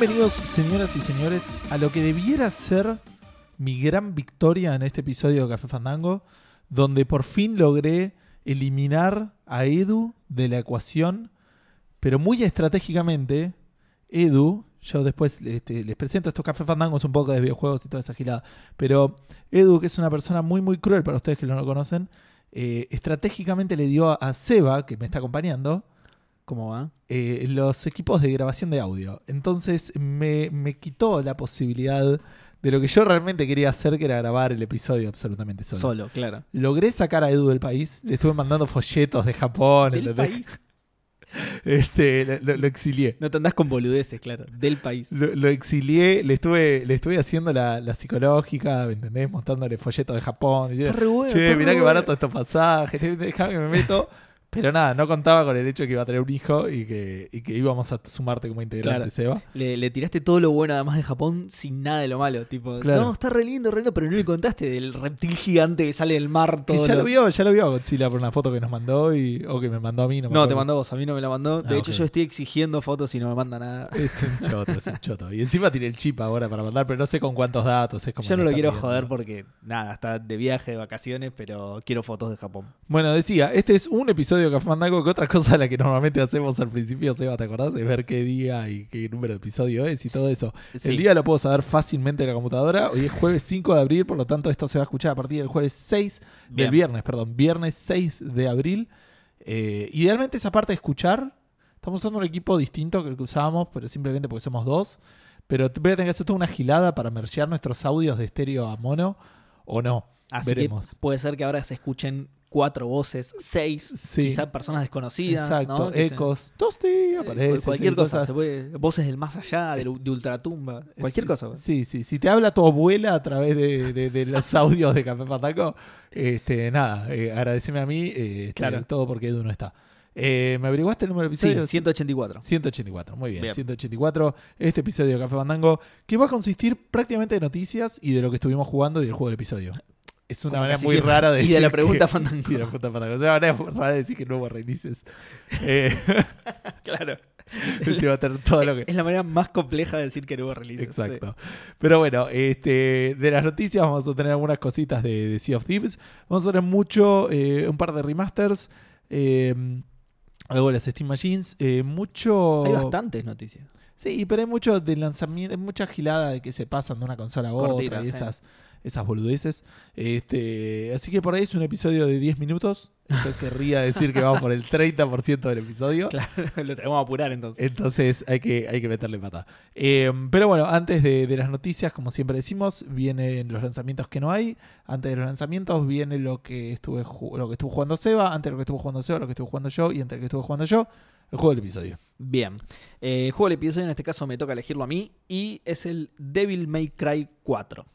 Bienvenidos, señoras y señores, a lo que debiera ser mi gran victoria en este episodio de Café Fandango, donde por fin logré eliminar a Edu de la ecuación, pero muy estratégicamente, Edu, yo después este, les presento estos Café Fandangos un poco de videojuegos y toda esa gilada, pero Edu, que es una persona muy, muy cruel para ustedes que no lo conocen, eh, estratégicamente le dio a Seba, que me está acompañando, ¿Cómo va? eh, los equipos de grabación de audio. Entonces me, me quitó la posibilidad de lo que yo realmente quería hacer, que era grabar el episodio absolutamente solo. Solo, claro. Logré sacar a Edu del país, le estuve mandando folletos de Japón, Del país. Este, lo, lo exilié. No te andás con boludeces, claro. Del país. Lo, lo exilié, le estuve, le estuve haciendo la, la psicológica, ¿me entendés? Mostrándole folletos de Japón. diciendo, re bueno. che, mirá qué barato estos pasajes, déjame que me meto. Pero nada, no contaba con el hecho de que iba a tener un hijo y que, y que íbamos a sumarte como integrante, Claro. Seba. Le, le tiraste todo lo bueno además de Japón sin nada de lo malo. Tipo, Claro. no, está re lindo, re lindo, pero no le contaste del reptil gigante que sale del mar todo. ya lo vio, ya lo vio Godzilla por una foto que nos mandó y, o que me mandó a mí. No, me No, te mandó vos, a mí no me la mandó. De Ah, hecho, yo estoy exigiendo fotos y no me manda nada. Es un choto, es un choto. Y encima tiene el chip ahora para mandar, pero no sé con cuántos datos. Es como Yo no lo quiero joder porque, nada, está de viaje, de vacaciones, pero quiero fotos de Japón. Bueno, decía, este es un episodio de Café Fandango que otra cosa la que normalmente hacemos al principio, Seba, ¿te acordás? Es ver qué día y qué número de episodio es y todo eso. Sí. El día lo puedo saber fácilmente en la computadora. Hoy es jueves 5 de abril, por lo tanto esto se va a escuchar a partir del jueves 6 del viernes, perdón, viernes 6 de abril. Eh, idealmente esa parte de escuchar, estamos usando un equipo distinto que el que usábamos, pero simplemente porque somos dos. Pero voy a tener que hacer toda una gilada para mergear nuestros audios de estéreo a mono o no. Así Veremos. que puede ser que ahora se escuchen cuatro voces, seis, Sí. quizá personas desconocidas. Exacto, ¿no? Ecos, tosti, aparece. Eh, cualquier tiene cosa, cosas. se puede- voces del más allá, de, de ultratumba, cualquier Sí, cosa. Sí, sí. Si te habla tu abuela a través de, de- de los audios de Café Pataco, este, nada, eh, agradeceme a mí, eh, este, Claro. todo porque Edu no está. Eh, ¿Me averiguaste el número de Sí, episodios? 184. 184, muy bien, Bien. 184. Este episodio de Café Fandango, que va a consistir prácticamente de noticias y de lo que estuvimos jugando y del juego del episodio. Es una manera muy rara de Y de decir. la pregunta que- Fandango. y de la pregunta Fandango. Es una manera muy rara de decir que no hubo releases. Eh, Claro. se va a tener todo lo que. Es la manera más compleja de decir que no hubo release. Exacto. Pero bueno, este, de las noticias vamos a tener algunas cositas de, de Sea of Thieves. Vamos a tener mucho, eh, un par de remasters. Eh, algo de las Steam Machines. eh, mucho. Hay bastantes noticias. Sí, pero hay mucho de lanzamiento, hay mucha gilada de que se pasan de una consola a otra Cortitas, y esas, esas boludeces. Este, así que por ahí es un episodio de 10 minutos. Eso querría decir que vamos por el 30% del episodio. Claro, lo tenemos que apurar entonces. Entonces hay que, hay que meterle pata. Eh, pero bueno, antes de, de las noticias, como siempre decimos, vienen los lanzamientos que no hay. Antes de los lanzamientos viene lo que estuve lo que estuvo jugando Seba, antes de lo que estuvo jugando Seba, lo que estuvo jugando yo, y antes de lo que estuvo jugando yo, el juego del episodio. Bien. Eh, el juego del episodio en este caso me toca elegirlo a mí y es el Devil May Cry 4.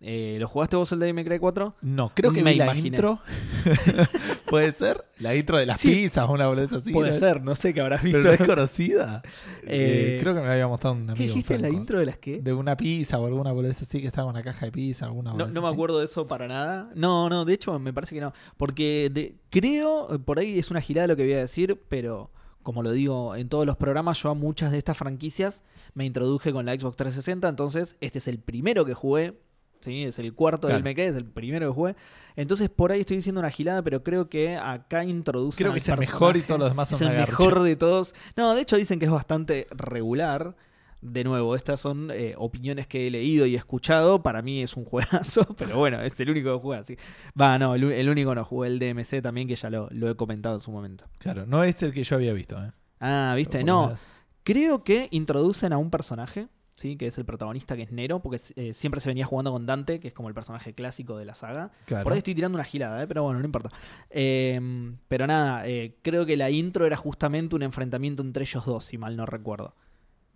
Eh, ¿Lo jugaste vos el Devil May Cry 4? No, creo que Me vi la imaginé. intro. ¿Puede ser? La intro de las Sí. pizzas, una boludez así. Puede ¿no? ser, no sé qué habrás visto. Pero no es conocida. Eh, Eh, creo que me había mostrado un amigo. ¿Qué dijiste en la intro de las que? De una pizza o alguna boludez así que estaba en una caja de pizza, alguna No, no me acuerdo de eso para nada. No, no, de hecho me parece que no. Porque de- creo, por ahí es una girada lo que voy a decir, pero como lo digo en todos los programas, yo a muchas de estas franquicias me introduje con la Xbox 360, entonces este es el primero que jugué. Sí, es el cuarto Claro. del MK, es el primero que jugué. Entonces por ahí estoy diciendo una gilada, pero creo que acá introducen. Creo que es el mejor y todos los demás son Es el garcha. mejor de todos. No, de hecho dicen que es bastante regular. De nuevo, estas son eh, opiniones que he leído y escuchado. Para mí es un juegazo, pero bueno, es el único que juega así. Va, no, el, único no. Jugué el DMC también, que ya lo, lo he comentado en su momento. Claro, no es el que yo había visto. ¿eh? Ah, viste, no. Creo que introducen a un personaje, ¿sí? Que es el protagonista, que es Nero, porque eh, siempre se venía jugando con Dante, que es como el personaje clásico de la saga. Claro. Por ahí estoy tirando una gilada, ¿eh? pero bueno, no importa. Eh, pero nada, eh, creo que la intro era justamente un enfrentamiento entre ellos dos, si mal no recuerdo.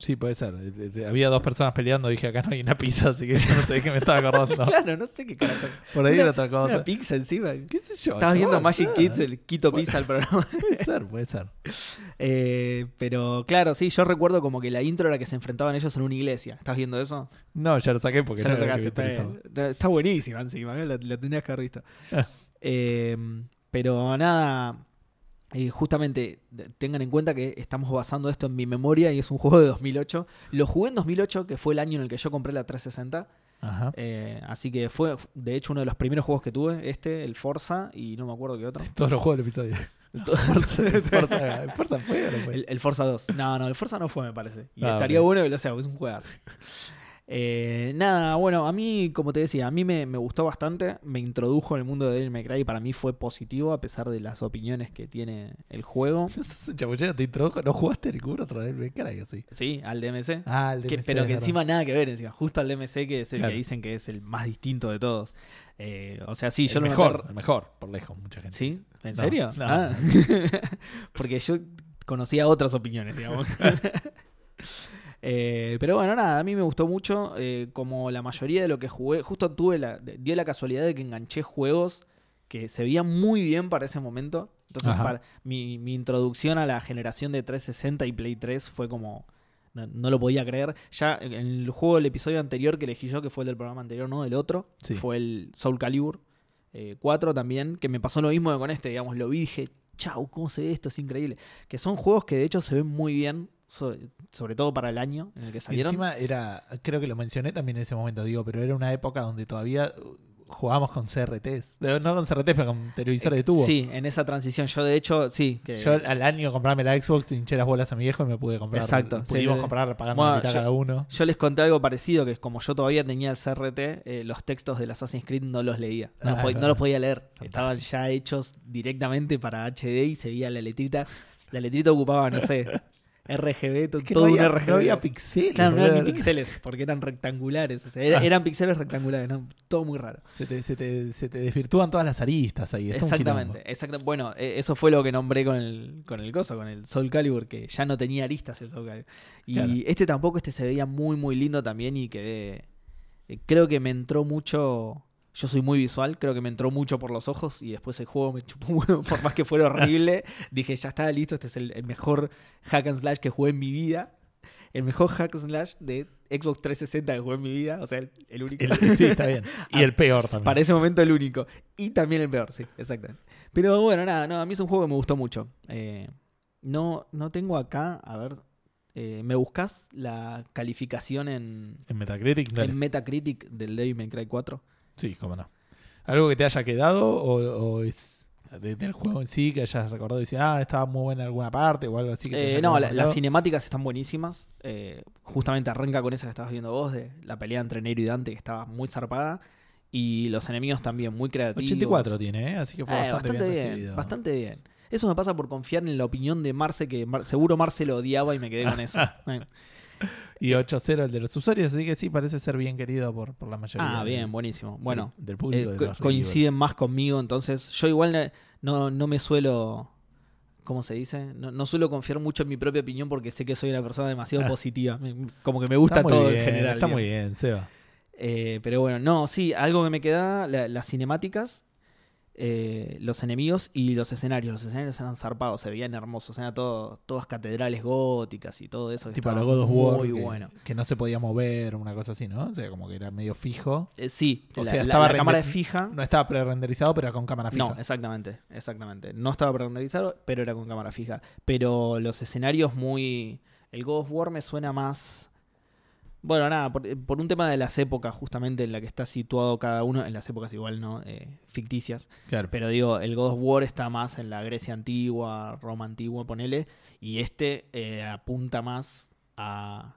Sí, puede ser. Eh, Había dos personas peleando. Dije, acá no hay una pizza, así que yo no sé de qué me estaba acordando. Claro, no sé qué carajo. Por ahí Una- era otra cosa. Una pizza encima. ¿Qué sé yo? Estabas viendo? Magic Kids, el Quito Pizza, el programa. Puede ser, puede ser. Eh, pero claro, sí, yo recuerdo como que la intro era que se enfrentaban ellos en una iglesia. ¿Estás viendo eso? No, ya lo saqué porque Ya no lo sacaste. Está, buenísima encima, ¿eh? la, la tenías que haber visto. Ah. Eh, pero nada. Eh, justamente tengan en cuenta que estamos basando esto en mi memoria y es un juego de 2008. Lo jugué en 2008, que fue el año en el que yo compré la 360. Ajá. eh, así que fue, de hecho, uno de los primeros juegos que tuve. Este, el Forza, y no me acuerdo qué otro. Todos los juegos del episodio. Forza, Forza, Forza fue o no fue? El, el Forza 2. No, no, el Forza no fue, me parece. Y Ah, estaría bueno que lo sea, porque es un juegazo. Eh, nada, bueno, a mí, como te decía, a mí me, me gustó bastante. Me introdujo en el mundo de Devil May Cry y para mí fue positivo, a pesar de las opiniones que tiene el juego. Chamullero, te introdujo. ¿No jugaste ningún otro del Me Cry o sí? Sí, al DMC. Ah, Que- DMC, pero que encima nada que ver, encima. Justo al DMC, que es el Claro. que dicen que es el más distinto de todos. Eh, o sea, sí, yo lo mejor, noté- el mejor, por lejos, mucha gente. ¿Sí? ¿En No, serio? no. Ah. Porque yo conocía otras opiniones, digamos. Eh, pero bueno, nada, a mí me gustó mucho. eh, como la mayoría de lo que jugué, justo tuve la, dio la casualidad de que enganché juegos que se veían muy bien para ese momento. Entonces, para- mi, mi introducción a la generación de 360 y Play 3 fue como. No, no lo podía creer. Ya en el juego del episodio anterior que elegí yo, que fue el del programa anterior, no el otro, Sí. fue el Soul Calibur eh, 4 también, que me pasó lo mismo que con este, digamos, lo vi y dije, chau, ¿cómo se ve esto? Es increíble. Que son juegos que de hecho se ven muy bien, so- sobre todo para el año en el que Y salieron. encima era, creo que lo mencioné también en ese momento, digo, pero era una época donde todavía uh, jugábamos con CRTs. No con CRTs, pero con televisores de tubo. Sí, en esa transición. Yo de hecho, sí, que... Yo al año comprarme la Xbox, hinché las bolas a mi viejo y me pude comprar. Exacto, Pudimos sí. comprar pagando Bueno, la mitad yo- cada uno. Yo les conté algo parecido, que es como yo todavía tenía el CRT, eh, los textos del Assassin's Creed no los leía. No, los Ah, no los podía leer. Fantástico. Estaban ya hechos directamente para HD y se veía la letrita. La letrita ocupaba, no sé, RGB, to- Es que todo no un había, RGB. no había pixeles. Claro, no eran ni píxeles, porque eran rectangulares. o sea, era- Ah. eran píxeles rectangulares, ¿no? todo muy raro. Se te, se, te, se te desvirtúan todas las aristas ahí. un Exactamente, exacta- Bueno, eh, eso fue lo que nombré con el, con el coso, con el Soul Calibur, que ya no tenía aristas el Soul Calibur. Y Claro. este tampoco, este se veía muy, muy lindo también y quedé... eh, creo que me entró mucho... Yo soy muy visual, creo que me entró mucho por los ojos y después el juego me chupó huevo, por más que fuera horrible. dije, ya está listo, este es el, el mejor hack and slash que jugué en mi vida. El mejor hack and slash de Xbox 360 que jugué en mi vida, o sea, el, el único. El- sí, está bien. Y el peor también. Para ese momento el único. Y también el peor, sí, exactamente. Pero bueno, nada, no, a mí es un juego que me gustó mucho. Eh, no, no tengo acá, a ver, eh, ¿me buscas la calificación en, En Metacritic, dale. en Metacritic del Devil May Cry 4? Sí, cómo no. ¿Algo que te haya quedado o, o es de- del juego en sí que hayas recordado y decir, ah, estaba muy buena en alguna parte o algo así? Que te Eh, no, la- las cinemáticas están buenísimas. Eh, justamente arranca con esa que estabas viendo vos, de la pelea entre Nero y Dante, que estaba muy zarpada. Y los enemigos también muy creativos. 84 tiene, ¿eh? así que fue Eh, bastante, bien, recibido. bastante bien. Eso me pasa por confiar en la opinión de Marce, que Mar- seguro Marce lo odiaba y me quedé con eso. Eh. Y 8-0 el de los usuarios, así que sí, parece ser bien querido por, por la mayoría. Ah, del- bien, buenísimo. Bueno, del, eh, público. de co- los coinciden más conmigo, entonces yo igual no, no me suelo, ¿cómo se dice? No, no suelo confiar mucho en mi propia opinión porque sé que soy una persona demasiado positiva. Como que me gusta todo bien, en general. Está muy bien, Seba. Eh, pero bueno, no, sí, algo que me queda, la- las cinemáticas, eh, los enemigos y los escenarios. Los escenarios eran zarpados, se veían hermosos, eran todo, todas catedrales góticas y todo eso. Tipo a estaba los God of War, Muy que, bueno. que no se podía mover, una cosa así, ¿no? O sea, como que era medio fijo. Eh, sí, O la, sea, la- estaba la cámara es fija. No estaba pre-renderizado, pero era con cámara fija. No, exactamente, exactamente. No estaba pre-renderizado, pero era con cámara fija. Pero los escenarios muy... El God of War me suena más... Bueno, nada, por, por un tema de las épocas justamente en la que está situado cada uno, en las épocas igual, ¿no? Eh, ficticias. Claro. Pero digo, el God of War está más en la Grecia antigua, Roma antigua, ponele, y este eh, apunta más a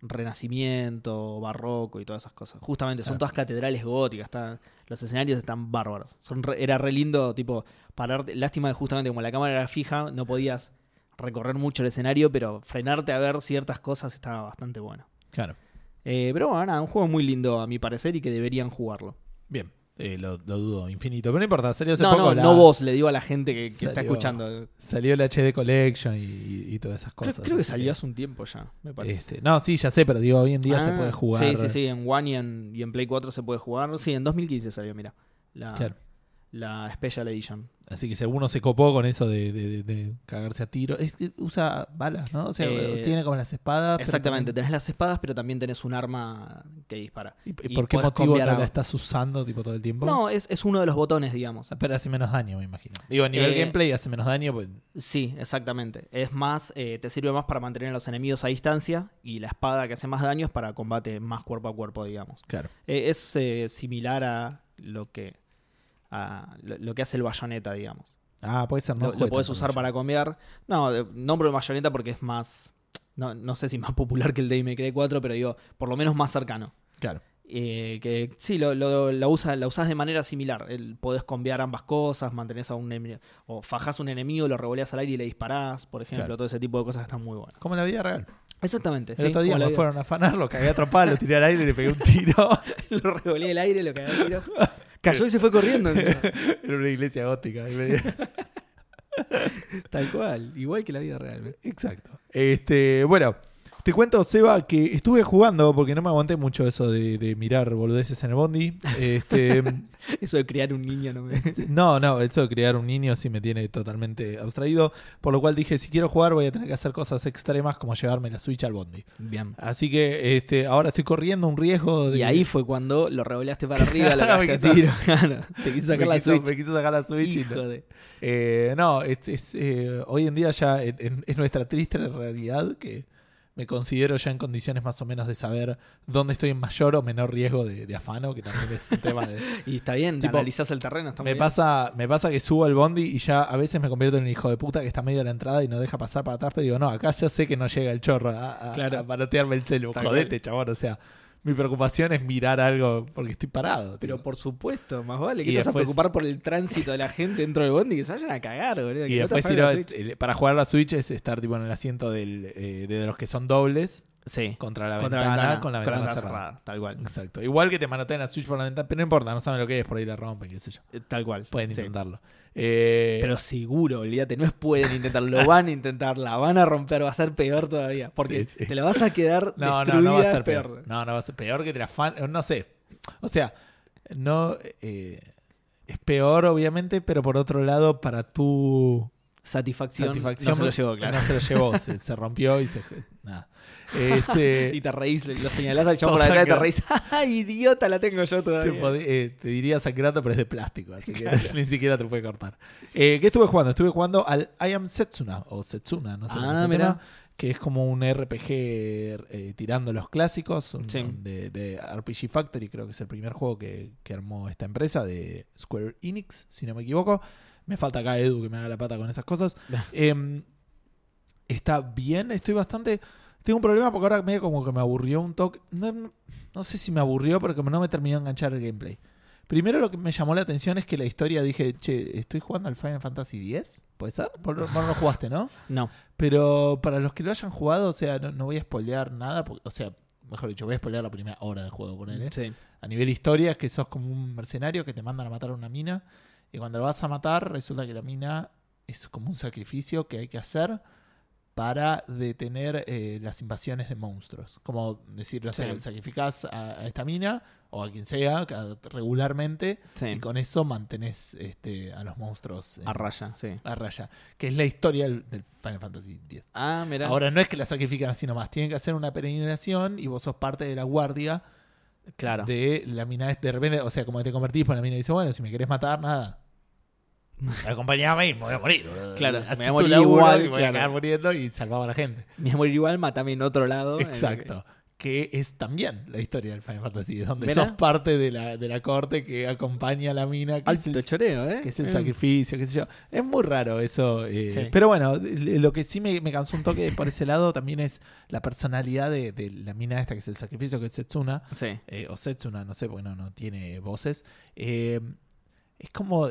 renacimiento, barroco y todas esas cosas. Justamente, son Claro. todas catedrales góticas, está- los escenarios están bárbaros. Son re- era re lindo, tipo, pararte, lástima que justamente como la cámara era fija, no podías recorrer mucho el escenario, pero frenarte a ver ciertas cosas estaba bastante bueno. Claro. Eh, pero bueno, nada, un juego muy lindo a mi parecer y que deberían jugarlo. Bien. Eh, lo, lo dudo infinito. Pero no importa, salió hace No, poco no, la- no vos, le digo a la gente que, que está escuchando. Salió el HD Collection y, y- y todas esas cosas. creo que salió hace un tiempo ya, me parece. Este, no, sí, ya sé, pero digo, hoy en día se Ah, puede jugar. Sí, sí, sí, en One y en, y en Play 4 se puede jugar. Sí, en 2015 salió, mira. La, Claro. La Special Edition. Así que si alguno se copó con eso de, de- de- de cagarse a tiro, es que usa balas, ¿no? O sea, Eh, tiene como las espadas. Exactamente, también- tenés las espadas, pero también tenés un arma que dispara. ¿Y, y y por qué motivo no la estás usando tipo todo el tiempo? No, es, es uno de los botones, digamos. Pero hace menos daño, me imagino. Digo, a nivel Eh, gameplay hace menos daño, pues. Sí, exactamente. Es más, eh, te sirve más para mantener a los enemigos a distancia y la espada que hace más daño es para combate más cuerpo a cuerpo, digamos. Claro. Eh, es similar a lo que a lo, lo que hace el bayoneta, digamos. Ah, puede ser, no lo, lo podés tanto usar para cambiar. No, nombro el bayoneta porque es más. No, no sé si más popular que el Devil May Cry 4, pero digo, por lo menos más cercano. Claro. Eh, que sí, lo, lo- la, usa, la usás de manera similar. El, podés cambiar ambas cosas, mantenés a un enemigo. O fajás un enemigo, lo revoleás al aire y le disparás, por ejemplo. Claro. Todo ese tipo de cosas están muy buenas. Como en la vida real. Exactamente. El sí, otro día me fueron a afanar, lo cagué a trompar, lo tiré al aire y le pegué un tiro. lo revoleé al aire, lo cagué al tiro. Cayó y se fue corriendo. Era una iglesia gótica. Tal cual. Igual que la vida real. Exacto. Este, bueno, te cuento, Seba, que estuve jugando porque no me aguanté mucho eso de, de mirar boludeces en el bondi. Este, Eso de criar un niño no me. no, no, eso de crear un niño sí me tiene totalmente abstraído. Por lo cual dije, si quiero jugar voy a tener que hacer cosas extremas como llevarme la Switch al bondi. Bien. Así que este, ahora estoy corriendo un riesgo de... Y ahí fue cuando lo revoleaste para arriba, lo Me cagaste a quiso- tiro. Te quiso sacar me la quiso, Switch. me quiso sacar la Switch. y no. Hijo de- Eh, no, es, es, eh, hoy en día ya es nuestra triste realidad que me considero ya en condiciones más o menos de saber dónde estoy en mayor o menor riesgo de, de afano, que también es un tema de... Y está bien, Tipo, analizás el terreno. Está Me bien. pasa, me pasa que subo al bondi y ya a veces me convierto en un hijo de puta que está medio a la entrada y no deja pasar para atrás, pero digo, no, acá yo sé que no llega el chorro a, a, Claro. a parotearme el celu. Jodete, chabón, o sea, mi preocupación es mirar algo porque estoy parado. Pero tipo. por supuesto, más vale que te vas a preocupar por el tránsito de la gente dentro del bondi que se vayan a cagar, boludo. Y no después ir a- eh, para jugar la Switch es estar tipo en el asiento del, eh, de los que son dobles Sí. contra la Contra ventana, con la ventana, cerrada. Tal cual. Exacto. Igual que te manoteen la Switch por la ventana, pero no importa, no saben lo que es, por ahí la rompen, qué sé yo. Eh, Tal cual. Pueden Sí. intentarlo. Eh, Pero seguro, olvídate, no es pueden intentarlo, lo van a intentar, la van a romper, va a ser peor todavía. Porque Sí, sí. te la vas a quedar no, no, no va a ser peor. peor. No, no va a ser peor que te la fan, no sé. O sea, no eh, es peor obviamente, pero por otro lado para tu Satisfacción, satisfacción no se lo llevó, claro. no se lo llevó, se, se rompió y se nada. Este, Y te reís, lo señalás al chavo por la cara y te reís. ¡Ay, idiota! La tengo yo Te, todavía. pod- eh, te diría sangrando, pero es de plástico, así que ni siquiera te lo puede cortar. Eh, ¿Qué estuve jugando? Estuve jugando al I Am Setsuna, o Setsuna, no sé cómo Ah, se mirá. llama, que es como un RPG eh, tirando los clásicos, un- Sí. un de, de RPG Factory, creo que es el primer juego que, que armó esta empresa de Square Enix, si no me equivoco. Me falta acá Edu que me haga la pata con esas cosas. Em, está bien, estoy bastante... Tengo un problema porque ahora medio como que me aburrió un toque. No, no- no sé si me aburrió, pero como no me terminó de enganchar el gameplay. Primero lo que me llamó la atención es que la historia dije, che, estoy jugando al Final Fantasy X, ¿puede ser? Vos, no- lo jugaste, ¿no? No. Pero para los que lo hayan jugado, o sea, no, no voy a spoilear nada, porque- o sea, mejor dicho, voy a spoilear la primera hora de juego, ponele. Sí. A nivel historia es que sos como un mercenario que te mandan a matar a una mina y cuando lo vas a matar resulta que la mina es como un sacrificio que hay que hacer para detener eh, las invasiones de monstruos. Como decir, o sea, Sí. sacrificás a, a esta mina o a quien sea regularmente Sí. y con eso mantenés este, a los monstruos A raya, sí. a raya. Que es la historia del, del Final Fantasy X. Ah, mira. Ahora no es que la sacrifican así nomás, tienen que hacer una peregrinación y vos sos parte de la guardia claro. de la mina de repente, o sea, como te convertís, pues la mina dice, bueno, si me querés matar, nada. Acompañame, me voy a morir. Claro, me Hacés voy a morir igual, y me voy a quedar muriendo y salvaba a la gente. Mi amor igual, matame en otro lado. Exacto. Que es también la historia del Final Fantasy, donde sos parte de la, de la corte que acompaña a la mina, que es el, choreo, ¿eh? que es el Eh. sacrificio, qué sé yo. Es muy raro eso. eh, Sí. Pero bueno, lo que sí me, me cansó un toque por ese lado también es la personalidad de, de la mina esta, que es el sacrificio, que es Setsuna. Sí. eh, o Setsuna, no sé, porque no, no tiene voces. es como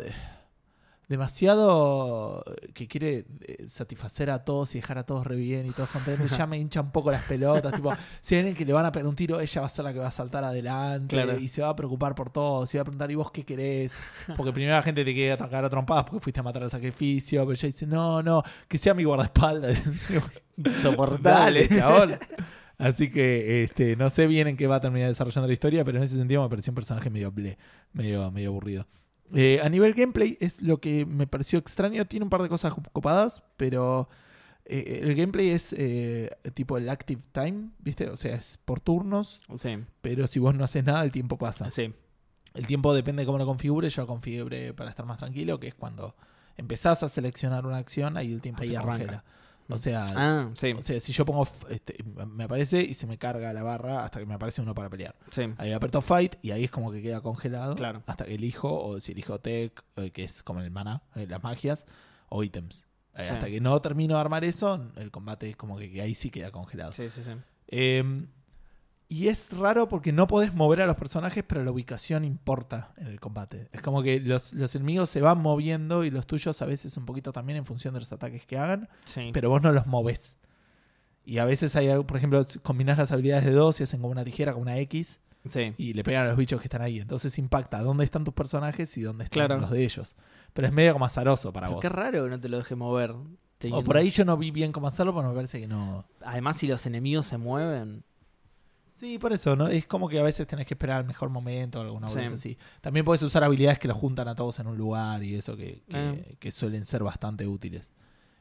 demasiado que quiere eh, satisfacer a todos y dejar a todos re bien y todos contentos. Ya me hincha un poco las pelotas. tipo, si alguien que le van a pegar un tiro, ella va a ser la que va a saltar adelante Claro. y se va a preocupar por todo. Se va a preguntar, ¿y vos qué querés? Porque primero la gente te quiere atacar a trompadas porque fuiste a matar al sacrificio. Pero ella dice, no, no, que sea mi guardaespaldas. Dale, chabón. Así que este, no sé bien en qué va a terminar desarrollando la historia, pero en ese sentido me pareció un personaje medio ble, medio, medio aburrido. Eh, a nivel gameplay es lo que me pareció extraño. Tiene un par de cosas copadas, pero eh, el gameplay es eh, tipo el active time, ¿viste? O sea, es por turnos, Sí, pero si vos no haces nada, el tiempo pasa. sí. El tiempo depende de cómo lo configures. Yo lo configuré para estar más tranquilo, que es cuando empezás a seleccionar una acción, ahí el tiempo Ahí se arranca. congela. O sea, Ah, sí, o sea, si yo pongo, f- este, me aparece y se me carga la barra hasta que me aparece uno para pelear. sí. Ahí aprieto Fight y ahí es como que queda congelado. Claro. Hasta que elijo, o si elijo Tech, eh, que es como el mana, eh, las magias, o ítems. Eh, Sí. Hasta que no termino de armar eso, el combate es como que, que ahí sí queda congelado. Sí, sí, sí. Eh, y es raro porque no podés mover a los personajes, pero la ubicación importa en el combate. Es como que los, los enemigos se van moviendo y los tuyos a veces un poquito también en función de los ataques que hagan, Sí. pero vos no los moves. Y a veces hay algo, por ejemplo, combinás las habilidades de dos y hacen como una tijera con una X sí. y le pegan a los bichos que están ahí. Entonces impacta dónde están tus personajes y dónde están Claro. los de ellos. Pero es medio como azaroso para Pero vos. Qué raro que no te lo deje mover. O por ahí yo no vi bien cómo hacerlo, pero me parece que no. Además, si los enemigos se mueven. Sí, por eso, ¿no? Es como que a veces tenés que esperar el mejor momento o alguna Sí. cosa así. También puedes usar habilidades que los juntan a todos en un lugar y eso que, que- Eh. que suelen ser bastante útiles.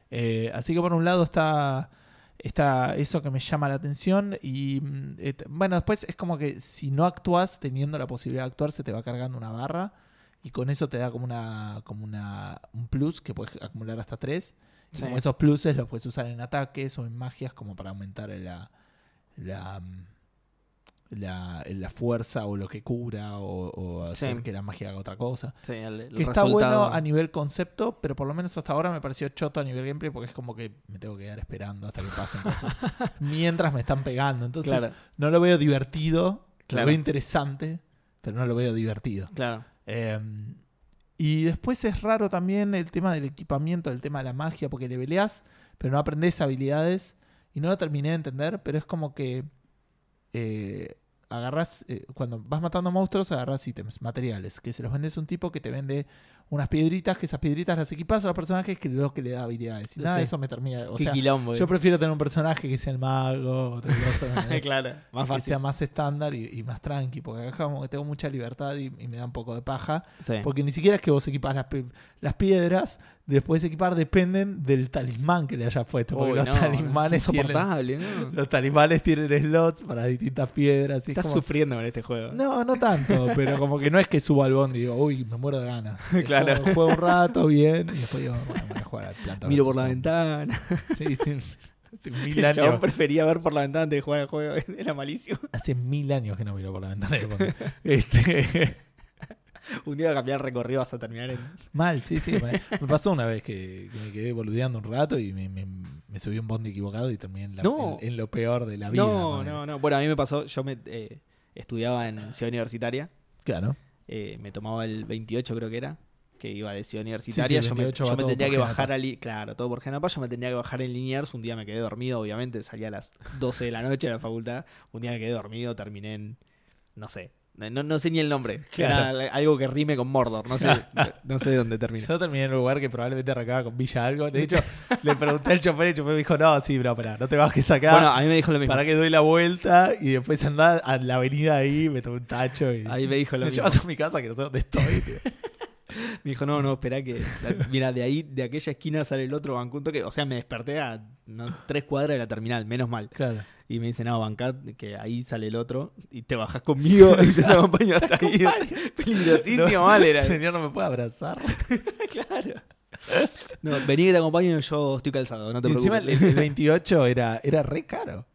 Eh, así que por un lado está, está eso que me llama la atención y et- bueno, después es como que si no actúas teniendo la posibilidad de actuar se te va cargando una barra y con eso te da como una como una un plus que puedes acumular hasta tres. Y Sí. como esos pluses los puedes usar en ataques o en magias como para aumentar la, la, mm, la, la fuerza o lo que cura o, o hacer Sí. que la magia haga otra cosa. Sí, el, el Que está bueno a nivel concepto, pero por lo menos hasta ahora me pareció choto a nivel gameplay porque es como que me tengo que quedar esperando hasta que pasen cosas. Mientras me están pegando. Entonces Claro, no lo veo divertido, Claro. lo veo interesante, pero no lo veo divertido. claro. Eh, y después es raro también el tema del equipamiento, el tema de la magia, porque le peleas, pero no aprendes habilidades. Y no lo terminé de entender, pero es como que eh, agarras, eh, cuando vas matando monstruos, agarras ítems, materiales, que se los vendes a un tipo que te vende unas piedritas, que esas piedritas las equipas a los personajes que lo que le da habilidades. Y nada Sí. eso me termina. O sea, quilombo. yo eh. prefiero tener un personaje que sea el mago, otra cosa. claro, más que fácil. sea más estándar y, y más tranqui, porque acá como que tengo mucha libertad y, y me da un poco de paja. Sí. Porque ni siquiera es que vos equipás las, las piedras, después de equipar dependen del talismán que le hayas puesto. Porque Uy, los no, talismanes tienen, ¿no? los talismanes tienen slots para distintas piedras. y es Estás como- sufriendo con este juego. No, no tanto, pero como que no es que subo al bondi y digo, uy, me muero de ganas. Es Claro. como, Juego un rato, bien, y después digo, bueno, voy a jugar al planta. Miro por la ventana. Sí, sí. Hace mil El chabón años, prefería ver por la ventana antes de jugar al juego. Era malísimo. hace mil años que no miro por la ventana. Este, Un día va a cambiar el recorrido vas a terminar en... Mal, sí, sí. Me, pasó una vez que, que me quedé boludeando un rato y me, me, me subí un bondi equivocado y terminé en, la- No. en- en lo peor de la vida. No, no, no. Bueno, a mí me pasó, yo me eh, estudiaba en Ciudad Universitaria. Claro. eh, me tomaba el 28 creo que era. Que iba de Ciudad Universitaria. yo me, 28 yo me por que bajar Genapaz. a Li- Claro, todo por Genapaz. Yo me tenía que bajar en Liniers. Un día me quedé dormido, obviamente. Salía a las 12 de la noche a la facultad. Un día me quedé dormido, terminé en. No sé. No, no sé ni el nombre. Claro. Era algo que rime con Mordor. No sé, no sé dónde terminé. Yo terminé en un lugar que probablemente arrancaba con Villa algo. De hecho, le pregunté al chofer y el chofer me dijo, no, sí, pero pará, no te bajes acá. Bueno, a mí me dijo lo mismo. para que doy la vuelta y después andá a la avenida ahí, me tomé un tacho y Ahí me dijo lo me mismo. llevas a mi casa que no sé dónde estoy. tío. Me dijo, no, no, espera que. la- mira, de ahí, de aquella esquina sale el otro banco. un toque. O sea, me desperté a no, tres cuadras de la terminal, menos mal. Claro. Y me dice, no, bancad, que ahí sale el otro. Y te bajás conmigo y yo te acompaño hasta ahí. O sea, peligrosísimo, No, mal era. Señor, no me puede abrazar. claro. No, vení que te acompaño y yo estoy calzado, no te Y encima el, preocupes. el 28 era, era re caro.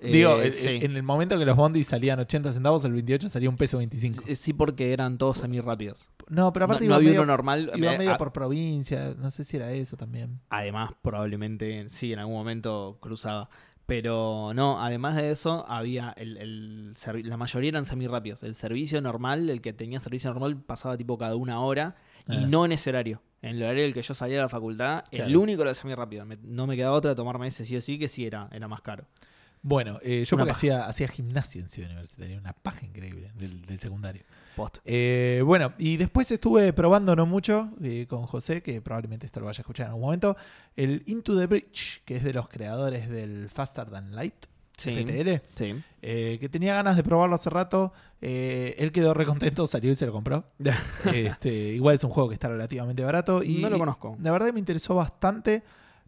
Eh, Digo, el- sí. en el momento que los bondis salían 80 centavos, el 28 salía un peso 25. Sí, Sí, porque eran todos semi rápidos. No, pero No, aparte no iba, había medio, uno normal. iba Eh, medio a- por provincia. No sé si era eso también. Además, probablemente sí, en algún momento cruzaba. Pero no, además de eso, había el, el la mayoría eran semi-rápidos. El servicio normal, el que tenía servicio normal, pasaba tipo cada una hora y Ah. no en ese horario. En el horario en el que yo salía de la facultad, el único era el semi-rápido. Me- no me quedaba otra de tomarme ese sí o sí, que sí era, era más caro. Bueno, eh, yo Una porque hacía, hacía gimnasia en Ciudad Universitaria, una paja increíble del, del secundario. Post. Eh, bueno, y después estuve probando no mucho eh, con José, que probablemente esto lo vaya a escuchar en algún momento, el Into the Bridge, que es de los creadores del Faster Than Light. Sí. FTL, Sí. eh, que tenía ganas de probarlo hace rato. Eh, él quedó recontento, salió y se lo compró. Este, igual es un juego que está relativamente barato. Y no lo conozco. La verdad que me interesó bastante.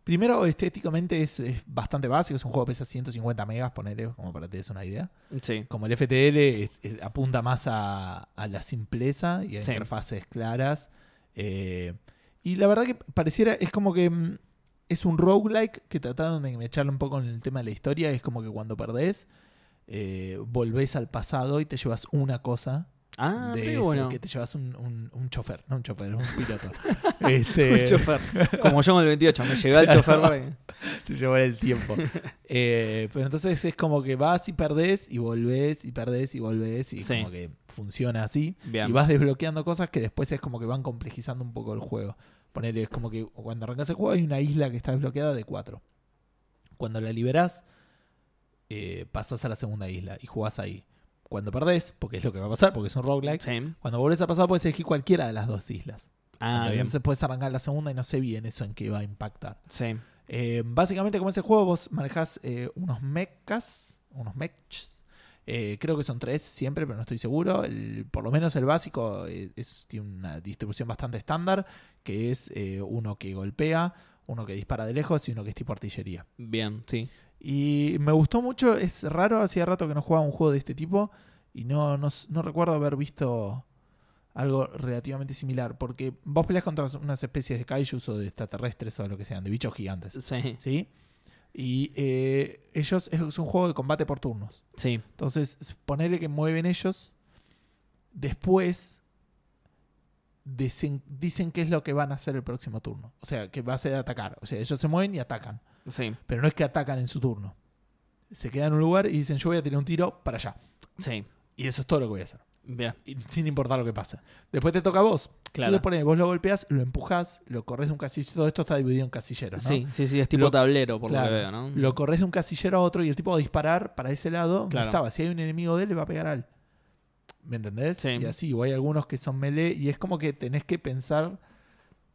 Primero, estéticamente es, es bastante básico. Es un juego que pesa 150 megas, ponele, como para que te des una idea. Sí. Como el FTL es- es- apunta más a, a la simpleza y a Sí. interfaces claras. Eh, y la verdad que pareciera, es como que mm, es un roguelike que trataron de echarle un poco en el tema de la historia. Es como que cuando perdés, eh, volvés al pasado y te llevas una cosa Ah, de bueno. que te llevas un, un, un chofer, no un chofer, un piloto. este, Un chofer. Como yo con el 28, me llevé al chofer para te lleva el tiempo. Eh, pero entonces es como que vas y perdés y volvés y perdés y volvés y Sí. como que funciona así. Bien. Y vas desbloqueando cosas que después es como que van complejizando un poco el juego. Ponele, es como que cuando arrancas el juego hay una isla que está desbloqueada de cuatro. Cuando la liberás, eh, pasas a la segunda isla y jugás ahí. Cuando perdés, porque es lo que va a pasar, porque es un roguelike, Sí. cuando volvés a pasar puedes elegir cualquiera de las dos islas. Ah. Entonces puedes arrancar la segunda y no sé bien eso en qué va a impactar. Sí. Eh, básicamente, como es el juego, vos manejás eh, unos mechas, unos mechs. Eh, creo que son tres siempre, pero no estoy seguro. El- por lo menos el básico eh, es, tiene una distribución bastante estándar, que es uno que golpea, uno que dispara de lejos y uno que es tipo artillería. Bien, sí. Y me gustó mucho, es raro, hacía rato que no jugaba un juego de este tipo y no, no, no recuerdo haber visto algo relativamente similar, porque vos peleas contra unas especies de kaijus o de extraterrestres o lo que sean, de bichos gigantes. Sí. ¿sí? Y eh, ellos es un juego de combate por turnos. Sí. Entonces, ponele que mueven ellos. Después dicen, dicen qué es lo que van a hacer el próximo turno. O sea, que va a ser atacar. O sea, ellos se mueven y atacan. Sí. Pero no es que atacan en su turno. Se quedan en un lugar y dicen, yo voy a tirar un tiro para allá. Sí. Y eso es todo lo que voy a hacer. Bien. Y sin importar lo que pase. Después te toca a vos. Claro. Entonces, ponele, vos lo golpeas, lo empujás, lo corres de un casillero. Todo esto está dividido en casilleros, ¿no? Sí, sí, sí, es tipo Lo- tablero, por Claro. lo que veo, ¿no? Lo corres de un casillero a otro y el tipo va a disparar para ese lado donde Claro. estaba. Si hay un enemigo de él, le va a pegar a él. ¿Me entendés? Sí. Y así, o hay algunos que son melee y es como que tenés que pensar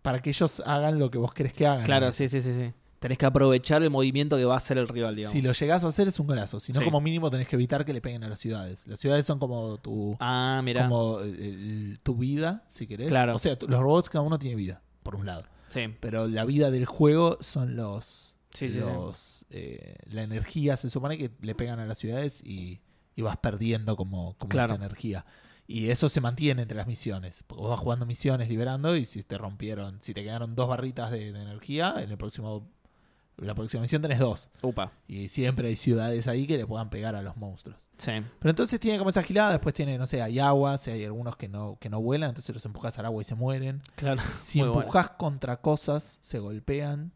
para que ellos hagan lo que vos querés que hagan. Claro, ¿no? sí, sí, sí, sí. Tenés que aprovechar el movimiento que va a hacer el rival, digamos. Si lo llegás a hacer es un golazo. Si no, Sí. como mínimo tenés que evitar que le peguen a las ciudades. Las ciudades son como tu, Ah, mira. como eh, el- tu vida, si querés. Claro. O sea, los robots cada uno tiene vida, por un lado. Sí. Pero la vida del juego son los. Sí, sí, sí. los eh, la energía se supone que le pegan a las ciudades y, y vas perdiendo como, como Claro. esa energía. Y eso se mantiene entre las misiones. Porque vos vas jugando misiones liberando y si te rompieron, si te quedaron dos barritas de, de energía, en el próximo la próxima misión tenés dos. Upa. Y siempre hay ciudades ahí que le puedan pegar a los monstruos. Sí. Pero entonces tiene como esa gilada, después tiene, no sé, hay agua, si hay algunos que no, que no vuelan, entonces los empujas al agua y se mueren. Claro. Si Muy bueno. empujas contra cosas, se golpean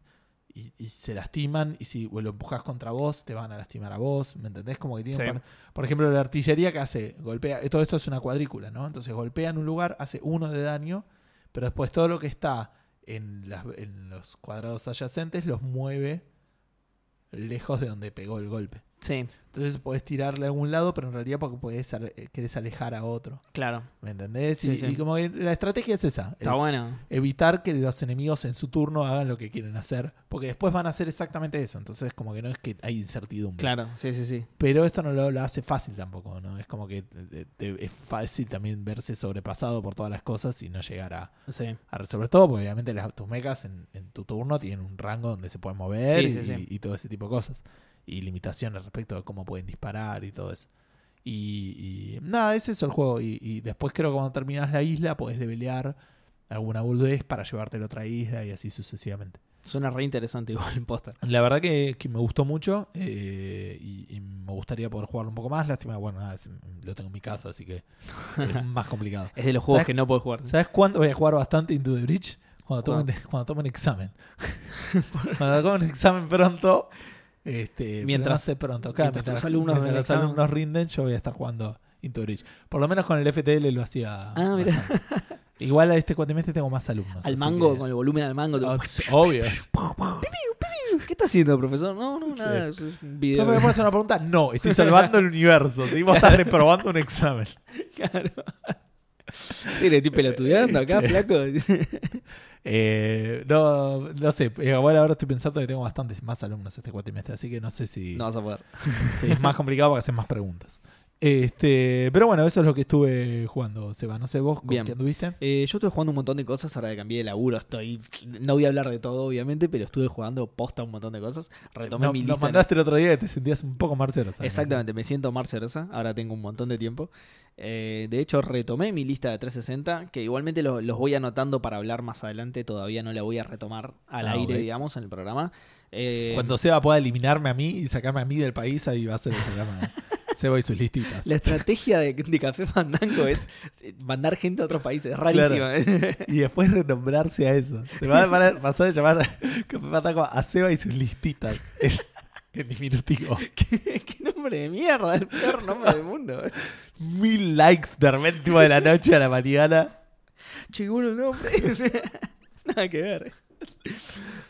y, y se lastiman. Y si lo empujas contra vos, te van a lastimar a vos. ¿Me entendés? Como que tiene un Sí. par- Por ejemplo, la artillería que hace, golpea. Todo esto es una cuadrícula, ¿no? Entonces golpea en un lugar, hace uno de daño, pero después todo lo que está en, las- en los cuadrados adyacentes los mueve lejos de donde pegó el golpe. Sí, Entonces podés tirarle a algún lado, pero en realidad porque podés eh, querés alejar a otro. claro. ¿Me entendés? Sí, y, sí. y como que la estrategia es esa. Está es bueno. Evitar que los enemigos en su turno hagan lo que quieren hacer. Porque después van a hacer exactamente eso. Entonces como que no es que hay incertidumbre. Claro, sí, sí, sí. Pero esto no lo, lo hace fácil tampoco, ¿no? Es como que te- te- es fácil también verse sobrepasado por todas las cosas y no llegar a, Sí. a resolver todo, porque obviamente las, tus mechas en, en tu turno tienen un rango donde se pueden mover y todo ese tipo de cosas. Y limitaciones respecto de cómo pueden disparar y todo eso. Y, y nada, es eso el juego. Y, y después creo que cuando terminas la isla podés levelear alguna boludez para llevarte a la otra isla y así sucesivamente. Suena re interesante igual el póster. La verdad que, que me gustó mucho eh, y, y me gustaría poder jugarlo un poco más. Lástima, bueno, nada, es- lo tengo en mi casa, así que es más complicado. Es de los juegos que no puedes jugar. ¿Sabes cuándo voy a jugar bastante Into the Bridge? Cuando tomen, cuando tomen examen. cuando tomen examen pronto. Este, Mientras- sé pronto. Claro, mientras mientras tus alumnos mientras den los examen. alumnos rinden, yo voy a estar jugando Into Bridge. Por lo menos con el FTL lo hacía. Ah, mira. Igual a este cuatrimestre tengo más alumnos. Al mango, que- con el volumen al mango. Todo- Obvio. ¿Qué está haciendo, profesor? No, no, nada. Es un video. ¿No me puedes hacer una pregunta? No, estoy salvando el universo. ¿sí? Vos estás reprobando un examen. Claro. Sí, le estoy pelotudeando acá, flaco. Eh, no, no sé. eh, Igual ahora estoy pensando que tengo bastantes más alumnos este cuatrimestre, así que no sé si, No vas a poder. si es más complicado para hacer más preguntas. Este, pero bueno, eso es lo que estuve jugando, Seba. No sé vos con Bien. qué anduviste. Eh, yo estuve jugando un montón de cosas ahora que cambié de laburo. Estoy. No voy a hablar de todo, obviamente, pero estuve jugando posta un montón de cosas. Retomé No- mi nos lista. mandaste el otro día que te sentías un poco marcero. ¿sabes? Exactamente, me siento Marcerosa. Ahora tengo un montón de tiempo. Eh, de hecho, retomé mi lista de 360, que igualmente lo- los voy anotando para hablar más adelante. Todavía no la voy a retomar al Ah, aire, digamos, en el programa. Eh, Cuando Seba pueda eliminarme a mí y sacarme a mí del país, ahí va a ser el programa de Seba y sus listitas. La estrategia de, de Café Fandango es mandar gente a otros países. Es rarísima. Y después renombrarse a eso. Te a pasar de llamar Café Fandango a Seba y sus listitas. En, diminutivo. ¿Qué, qué nombre de mierda, el peor nombre del mundo. Mil likes de repente de la noche a la mañana. El nombre. Nada que ver.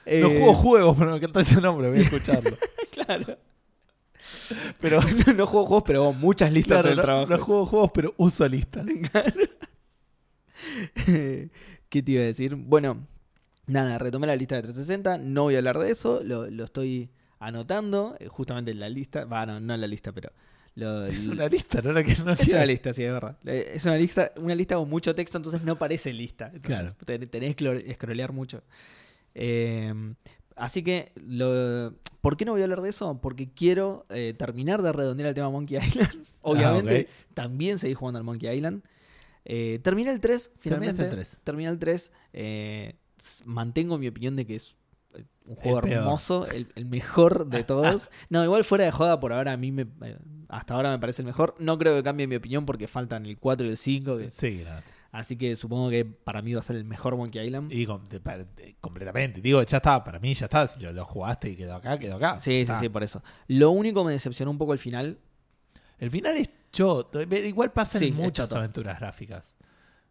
Eh, No juego juegos, pero me encantó ese nombre, voy a escucharlo. Claro. Pero No, no juego juegos, pero hago muchas listas claro, en el no, trabajo. no juego juegos, pero uso listas. ¿Qué te iba a decir? Bueno, nada, retomé la lista de 360. No voy a hablar de eso. Lo, lo estoy anotando. eh, Justamente en la lista. Va, no, en la lista, pero. lo- Es una lista, ¿no? La que no es una lista, sí, es verdad. Eh, Es una lista, una lista con mucho texto, entonces no parece lista. Entonces, Claro. ten- Tenés que scrollear mucho. Eh, así que, lo, ¿por qué no voy a hablar de eso? Porque quiero eh, terminar de redondear el tema Monkey Island. Obviamente, Ah, ok. también seguí jugando al Monkey Island. Eh, terminé el 3, finalmente. El 3. Terminé el 3. eh, mantengo mi opinión de que es eh, un juego El hermoso, el, el mejor de todos. No, igual fuera de joda, por ahora a mí me, eh, hasta ahora me parece el mejor. No creo que cambie mi opinión porque faltan el 4 y el 5. que- Sí, no. Así que supongo que para mí va a ser el mejor Monkey Island. Y com- completamente. Digo, ya está, para mí ya está. Si lo, lo jugaste y quedó acá, quedó acá. Sí, sí, Está. sí, por eso. Lo único me decepcionó un poco el final. El final es choto. Igual pasa Sí, en muchas aventuras gráficas.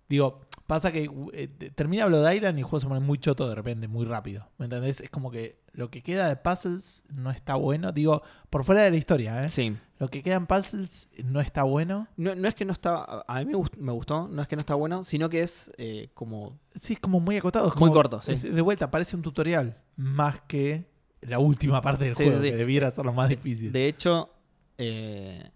Digo, pasa que eh, termina Blood Island y el juego se pone muy choto de repente, muy rápido. ¿Me entendés? Es como que lo que queda de puzzles no está bueno. Digo, por fuera de la historia, ¿eh? Sí. Lo que queda en puzzles no está bueno. No, no es que no está. A mí me gust- me gustó, no es que no está bueno, sino que es eh, como. Sí, es como muy acotado. es Muy como- corto, sí. De vuelta, parece un tutorial. Más que la última parte del Sí, juego, sí. que debiera ser lo más difícil. De hecho, eh,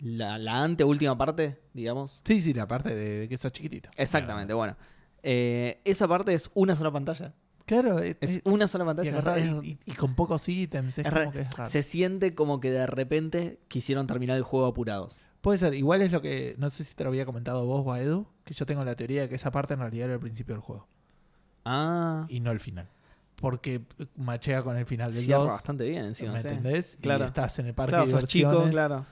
la, la anteúltima parte, digamos. Sí, sí, la parte de, de que sos chiquitito. Exactamente, bueno. Eh, esa parte es una sola pantalla. Claro, es, una sola pantalla. y- y- y con pocos ítems. Es como que es raro. Se siente como que de repente quisieron terminar el juego apurados. Puede ser, igual es lo que. No sé si te lo había comentado vos o a Edu, que yo tengo la teoría de que esa parte en realidad era el principio del juego Ah, y no el final. Porque machea con el final del cierra 2. bastante bien encima. ¿Me sí. entendés? Claro. Y estás en el parque Claro, de sos chico, diversiones. claro.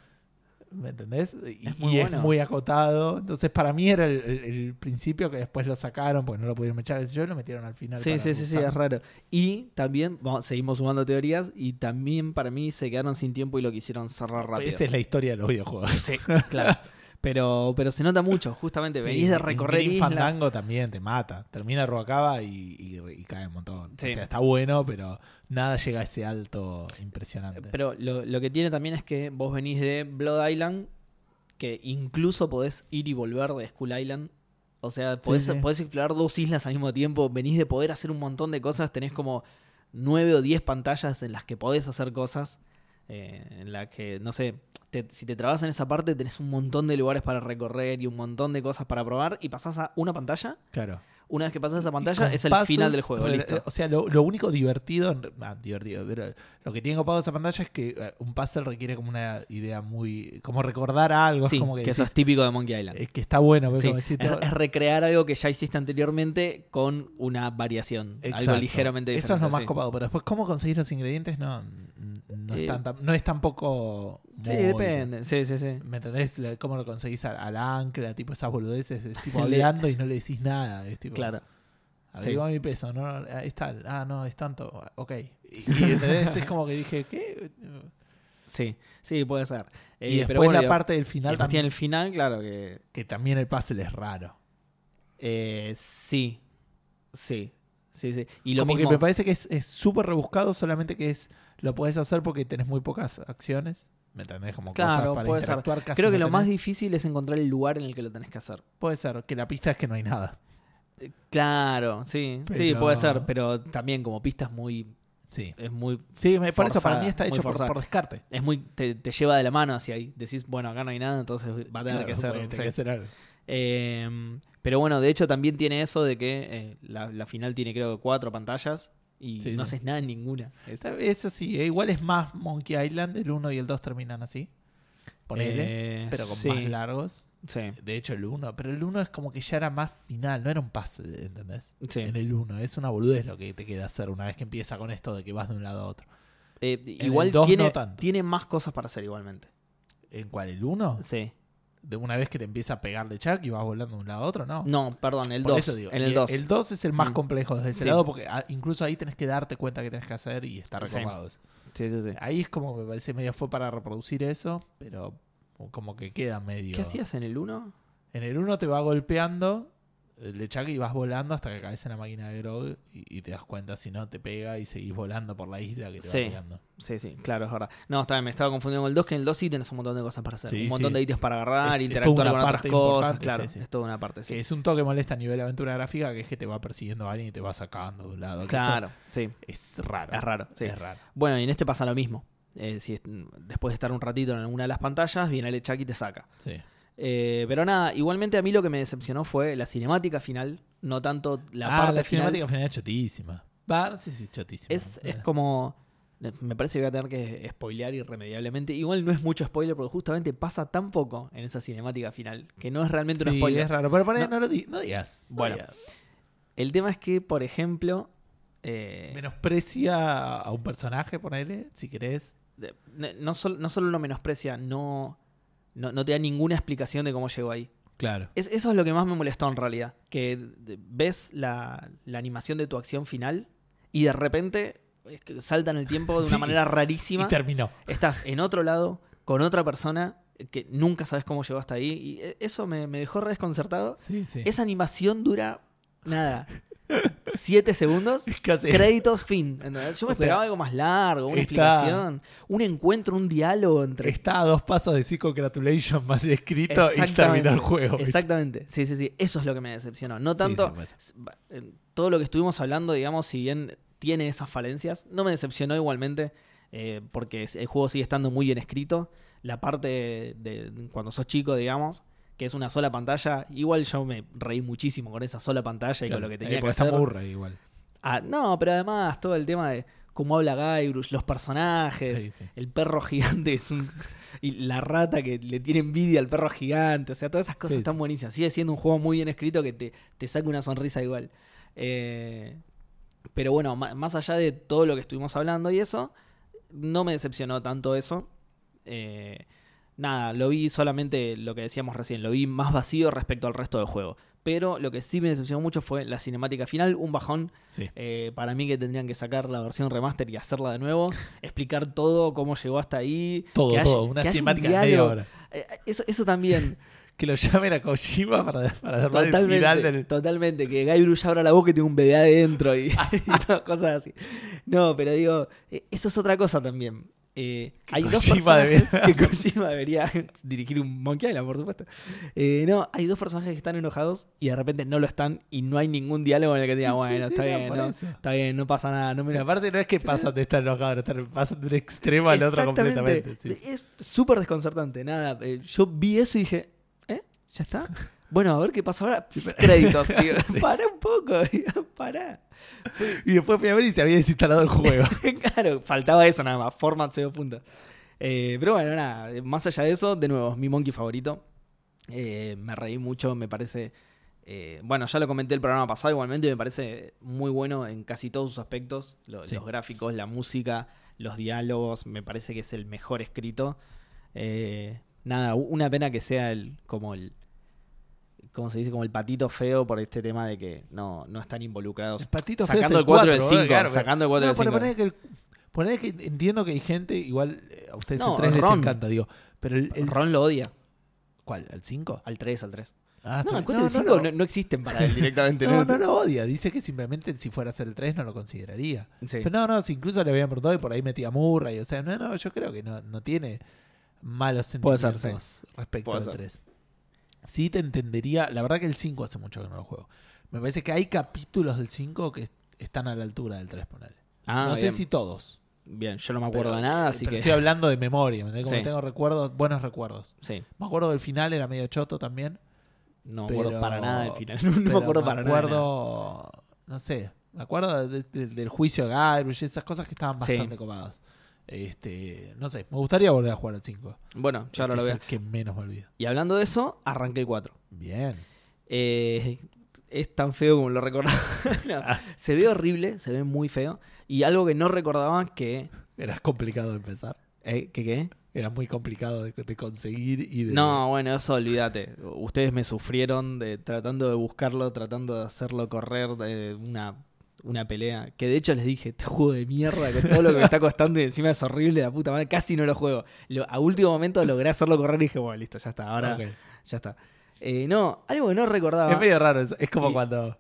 ¿Me entendés? Y, Es muy y bueno. es muy acotado. Entonces, para mí era el, el- el principio que después lo sacaron porque no lo pudieron echar. Yo lo metieron al final. Sí, sí, sí, sí, es raro. Y también, seguimos sumando teorías, y también para mí se quedaron sin tiempo y lo quisieron cerrar rápido. Esa es la historia de los videojuegos. Sí, claro. Pero, pero se nota mucho, justamente. Sí, venís de recorrer Grim islas. Fandango también te mata. Termina Ruacaba y, y, y cae un montón. Sí. O sea, está bueno, pero nada llega a ese alto impresionante. Pero lo, lo que tiene también es que vos venís de Blood Island, que incluso podés ir y volver de Skull Island. O sea, podés, sí. podés explorar dos islas al mismo tiempo. Venís de poder hacer un montón de cosas. Tenés como nueve o diez pantallas en las que podés hacer cosas. Eh, en la que, no sé, te- si te trabas en esa parte, tenés un montón de lugares para recorrer y un montón de cosas para probar. Y pasás a una pantalla. claro. Una vez que pasas esa pantalla, es el puzzles, final del juego. Listo. eh, O sea, lo, lo único divertido, ah, divertido, pero lo que tiene copado esa pantalla es que eh, un puzzle requiere como una idea muy. como recordar algo. sí, es como que, que eso es típico de Monkey Island. es que está bueno, pero Sí, decís, es, es recrear algo que ya hiciste anteriormente con una variación. Exacto. Algo ligeramente diferente. Eso es lo más sí. copado, pero después cómo conseguís los ingredientes no, no, es, Eh, tan, no es tampoco... Sí, depende. Sí, sí, sí. ¿Me entendés? ¿Cómo lo conseguís al, al ancla? Tipo esas boludeces, es tipo hablando y no le decís nada. Es tipo, Claro. Averigua mi peso, no, ahí está. Ah, no, es tanto. Ok. Y, y, ¿entendés? es como que dije, ¿qué? Sí, sí, puede ser. y Eh, después pero bueno, la parte del final también, el final, claro que. que también el puzzle es raro. eh, sí. Sí. Sí, sí. Y lo como mismo. que me parece que es es súper rebuscado, solamente que es lo podés hacer porque tenés muy pocas acciones. ¿Me entendés? Como Claro, cosas para puede ser. interactuar casi Creo que no lo más difícil es encontrar el lugar en el que lo tenés que hacer. Puede ser que la pista es que no hay nada. Claro, sí, sí, puede ser, pero también como pista es muy, Sí. es muy, Sí, me- por eso para mí está hecho por, descarte. es muy, te, te lleva de la mano hacia ahí. Decís, bueno, acá no hay nada, entonces va a tener Claro, que ser. puede tener sí. que ser algo. Eh, pero bueno, de hecho también tiene eso de que eh, la, la final tiene creo que cuatro pantallas y Sí, no sí. haces nada en ninguna. Es- Eso sí, eh, igual es más Monkey Island, el 1 y el 2 terminan así. Ponele, Eh, pero con sí, más largos. Sí, De hecho, el 1, pero el 1 es como que ya era más final, no era un puzzle, ¿entendés? sí. En el 1, es una boludez lo que te queda hacer una vez que empieza con esto de que vas de un lado a otro. Eh, igual tiene, no tiene más cosas para hacer igualmente. ¿En cuál? ¿El 1? Sí. De una vez que te empieza a pegarle Chuck y vas volando de un lado a otro, ¿no? No, perdón, el Por 2. eso digo, En el 2. El 2 es el más Mm. complejo desde ese Sí. lado porque ah, incluso ahí tenés que darte cuenta que tenés que hacer y está Sí. recopado eso. Sí, sí, sí. Ahí es como me parece medio fue para reproducir eso, pero como que queda medio. ¿Qué hacías en el 1? En el 1 te va golpeando Chuck y vas volando hasta que caes en la máquina de Grog y, y te das cuenta si no te pega y seguís volando por la isla que te Sí. va pegando. Sí, sí, claro, es verdad. No, está bien, me estaba confundiendo con el 2, que en el 2 sí tenés un montón de cosas para hacer. Sí, un montón sí. de ítems para agarrar, Es- es interactuar una con otras cosas. Claro, es toda una parte, sí. Que es un toque molesta a nivel de aventura gráfica que es que te va persiguiendo a alguien y te va sacando de un lado. Claro, sí. Es raro. Es raro, sí. Es raro. Bueno, y en este pasa lo mismo. Eh, si es- después de estar un ratito en alguna de las pantallas, viene el Chuck y te saca. Sí. Eh, pero nada, igualmente a mí lo que me decepcionó fue la cinemática final, no tanto la ah, parte la final. cinemática final es chotísima. Sé si es chotísima. Es, es como. Me parece que voy a tener que spoilear irremediablemente. Igual no es mucho spoiler porque justamente pasa tan poco en esa cinemática final que no es realmente un sí, spoiler. es raro. Pero por ahí No. no, lo di- no digas. no Bueno. digas. El tema es que, por ejemplo. eh, Menosprecia a un personaje, ponele, si querés. no, no sol- no solo lo menosprecia, no, no, no te da ninguna explicación de cómo llegó ahí. Claro. Es- eso es lo que más me molestó en realidad. Que ves la, la animación de tu acción final y de repente es que salta en el tiempo de una Sí, manera Y rarísima. terminó. Estás en otro lado con otra persona que nunca sabes cómo llegó hasta ahí. Y e- eso me, me dejó re desconcertado. Sí, sí. Esa animación dura nada. Siete segundos. Casi- Créditos, fin. ¿entendés? Yo me O sea, esperaba algo más largo, una está- explicación, un encuentro, un diálogo entre. Está a dos pasos de decir congratulations mal escrito y terminó el juego. Exactamente. Sí, sí, sí. Eso es lo que me decepcionó. No tanto. sí, en todo lo que estuvimos hablando, digamos, si bien tiene esas falencias, no me decepcionó igualmente, eh, porque el juego sigue estando muy bien escrito. La parte de, de cuando sos chico, digamos, que es una sola pantalla, igual yo me reí muchísimo con esa sola pantalla y Claro. con lo que Eh, tenía que porque hacer. está igual. Ah, no, pero además todo el tema de cómo habla Guybrush, los personajes, Sí, sí. el perro gigante es un y la rata que le tiene envidia al perro gigante, o sea, todas esas cosas Sí, están buenísimas. Sigue siendo un juego muy bien escrito que te, te saca una sonrisa igual. Eh, pero bueno, más allá de todo lo que estuvimos hablando y eso, no me decepcionó tanto eso. Eh, nada, lo vi solamente lo que decíamos recién, lo vi más vacío respecto al resto del juego. Pero lo que sí me decepcionó mucho fue la cinemática final, un bajón. Sí. Eh, para mí que tendrían que sacar la versión remaster y hacerla de nuevo, explicar todo, cómo llegó hasta ahí. Todo, haya- todo. Una haya un cinemática de media hora. Eh, eso, eso también. Que lo llamen a Kojima para, para armar el totalmente, final del. totalmente. Que Guybrush abra la boca y tenga un bebé adentro y, y todas cosas así. No, pero digo, eh, eso es otra cosa también. Eh, hay dos personajes debería- que Kojima debería dirigir un Monkey Island, por supuesto. Eh, no, hay dos personajes que están enojados y de repente no lo están y no hay ningún diálogo en el que te diga, Sí, bueno, sí, está bien, no, está bien, no pasa nada, no me Pero aparte no es que pasan de estar enojados, pasan de un extremo al otro completamente. Es súper desconcertante. Nada, eh, yo vi eso y dije, ¿eh? ¿Ya está? Bueno, a ver qué pasa ahora. Créditos. Digo, Pará un poco, digo, pará. Y después fui a ver y se había desinstalado el juego. claro, faltaba eso nada más. Format 0 puntos. Eh, pero bueno, nada, más allá de eso, de nuevo, es mi monkey favorito. Eh, me reí mucho, me parece. eh, bueno, ya lo comenté el programa pasado, igualmente me parece muy bueno en casi todos sus aspectos. Lo- Sí. Los gráficos, la música, los diálogos, me parece que es el mejor escrito. Eh, nada, una pena que sea el como el. ¿Cómo se dice? Como el patito feo por este tema de que no, no están involucrados. El patito feo Sacando es el 4 del 4, 5. claro, sacando el 4 No, del pero 5. poné que, el- que entiendo que hay gente, igual eh, a ustedes No, el 3 les encanta, digo. Pero el, el- Ron lo odia. ¿Cuál? ¿El 5? Al 3, al 3. Ah, No, el bien. 4 y el 5 no, existen para él directamente. no, no lo odia. Dice que simplemente si fuera a ser el 3 no lo consideraría. Sí. Pero no, no, si incluso le habían preguntado y por ahí metía Murray. O sea, no, no, yo creo que no, no tiene malos Puede ser, sentimientos respecto Puede al ser. 3. Sí te entendería, la verdad que el 5 hace mucho que no lo juego. Me parece que hay capítulos del 5 que están a la altura del 3, ponele. Ah, no sé bien. si todos. Bien, yo no me acuerdo pero- de nada, así pero que. estoy hablando de memoria, ¿me? Como Sí. tengo recuerdos, buenos recuerdos. Sí, Me acuerdo del final, era medio choto también. no me acuerdo para nada del final. No, me acuerdo para nada. acuerdo, no sé, me acuerdo de- de- del juicio de Guybrush esas cosas que estaban Sí. bastante copadas. Este, no sé, me gustaría volver a jugar al 5. Bueno, ya ahora lo veo. que menos me olvido. Y hablando de eso, arranqué el 4. Bien. Eh, es tan feo como lo recordaba. No, se ve horrible, se ve muy feo. Y algo que no recordaba que. Era complicado de empezar. eh, ¿Que qué? Era muy complicado de, de conseguir y de... No, bueno, eso olvídate. Ustedes me sufrieron de tratando de buscarlo, tratando de hacerlo correr de una, una pelea. Que de hecho les dije, este juego de mierda con todo lo que me está costando y encima es horrible, la puta madre, casi no lo juego. Lo- a último momento logré hacerlo correr y dije, bueno, listo, ya está, ahora ya está. Eh, no, algo que no recordaba. Es medio raro eso. Es como Y- cuando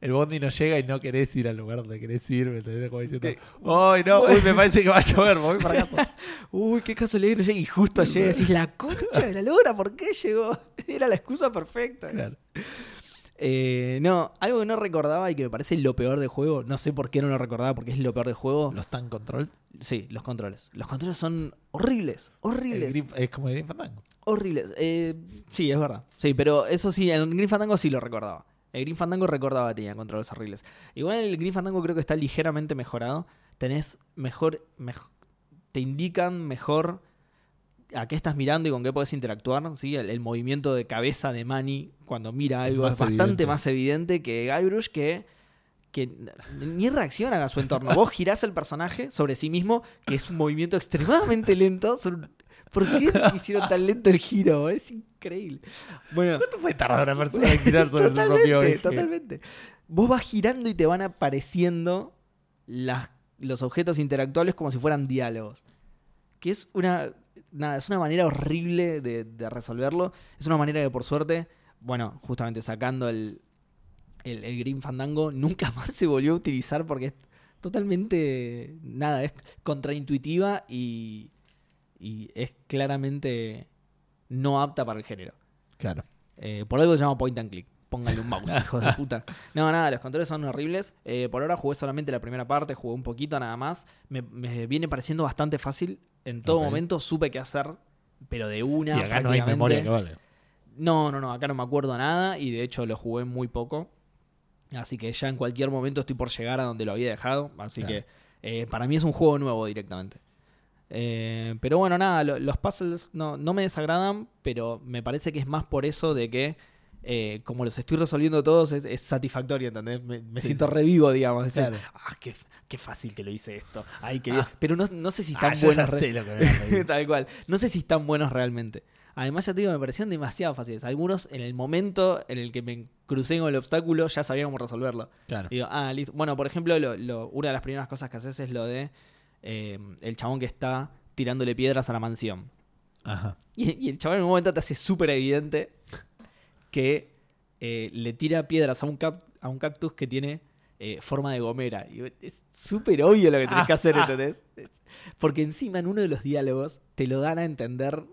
el bondi no llega y no querés ir al lugar donde querés ir. ¿Me entendés? Como diciendo, ¡Ay, no! Uy, me parece que va a llover, voy para casa. Uy, qué caso le y justo llega y decís, la concha de la lora, ¿por qué llegó? Era la excusa perfecta. Claro. Eh, no, algo que no recordaba y que me parece lo peor del juego, no sé por qué no lo recordaba porque es lo peor del juego. Los tan control. Sí, los controles. Los controles son horribles, horribles, es como el Green Fandango. horribles. Eh, sí, es verdad. Sí, pero eso sí, el Green Fandango sí lo recordaba. El Green Fandango recordaba que tenía controles horribles. Igual el Green Fandango creo que está ligeramente mejorado. Tenés mejor, mej- te indican mejor a qué estás mirando y con qué puedes interactuar. ¿sí? El, el movimiento de cabeza de Manny cuando mira algo más es bastante evidente. más evidente que Guybrush que, que ni reacciona a su entorno. Vos girás el personaje sobre sí mismo, que es un movimiento extremadamente lento. Son- ¿Por qué hicieron tan lento el giro? Es increíble. Bueno, ¿Cuánto puede tardar una persona en girar sobre su propio eje? totalmente. Vos vas girando y te van apareciendo las, los objetos interactuables como si fueran diálogos. Que es una. Nada, es una manera horrible de, de resolverlo. Es una manera que, por suerte, bueno, justamente sacando el, el, el Green Fandango, nunca más se volvió a utilizar porque es totalmente. Nada, es contraintuitiva y. Y es claramente no apta para el género. Claro. Eh, por algo se llama point and click. Póngale un mouse, hijo de puta. No, nada, los controles son horribles. Eh, por ahora jugué solamente la primera parte, jugué un poquito nada más. Me, me viene pareciendo bastante fácil. En todo momento supe qué hacer, pero de una. y acá no hay memoria que vale. No, no, no, acá no me acuerdo nada y de hecho lo jugué muy poco. Así que ya en cualquier momento estoy por llegar a donde lo había dejado. Así Claro. que eh, para mí es un juego nuevo directamente. Eh, pero bueno, nada, lo- los puzzles no, no me desagradan, pero me parece que es más por eso de que eh, como los estoy resolviendo todos es, es satisfactorio, ¿entendés? Me, me Sí, siento sí. revivo, digamos. Es Claro. decir, ah, qué, qué fácil que lo hice esto. Ay, qué bien. Pero no, no sé si Ah, están yo ya buenos. sé lo que. Tal cual. No sé si están buenos realmente. Además, ya te digo, me parecían demasiado fáciles. Algunos, en el momento en el que me crucé con el obstáculo, ya sabía cómo resolverlo. Claro. Digo, ah, listo. Bueno, por ejemplo, lo- lo- una de las primeras cosas que haces es lo de eh, el chabón que está tirándole piedras a la mansión. Ajá. Y, y el chabón en un momento te hace súper evidente que eh, le tira piedras a un, cap- a un cactus que tiene eh, forma de gomera. Y es súper obvio lo que tenés que hacer, ¿entendés? Es- Porque encima en uno de los diálogos te lo dan a entender.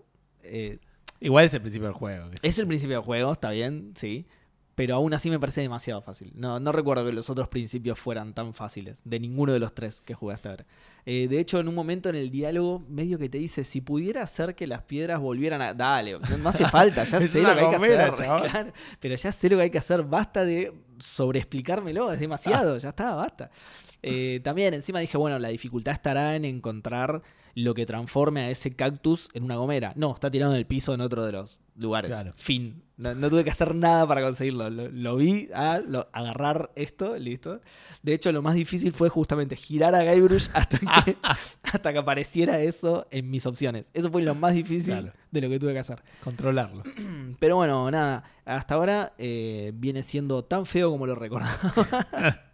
eh, Igual es el principio del juego. es el principio del juego, está bien, sí. Pero aún así me parece demasiado fácil. No, no recuerdo que los otros principios fueran tan fáciles. De ninguno de los tres que jugaste ahora. Eh, de hecho, en un momento en el diálogo, medio que te dice: si pudiera hacer que las piedras volvieran a. Dale, no, no hace falta, ya sé lo que hay que hacer. claro, pero ya sé lo que hay que hacer. Basta de sobreexplicármelo, es demasiado, ya está, basta. Eh, también encima dije, bueno, la dificultad estará en encontrar lo que transforme a ese cactus en una gomera. No, está tirado en el piso en otro de los lugares. Claro. Fin. No, no tuve que hacer nada para conseguirlo. Lo, lo vi a lo- agarrar esto, listo. De hecho, lo más difícil fue justamente girar a Guybrush hasta que, hasta que apareciera eso en mis opciones. Eso fue lo más difícil Claro. de lo que tuve que hacer. Controlarlo. Pero bueno, nada. Hasta ahora eh, viene siendo tan feo como lo recordaba.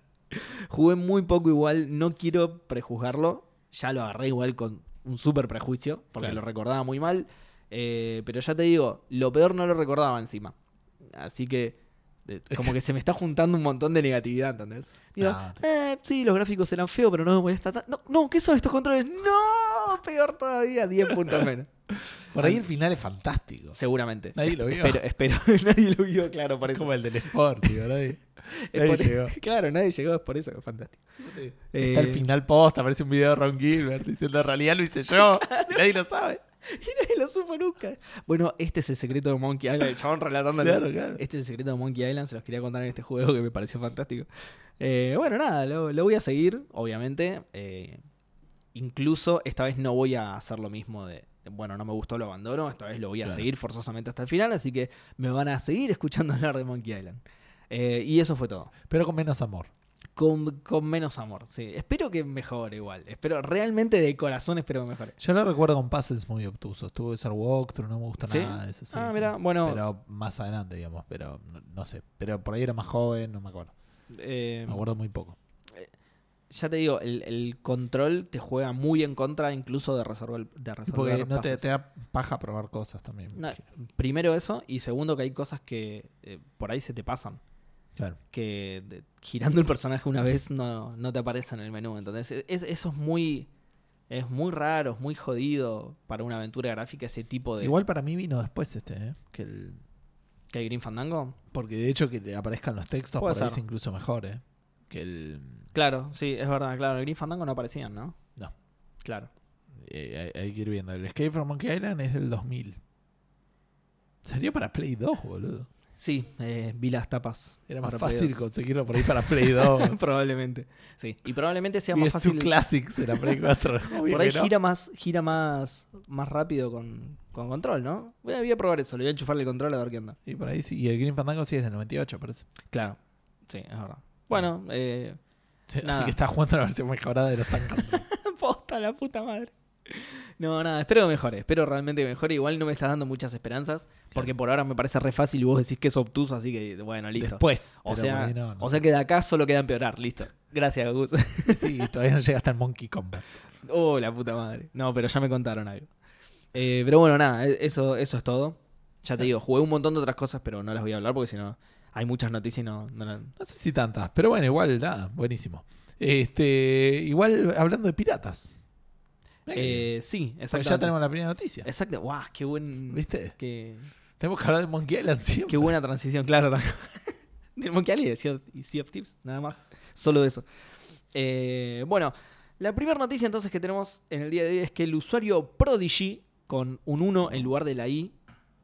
Jugué muy poco igual. No quiero prejuzgarlo. Ya lo agarré igual con un súper prejuicio. Porque Claro. lo recordaba muy mal. Eh, pero ya te digo, lo peor no lo recordaba encima. Así que como que se me está juntando un montón de negatividad, ¿entendés? Digo, eh, sí, los gráficos eran feos, pero no me molesta tanto. No, no, ¿qué son estos controles? No, peor todavía, 10 puntos menos. Por ahí el final es fantástico. Seguramente. Nadie lo vio. Espero, espero. nadie lo vio, claro, por Es eso. como el del Sport, tío. Nadie, nadie por- llegó. Claro, nadie llegó, es por eso, es fantástico. Está el Eh, final post, aparece un video de Ron Gilbert diciendo en realidad lo hice yo. y nadie lo sabe. Y nadie lo supo nunca. Bueno, este es el secreto de Monkey Island. El chabón. Claro, claro. Este es el secreto de Monkey Island. Se los quería contar en este juego que me pareció fantástico. Eh, bueno, nada, lo, lo voy a seguir, obviamente. Eh, incluso esta vez no voy a hacer lo mismo de, de, bueno, no me gustó, lo abandono. Esta vez lo voy a Claro. seguir forzosamente hasta el final. Así que me van a seguir escuchando hablar de Monkey Island. Eh, y eso fue todo. Pero con menos amor. Con, con menos amor, sí. Espero que mejore igual. Espero, realmente de corazón espero que mejore. Yo lo recuerdo con puzzles muy obtusos. Tuve que ser walkthrough, no me gusta ¿Sí? nada de eso. sí, Ah, mira, bueno. Pero más adelante, digamos. Pero no, no sé. Pero por ahí era más joven, no me acuerdo. Eh, Me acuerdo muy poco. ya te digo, el, el control te juega muy en contra incluso de resolver, de resolver porque no te, da paja probar cosas también. No, primero eso, y segundo que hay cosas que eh, por ahí se te pasan. Claro. Que de- girando el personaje una vez no, no te aparece en el menú. Entonces, es- eso es muy. Es muy raro, es muy jodido para una aventura gráfica ese tipo de. Igual para mí vino después este, ¿eh? Que el, que el Green Fandango. porque de hecho que te aparezcan los textos por ahí ser. es incluso mejor, ¿eh? Que el... Claro, sí, es verdad, claro. El Green Fandango no aparecían, ¿no? No. Claro. eh, hay, hay que ir viendo. El Escape from Monkey Island es del 2000. Sería para Play 2, boludo. Sí, eh, vi las tapas. Era más fácil 2. conseguirlo por ahí para Play 2. probablemente. Sí. Y probablemente sea más es fácil. Classics era Play 4. Obvio Por ahí gira más, gira más, más rápido con, con control, ¿no? Voy a, voy a probar eso, le voy a enchufarle el control a ver qué onda. Y por ahí sí. Y el Green Fandango sí es del 98, parece. Claro. Sí, es verdad. Bueno, eh, Nada. Así que está jugando la versión mejorada de los tanques. posta la puta madre. No, nada, espero que mejore, espero realmente que mejore. Igual no me estás dando muchas esperanzas, porque por ahora me parece re fácil y vos decís que es obtuso, así que bueno, listo. Después. o sea, no, no o sea que de acá solo queda empeorar, listo. Gracias, Gus. Sí, todavía no llega hasta el Monkey Combat. oh, la puta madre. No, pero ya me contaron algo. Eh, pero bueno, nada, e- eso, eso es todo. Ya te digo, jugué un montón de otras cosas, pero no las voy a hablar porque si no hay muchas noticias y no, no, no- No sé si tantas, pero bueno, igual, nada, buenísimo. Este, igual hablando de piratas. Eh, sí, exactamente. ya tenemos la primera noticia. Exacto. Guau, qué buen. ¿Viste? Qué, Tenemos que hablar de Monkey Island siempre. qué buena transición, claro. Del Monkey Island y de Sea of, y Sea of Thieves, nada más. Solo de eso. Eh, bueno, la primera noticia entonces que tenemos en el día de hoy es que el usuario Prodigy, con un 1 en lugar de la I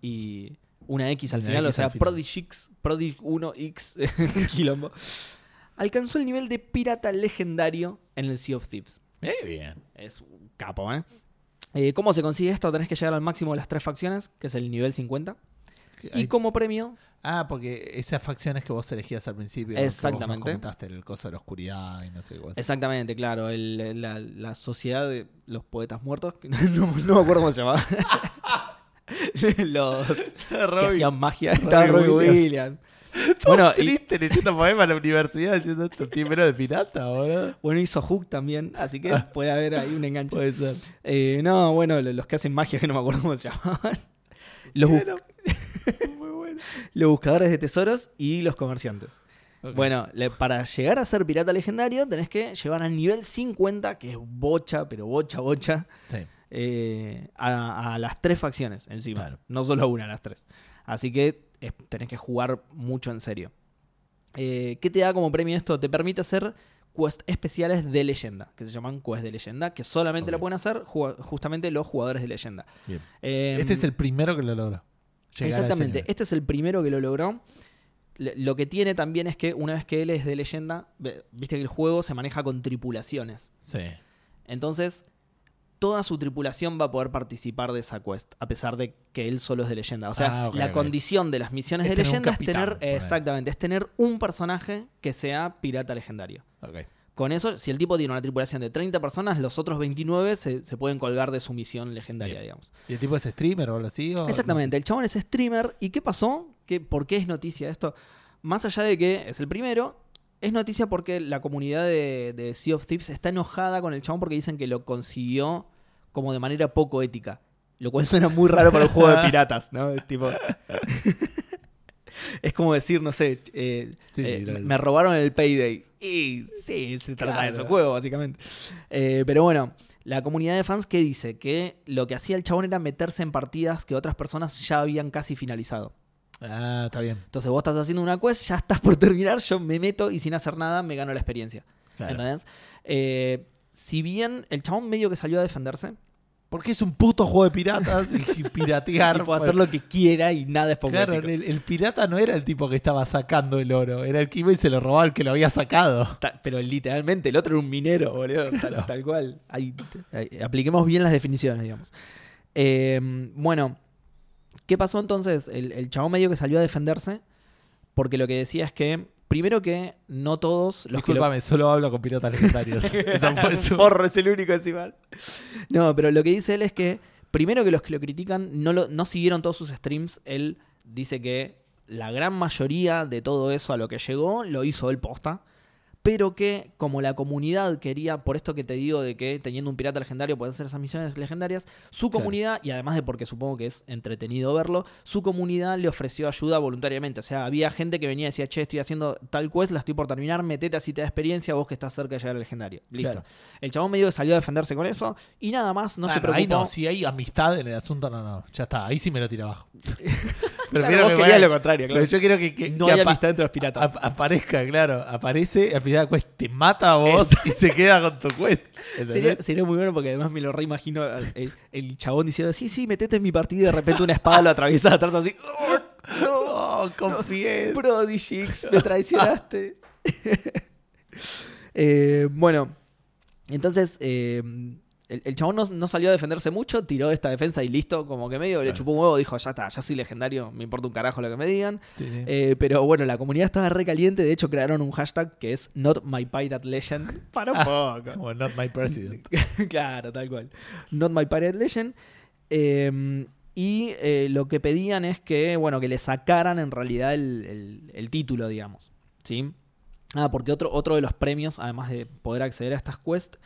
y una X al Una final, o sea. Prodigix, Prodig 1X, quilombo, alcanzó el nivel de pirata legendario en el Sea of Thieves. Qué bien. Es un capo, ¿eh? Eh, ¿Cómo se consigue esto? Tenés que llegar al máximo de las tres facciones, que es el nivel 50. Y como premio, Ah, porque esas facciones que vos elegías al principio. que vos Exactamente. comentaste el coso de la oscuridad y no sé qué exactamente, claro, el- la, la sociedad de los poetas muertos, que no, no- no me acuerdo cómo se llamaba. los que hacían magia. Estaba Robbie Robbie Williams. Williams. Bueno, y, triste leyendo poemas en la universidad diciendo esto timbre de pirata, boludo. bueno, hizo Hook también, así que puede haber ahí un enganche. Puede ser. Eh, no, bueno, lo- los que hacen magia, que no me acuerdo cómo se llamaban. Los, bus- muy bueno. los buscadores de tesoros y los comerciantes. Bueno, le- para llegar a ser pirata legendario tenés que llevar al nivel 50, que es bocha, pero bocha, bocha, Sí. eh, a, a las tres facciones encima. Claro. No solo a una, a las tres. Así que es- tenés que jugar mucho en serio. Eh, ¿Qué te da como premio esto? Te permite hacer quests especiales de leyenda, que se llaman quests de leyenda, que solamente la pueden hacer ju- justamente los jugadores de leyenda. Bien. Eh, Este es el primero que lo logró. Exactamente, este es el primero que lo logró. Lo que tiene también es que una vez que él es de leyenda, viste que el juego se maneja con tripulaciones. Sí. Entonces, toda su tripulación va a poder participar de esa quest, a pesar de que él solo es de leyenda. O sea, Ah, la condición de las misiones Es de leyenda es tener, exactamente, es tener un personaje que sea pirata legendario. Con eso, si el tipo tiene una tripulación de 30 personas, los otros 29 se, se pueden colgar de su misión legendaria, Bien. digamos. ¿Y el tipo es streamer o algo así? o- Exactamente, el chabón es streamer. ¿Y qué pasó? ¿Qué, ¿Por qué es noticia esto? Más allá de que es el primero, es noticia porque la comunidad de, de Sea of Thieves está enojada con el chabón porque dicen que lo consiguió como de manera poco ética. Lo cual suena muy raro para un juego de piratas, ¿no? Es tipo. es como decir, no sé, eh, Sí, sí, eh, me robaron el payday. Y sí, se trata de ese juego, básicamente. Eh, pero bueno, La comunidad de fans que dice que lo que hacía el chabón era meterse en partidas que otras personas ya habían casi finalizado. Ah, está bien. Entonces vos estás haciendo una quest, ya estás por terminar, yo me meto y sin hacer nada me gano la experiencia. Claro. ¿Entendés? Eh, si bien el chabón medio que salió a defenderse, Porque es un puto juego de piratas y piratear. y puede hacer lo que quiera y nada es Claro, el, el pirata no era el tipo que estaba sacando el oro, era el que iba y se lo robaba al que lo había sacado. Ta- Pero literalmente, el otro era un minero, boludo. Tal, Claro. tal cual. Ahí- ahí- apliquemos bien las definiciones, digamos. Eh, bueno, ¿qué pasó entonces? El, el chabón medio que salió a defenderse porque lo que decía es que, primero que no todos los que lo- Disculpame, solo hablo con piratas legendarios. Esa fue su- Forro es el único encima. No, pero lo que dice él es que, primero que los que lo critican no, lo, no siguieron todos sus streams, él dice que la gran mayoría de todo eso a lo que llegó lo hizo él posta. Pero que como la comunidad quería, por esto que te digo de que teniendo un pirata legendario pueden hacer esas misiones legendarias, su Claro. comunidad, y además de porque supongo que es entretenido verlo, su comunidad le ofreció ayuda voluntariamente. O sea, había gente que venía y decía, che, estoy haciendo tal quest, la estoy por terminar, metete así te da experiencia, vos que estás cerca de llegar al legendario. Listo. Claro. El chabón medio que salió a defenderse con eso y nada más, no se preocupó. Ahí no, si hay amistad en el asunto, no, no. Ya está, ahí sí me lo tira abajo. Prefiero vos que querías lo contrario, claro. Pero yo quiero que, que- no que hay amistad entre los piratas. ap- aparezca, claro. Aparece, al final te mata a vos y se queda con tu quest. Sería, muy bueno porque además me lo reimagino el, el chabón diciendo, sí, sí, metete en mi partida y de repente una espada lo atraviesa atrás así. "Oh, no, No, confié. Prodigy X, me traicionaste. Eh, bueno, entonces eh, el, el chabón no, no salió a defenderse mucho, tiró esta defensa y listo, como que medio le chupó un huevo, dijo, ya está, ya soy legendario, me importa un carajo lo que me digan. Sí, sí. Eh, pero bueno, la comunidad estaba re caliente, de hecho crearon un hashtag que es Not My Pirate Legend. Para un poco. Como not my president. claro, tal cual. Not My Pirate Legend. Eh, y eh, lo que pedían es que, bueno, que le sacaran en realidad el, el- el título, digamos. ¿Sí? Ah, porque otro, otro de los premios, además de poder acceder a estas quests,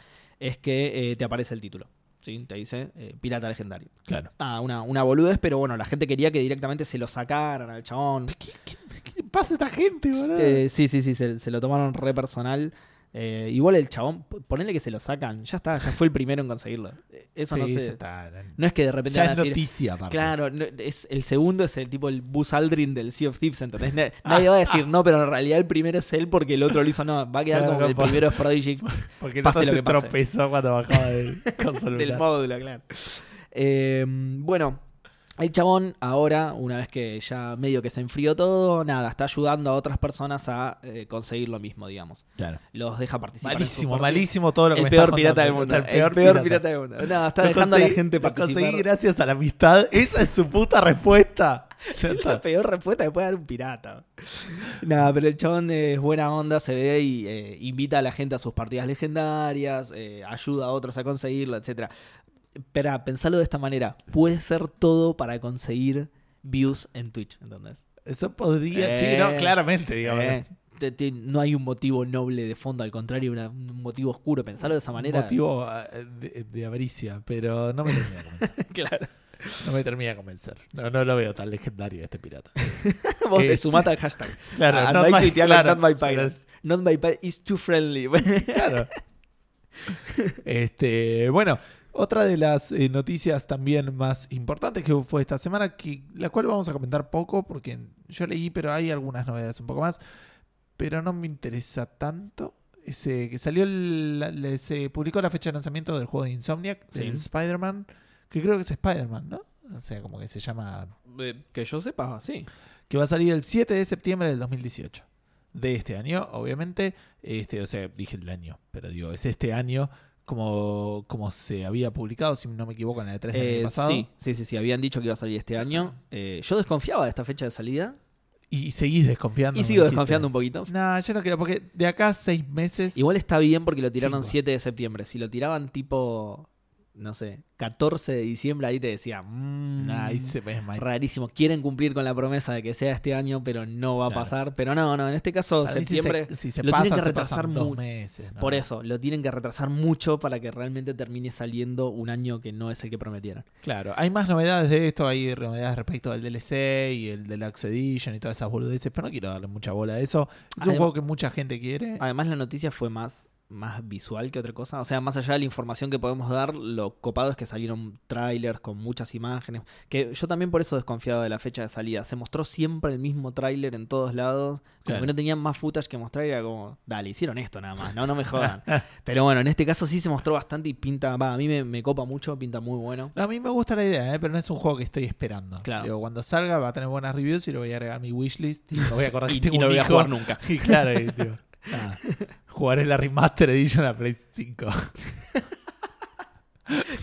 es que eh, te aparece el título. ¿Sí? Te dice eh, Pirata Legendario. Claro. Ah, una, una boludez, pero bueno, la gente quería que directamente se lo sacaran al chabón. ¿Qué, qué, qué pasa a esta gente, boludo? Eh, sí, sí, sí, se, se lo tomaron re personal. Eh, igual el chabón, ponele que se lo sacan, ya está, ya fue el primero en conseguirlo. Eh, Eso no sé. está. No es que de repente Ya van a es decir. noticia, aparte. Claro, no, es, el segundo es el tipo el Buzz Aldrin del Sea of Thieves, ¿entendés? Na- Ah. Nadie va a decir no, pero en realidad el primero es él porque el otro lo hizo no. Va a quedar Claro, como que el por- primero es Prodigy Porque no pase lo se que pase. tropezó cuando bajaba del del módulo, claro. Eh, bueno, el chabón ahora, una vez que ya medio que se enfrió todo, nada, está ayudando a otras personas a eh, conseguir lo mismo, digamos. Claro. Los deja participar. Malísimo, malísimo todo lo que El me peor pirata del mundo. El peor, pirata. del mundo. No, está Lo dejando a la gente lo conseguí participar. gracias a la amistad. Esa es su puta respuesta. Es la peor respuesta que puede dar un pirata. Nada, pero el chabón es buena onda, se ve y eh, invita a la gente a sus partidas legendarias, eh, ayuda a otros a conseguirlo, etcétera. Espera, pensalo de esta manera. Puede ser todo para conseguir views en Twitch, ¿entendés? Eso podría. Eh, sí, no, claramente, digamos. Eh, te- te- no hay un motivo noble de fondo, al contrario, una- un motivo oscuro. Pensalo de esa manera. motivo eh, de, de avaricia, pero no me termina de convencer. claro. No me termina de convencer. No, no lo veo tan legendario este pirata. Vos Eh, te sumate al hashtag. Claro, Ah, not my- claro, not my pirate. Not my pirate is too friendly. Claro. este, bueno, otra de las eh, noticias también más importantes que fue esta semana, que, la cual vamos a comentar poco, porque yo leí, pero hay algunas novedades un poco más, pero no me interesa tanto. Ese, que salió, el- se publicó la fecha de lanzamiento del juego de Insomniac, Sí. del Spider-Man, que creo que es Spider-Man, ¿no? O sea, como que se llama Eh, que yo sepa, sí. que va a salir el 7 de septiembre del 2018. De este año, obviamente. Este, o sea, dije el año, pero digo, es este año como, como se había publicado, si no me equivoco, en la de 3 del Eh, año pasado. sí, sí, sí, sí. Habían dicho que iba a salir este año. Eh, yo desconfiaba de esta fecha de salida. Y seguís desconfiando. y sigo desconfiando un poquito. No, yo no quiero, porque de acá a seis meses. Igual está bien porque lo tiraron Cinco. 7 de septiembre. Si lo tiraban tipo, no sé, 14 de diciembre, ahí te decía, mmm, ahí se ve más. rarísimo. Quieren cumplir con la promesa de que sea este año, pero no va a Claro. pasar. Pero no, no, en este caso, si septiembre. se, si se lo pasa, tienen que retrasar pasan dos mu- meses. ¿no? Por eso, lo tienen que retrasar mucho para que realmente termine saliendo un año que no es el que prometieron. Claro, hay más novedades de esto, hay novedades respecto del DLC y el Deluxe Edition y todas esas boludeces, pero no quiero darle mucha bola a eso. Es un Adem- juego que mucha gente quiere. Además, la noticia fue más más visual que otra cosa. O sea, más allá de la información que podemos dar, lo copado es que salieron trailers con muchas imágenes. Que yo también por eso desconfiaba de la fecha de salida. Se mostró siempre el mismo tráiler en todos lados. Como Claro. que no tenían más footage que mostrar. Era como, dale, hicieron esto nada más. No, no me jodan. Pero bueno, en este caso sí se mostró bastante y pinta. Va, a mí me, me copa mucho, pinta muy bueno. No, a mí me gusta la idea, ¿eh? pero no es un juego que estoy esperando. Claro. Digo, cuando salga va a tener buenas reviews y lo voy a agregar a mi wishlist y me voy a acordar Y, no lo voy a jugar nunca. Y claro, tío, nada, jugaré la Remaster Edition a Play 5.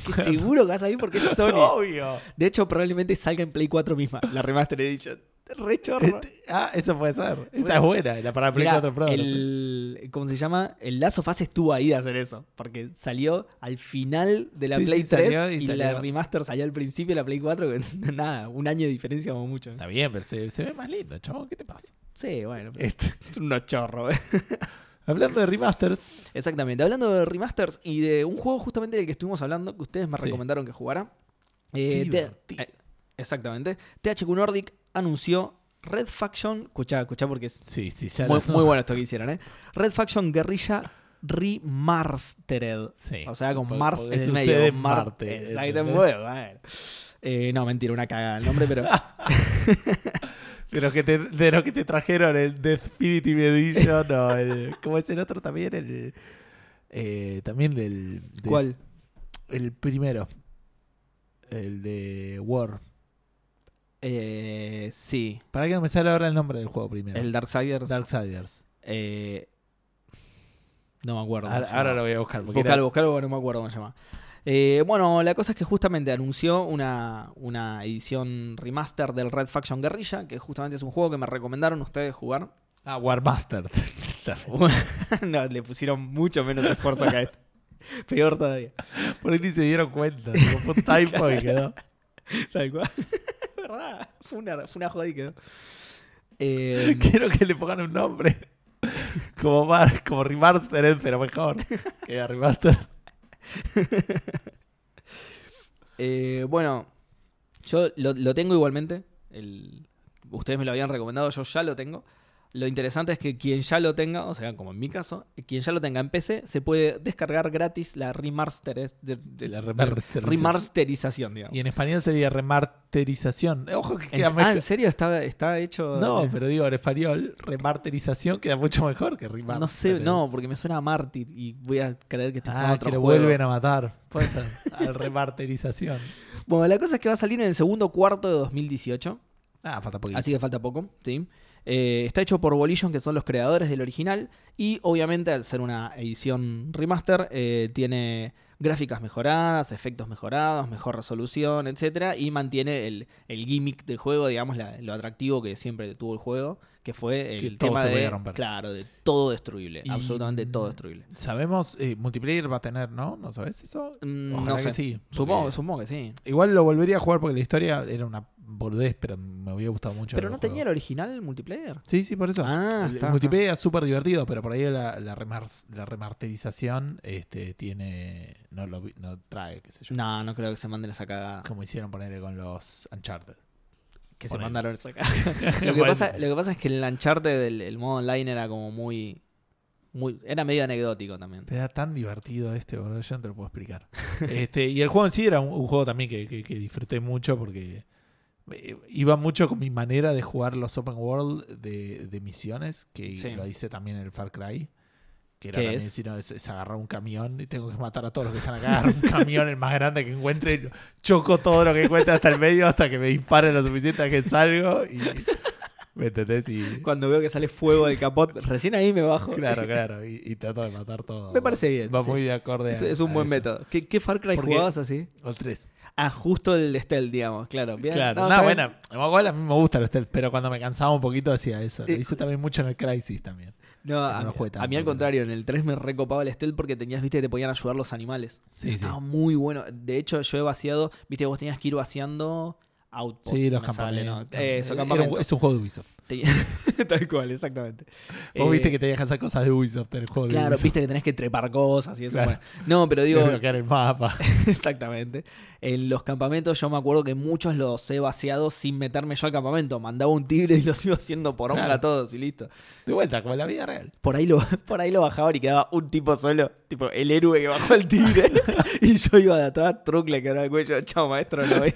Que seguro que vas a ir porque es Sony. Obvio. De hecho, probablemente salga en Play 4 misma, la Remastered Edition. Re chorro. Este- ah, eso puede ser. Esa es buena, la para Play Mirá, 4 Pro. el, ¿Cómo se llama? El Lazo Fase estuvo ahí de hacer eso. Porque salió al final de la Sí, Play sí, 3 salió y la remaster salió al principio de la Play 4. que Nada, un año de diferencia como mucho. Está bien, pero se, se ve más lindo, chabón. ¿Qué te pasa? Sí, bueno, Este, es unos chorros. eh. hablando de remasters, Exactamente. Hablando de remasters y de un juego justamente del que estuvimos hablando, que ustedes me Sí. recomendaron que jugara. Eh, te- eh, exactamente. THQ Nordic anunció Red Faction. Escuchá, escuchá porque es sí, sí, ya muy, bueno esto que hicieron, ¿eh? Red Faction Guerrilla Remastered. Sí. O sea, con Mars en el medio. en Marte, Exactamente. bueno. Eh, no, mentira, una cagada el nombre, pero. De los que te, de los que te trajeron el Definitive Edition o el. ¿Cómo es el otro también? El. eh, también del. de- ¿Cuál? El primero. El de War. Eh, sí. Para que no me sale ahora el nombre del juego primero. El Darksiders. Darksiders. Eh, no me acuerdo. Ahora, lo voy a buscar. Buscalo, era- buscalo, no me acuerdo cómo se llama. Eh, bueno, la cosa es que justamente anunció una, una edición remaster del Red Faction Guerrilla, que justamente es un juego que me recomendaron ustedes jugar. Ah, Warmaster. no, le pusieron mucho menos esfuerzo que a este. Peor todavía. Por ahí ni se dieron cuenta. Fue un typo y quedó. Tal cual. ¿Verdad? Fue una, fue una joda y quedó. Eh, Quiero que le pongan un nombre. Como, mar, como remastered, pero mejor. Que remaster. eh, bueno, yo lo, lo tengo igualmente. El, ustedes me lo habían recomendado, yo ya lo tengo. Lo interesante es que quien ya lo tenga, o sea, como en mi caso, quien ya lo tenga en PC, se puede descargar gratis la remaster, de- de- La remasterización. remasterización, digamos. Y en español sería remasterización. Ojo que En- queda ah, mejor. ¿en serio está, está hecho? No, eh, pero digo, en español, remasterización queda mucho mejor que remaster. No sé, no, porque me suena a Mártir y voy a creer que estoy Ah, otro que lo juego. vuelven a matar. Puede ser. Al remasterización. Bueno, la cosa es que va a salir en el segundo cuarto de 2018. Ah, falta poquito. Así que falta poco, ¿sí? Eh, está hecho por Volition, que son los creadores del original. Y obviamente, al ser una edición remaster, eh, tiene gráficas mejoradas, efectos mejorados, mejor resolución, etcétera Y mantiene el, el gimmick del juego, digamos, la- lo atractivo que siempre tuvo el juego, que fue el Que todo se de. podía romper. Claro, de todo destruible. Y- Absolutamente todo destruible. Sabemos, eh, multiplayer va a tener, ¿no? ¿No sabes eso? Mm, Ojalá no que sí. Supongo, supongo que sí. Igual lo volvería a jugar porque la historia era una boludez, pero me hubiera gustado mucho. Pero no juego. tenía el original el multiplayer. Sí, sí, por eso. Ah, el, el está, multiplayer es súper divertido, pero por ahí la, la, remars- la remasterización este, tiene. No, lo, vi- no trae, qué sé yo. No, no creo que se manden esa cagada. Como hicieron ponerle con los Uncharted. que se mandaron esa cagada. lo, que pasa, lo que pasa es que el Uncharted del el modo online era como muy. muy era medio anecdótico también. Pero era tan divertido este, boludo, yo no te lo puedo explicar. este, y el juego en sí era un, un juego también que, que- que disfruté mucho porque iba mucho con mi manera de jugar los open world de, de misiones, que Sí. lo hice también en el Far Cry. Que era ¿Qué también, es? si no, es, es agarrar un camión y tengo que matar a todos los que están acá. Agarrar un camión el más grande que encuentre, choco todo lo que encuentre hasta el medio hasta que me disparen lo suficiente a que salgo y. ¿Me entendés? Y, Cuando veo que sale fuego del capot, recién ahí me bajo. claro, claro. Y, y trato de matar todo. Me parece bien, Va sí. muy de acorde Es, a- es un a buen eso. método. ¿Qué, qué Far Cry Porque- jugabas así? O el 3. Ah, justo el Stealth, digamos, claro. Bien. Claro, No, no, bueno, igual a mí me gusta el stealth, pero cuando me cansaba un poquito hacía eso. Lo Eh, hice también mucho en el Crisis también. No, no a, lo mí- a mí al contrario, en el 3 me recopaba el stealth porque tenías, viste, que te podían ayudar los animales. Sí, Estaba muy bueno. De hecho, yo he vaciado, viste, vos tenías que ir vaciando Outpost. Sí, los me sale, ¿no? campamentos. Eso, Era campamento. es un juego de Ubisoft. Tal cual, exactamente. Vos Eh, viste que te dejan hacer cosas de Ubisoft en el juego de Claro, Ubisoft. viste que tenés que trepar cosas y eso. Claro. bueno. No, pero digo, Desbloquear el mapa. exactamente. En los campamentos yo me acuerdo que muchos los he vaciado sin meterme yo al campamento. Mandaba un tigre y los iba haciendo por Claro. a todos y listo. De vuelta, como en la vida real. Por ahí, lo, por ahí lo bajaban y quedaba un tipo solo, tipo el héroe que bajó el tigre. y yo iba de atrás, truc, le quebraba el cuello. Chao, maestro, lo ve.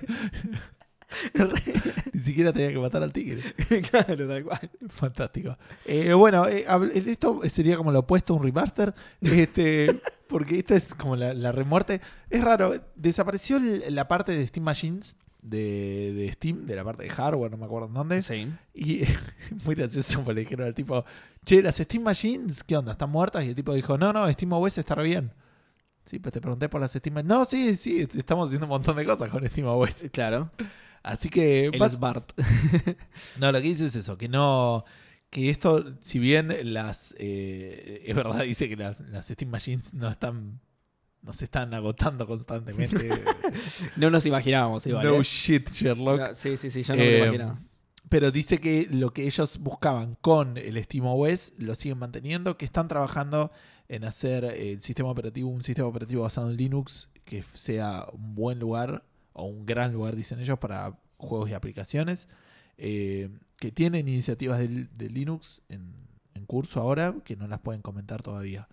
Ni siquiera tenía que matar al tigre. claro, tal cual. Fantástico. Eh, bueno, eh, hab- esto sería como lo opuesto a un remaster. Este, porque esto es como la, la remuerte. Es raro, desapareció la parte de Steam Machines de, de Steam, de la parte de hardware, no me acuerdo en dónde. Sí. Y muy gracioso porque le dijeron al tipo, che, las Steam Machines, ¿qué onda? ¿Están muertas? Y el tipo dijo, no, no, Steam OS está re bien. Sí, pues te pregunté por las Steam Machines. No, sí, sí, estamos haciendo un montón de cosas con Steam OS. Claro. Así que... El vas- Smart. no, lo que dice es eso, que no. Que esto, si bien las. eh, es verdad, dice que las, las Steam Machines no están. No se están agotando constantemente. No nos imaginábamos, igual. no ¿eh? shit, Sherlock. No, sí, sí, sí, yo no me Eh, lo imaginaba. Pero dice que lo que ellos buscaban con el SteamOS lo siguen manteniendo, que están trabajando en hacer el sistema operativo, un sistema operativo basado en Linux, que sea un buen lugar, o un gran lugar, dicen ellos, para juegos y aplicaciones, eh, que tienen iniciativas de, de Linux en, en curso ahora, que no las pueden comentar todavía.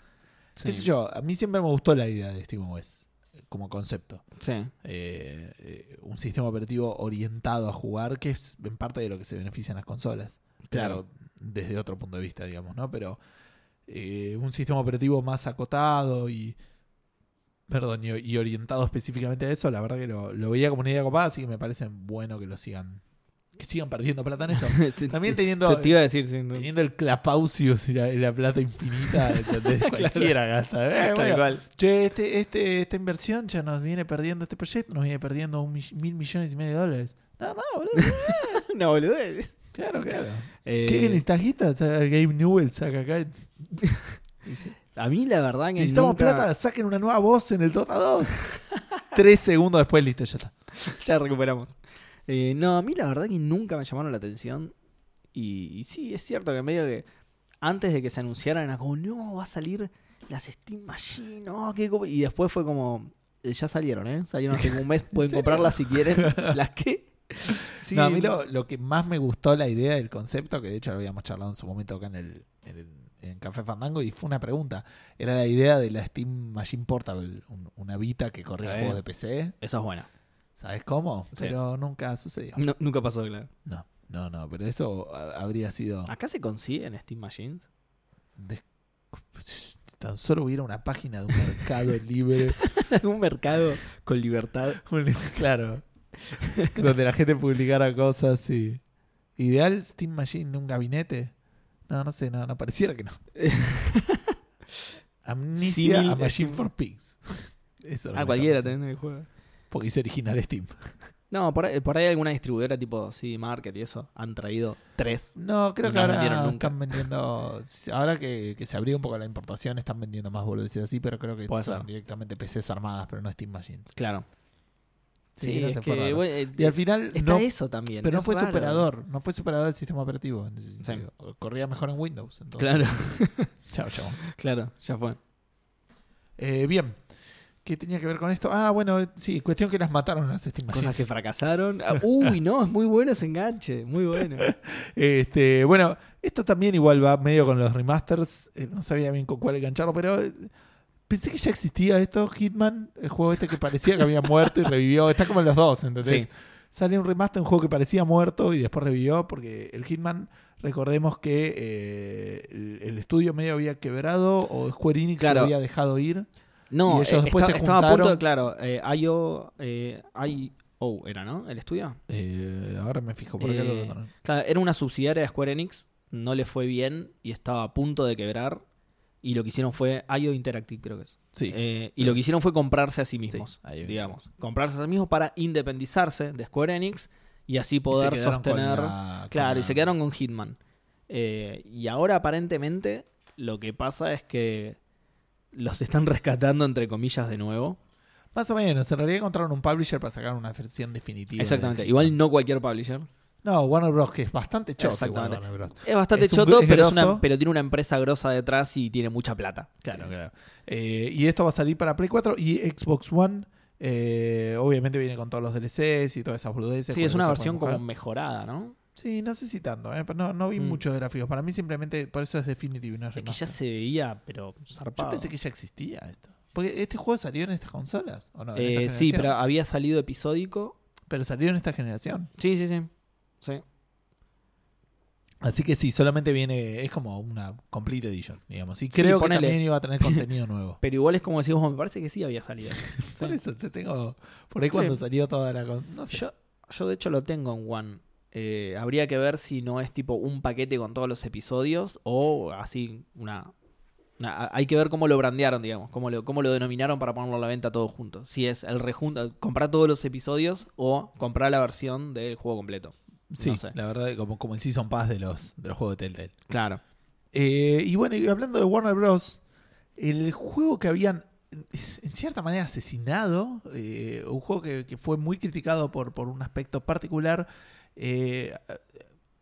¿Qué sé yo? A mí siempre me gustó la idea de SteamOS como concepto Sí. eh, eh, un sistema operativo orientado a jugar, que es en parte de lo que se benefician las consolas. Claro, desde otro punto de vista, digamos, ¿no? Pero eh, un sistema operativo más acotado y. Perdón, y, y orientado específicamente a eso, la verdad que lo, lo veía como una idea copada, así que me parece bueno que lo sigan. Que sigan perdiendo plata en eso. También te- teniendo, te, te iba a decir, sí, no. teniendo el Clapausius y la, plata infinita, ¿entendés? cualquiera gasta. Eh, Tal bueno, cual. Che, este, este, esta inversión ya nos viene perdiendo, este proyecto nos viene perdiendo un mi- mil millones y medio de dólares. Nada más, boludo. Una boludez. claro, claro. Eh, ¿Qué necesitas guita? Gabe Newell saca acá. Dice, A mí la verdad que Necesitamos nunca- plata, saquen una nueva voz en el Dota 2. Tres segundos después, listo, ya está. ya recuperamos. Eh, no, a mí la verdad que nunca me llamaron la atención. Y, y sí, es cierto que medio que antes de que se anunciaran era como, no, va a salir las Steam Machine, no, qué co-". Y después fue como, eh, ya salieron, ¿eh? Salieron hace un mes, pueden comprarlas si quieren. ¿Las qué? Sí, No, a mí lo, lo que más me gustó la idea del concepto, que de hecho lo habíamos charlado en su momento acá en el, en el- en Café Fandango, y fue una pregunta. Era la idea de la Steam Machine Portable, un- una Vita que corría juegos de PC. Eso es bueno. ¿Sabes cómo? Sí. Pero nunca sucedió. No- nunca pasó, claro. No, no, no, pero eso habría sido. ¿Acá se consiguen Steam Machines? des- Tan solo hubiera una página de un mercado libre. un mercado con libertad. claro. donde la gente publicara cosas y. Ideal Steam Machine, un gabinete. No, no sé, no, no pareciera que no. Amnesia a Machine for Pigs. Eso Ah, cualquiera también el juego. Porque es original Steam. No, por ahí, por ahí alguna distribuidora tipo CD Market y eso han traído tres. No, creo que no ahora nunca. están vendiendo. Ahora que, que se abrió un poco la importación, están vendiendo más boludeces así, pero creo que Puede son ser. directamente PCs armadas, pero no Steam Machines. Claro. Sí, Sí, no se fue bueno, eh, Y al final está no, eso también. pero no fue raro. superador, no fue superador el sistema operativo. en ese sentido. Corría mejor en Windows. Entonces. Claro, Chao, chao. claro, ya fue. Eh, bien. ¿Qué tenía que ver con esto? Ah, bueno, sí, cuestión que las mataron las Steam Cosas que fracasaron. Ah, uy, no, es muy bueno ese enganche. Muy bueno. Este, bueno, esto también igual va medio con los remasters. eh, no sabía bien con cuál engancharlo, pero eh, pensé que ya existía esto, Hitman, el juego este que parecía que había muerto y revivió. Está como en los dos, ¿entendés? Sí. Sale un remaster, un juego que parecía muerto y después revivió, porque el Hitman, recordemos que eh, el, el estudio medio había quebrado o Square Enix Claro. lo había dejado ir. No, Y ellos eh, después está- se estaba a punto, de- claro, eh, IO, eh, IO era, ¿no? El estudio. Eh, ahora me fijo por acá. Eh, lo- Claro, era una subsidiaria de Square Enix, no le fue bien y estaba a punto de quebrar. Y lo que hicieron fue IO Interactive, creo que es. Sí. Eh, y lo que hicieron fue comprarse a sí mismos, Sí, digamos. Comprarse a sí mismos para independizarse de Square Enix y así Y poder con sostener. la- claro, y se quedaron con Hitman. Eh, y ahora aparentemente lo que pasa es que los están rescatando entre comillas de nuevo. Más o menos, en realidad encontraron un publisher para sacar una versión definitiva. Exactamente. Igual no cualquier publisher. No, Warner Bros. que es bastante choto. igual Exactamente. Warner Bros. Es bastante Es un- choto, es pero, es grosso. una- pero tiene una empresa grosa detrás y tiene mucha plata. Claro, claro. Eh, y esto va a salir para Play 4 y Xbox One. eh, obviamente viene con todos los DLCs y todas esas boludeces. Sí, es una versión como mejorada, ¿no? Sí, no sé si tanto, eh, pero no, no vi Mm. muchos gráficos. Para mí simplemente, por eso es Definitive y no es Es que ya remaster. se veía, pero zarpado. Yo pensé que ya existía esto. Porque este juego salió en estas consolas, ¿o no? En Eh, esta sí, generación. pero había salido episódico. Pero salió en esta generación. Sí, sí, sí. Sí. Así que sí, solamente viene, es como una complete edition, digamos. Y Sí, creo que ponele. también iba a tener contenido nuevo. Pero igual es como decimos, me parece que sí había salido. Sí. Por eso te tengo. Por ahí cuando Sí. salió toda la. No sé. Yo, yo de hecho lo tengo en One. Eh, habría que ver si no es tipo un paquete con todos los episodios o así una... una- hay que ver cómo lo brandearon, digamos, cómo lo, cómo lo denominaron para ponerlo a la venta todo junto. Si es el rejunta, comprar todos los episodios o comprar la versión del juego completo. Sí, no sé. la verdad, como, como el Season Pass de los, de los juegos de Telltale. Claro. Eh, y bueno, y hablando de Warner Bros., el juego que habían en cierta manera asesinado, eh, un juego que, que fue muy criticado por, por un aspecto particular, eh,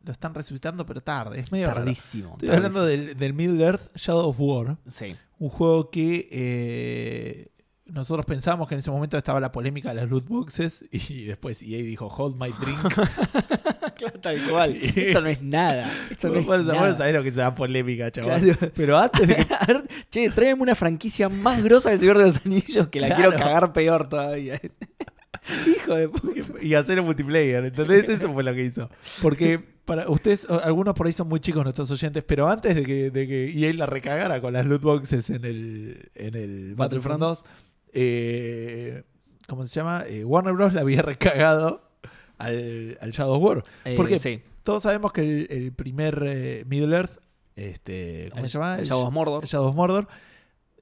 lo están resucitando, pero tarde. Es medio raro. Tardísimo. Estoy hablando del, del Middle Earth Shadow of War, Sí. un juego que nosotros pensábamos que en ese momento estaba la polémica de las loot boxes y después EA dijo Hold my drink. claro, tal cual. Esto no es nada. Esto no es nada. sabés lo que es una polémica, chaval. Claro. Pero antes de que che, tráeme una franquicia más grosa del Señor de los Anillos que la Claro. quiero cagar peor todavía. Hijo de puta. y hacer un multiplayer. Entonces, eso fue lo que hizo. Porque para ustedes, algunos por ahí son muy chicos nuestros oyentes, pero antes de que, de que EA la recagara con las loot boxes en el, en el Battlefront 2, eh, ¿cómo se llama? Eh, Warner Bros. la había recagado al, al Shadow of War. Eh, Porque sí. todos sabemos que el, el primer Middle Earth, este, ¿cómo El- se llama? el Shadow of Mordor. el Shadow of Mordor,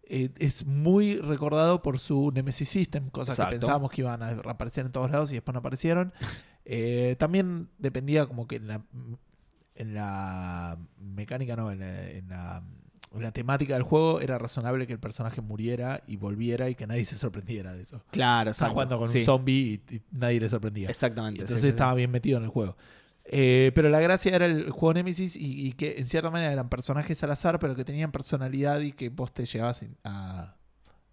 es muy recordado por su Nemesis System, cosas Exacto. que pensábamos que iban a aparecer en todos lados y después no aparecieron. También dependía como que en la, en la mecánica, no, en la, en la- la temática del juego era razonable que el personaje muriera y volviera y que nadie se sorprendiera de eso. Claro, Estaba jugando con Sí, un zombie y, y nadie le sorprendía. Exactamente. Y entonces sí, sí. estaba bien metido en el juego. Eh, pero la gracia era el juego Nemesis y, y que en cierta manera eran personajes al azar, pero que tenían personalidad y que vos te llegabas in- a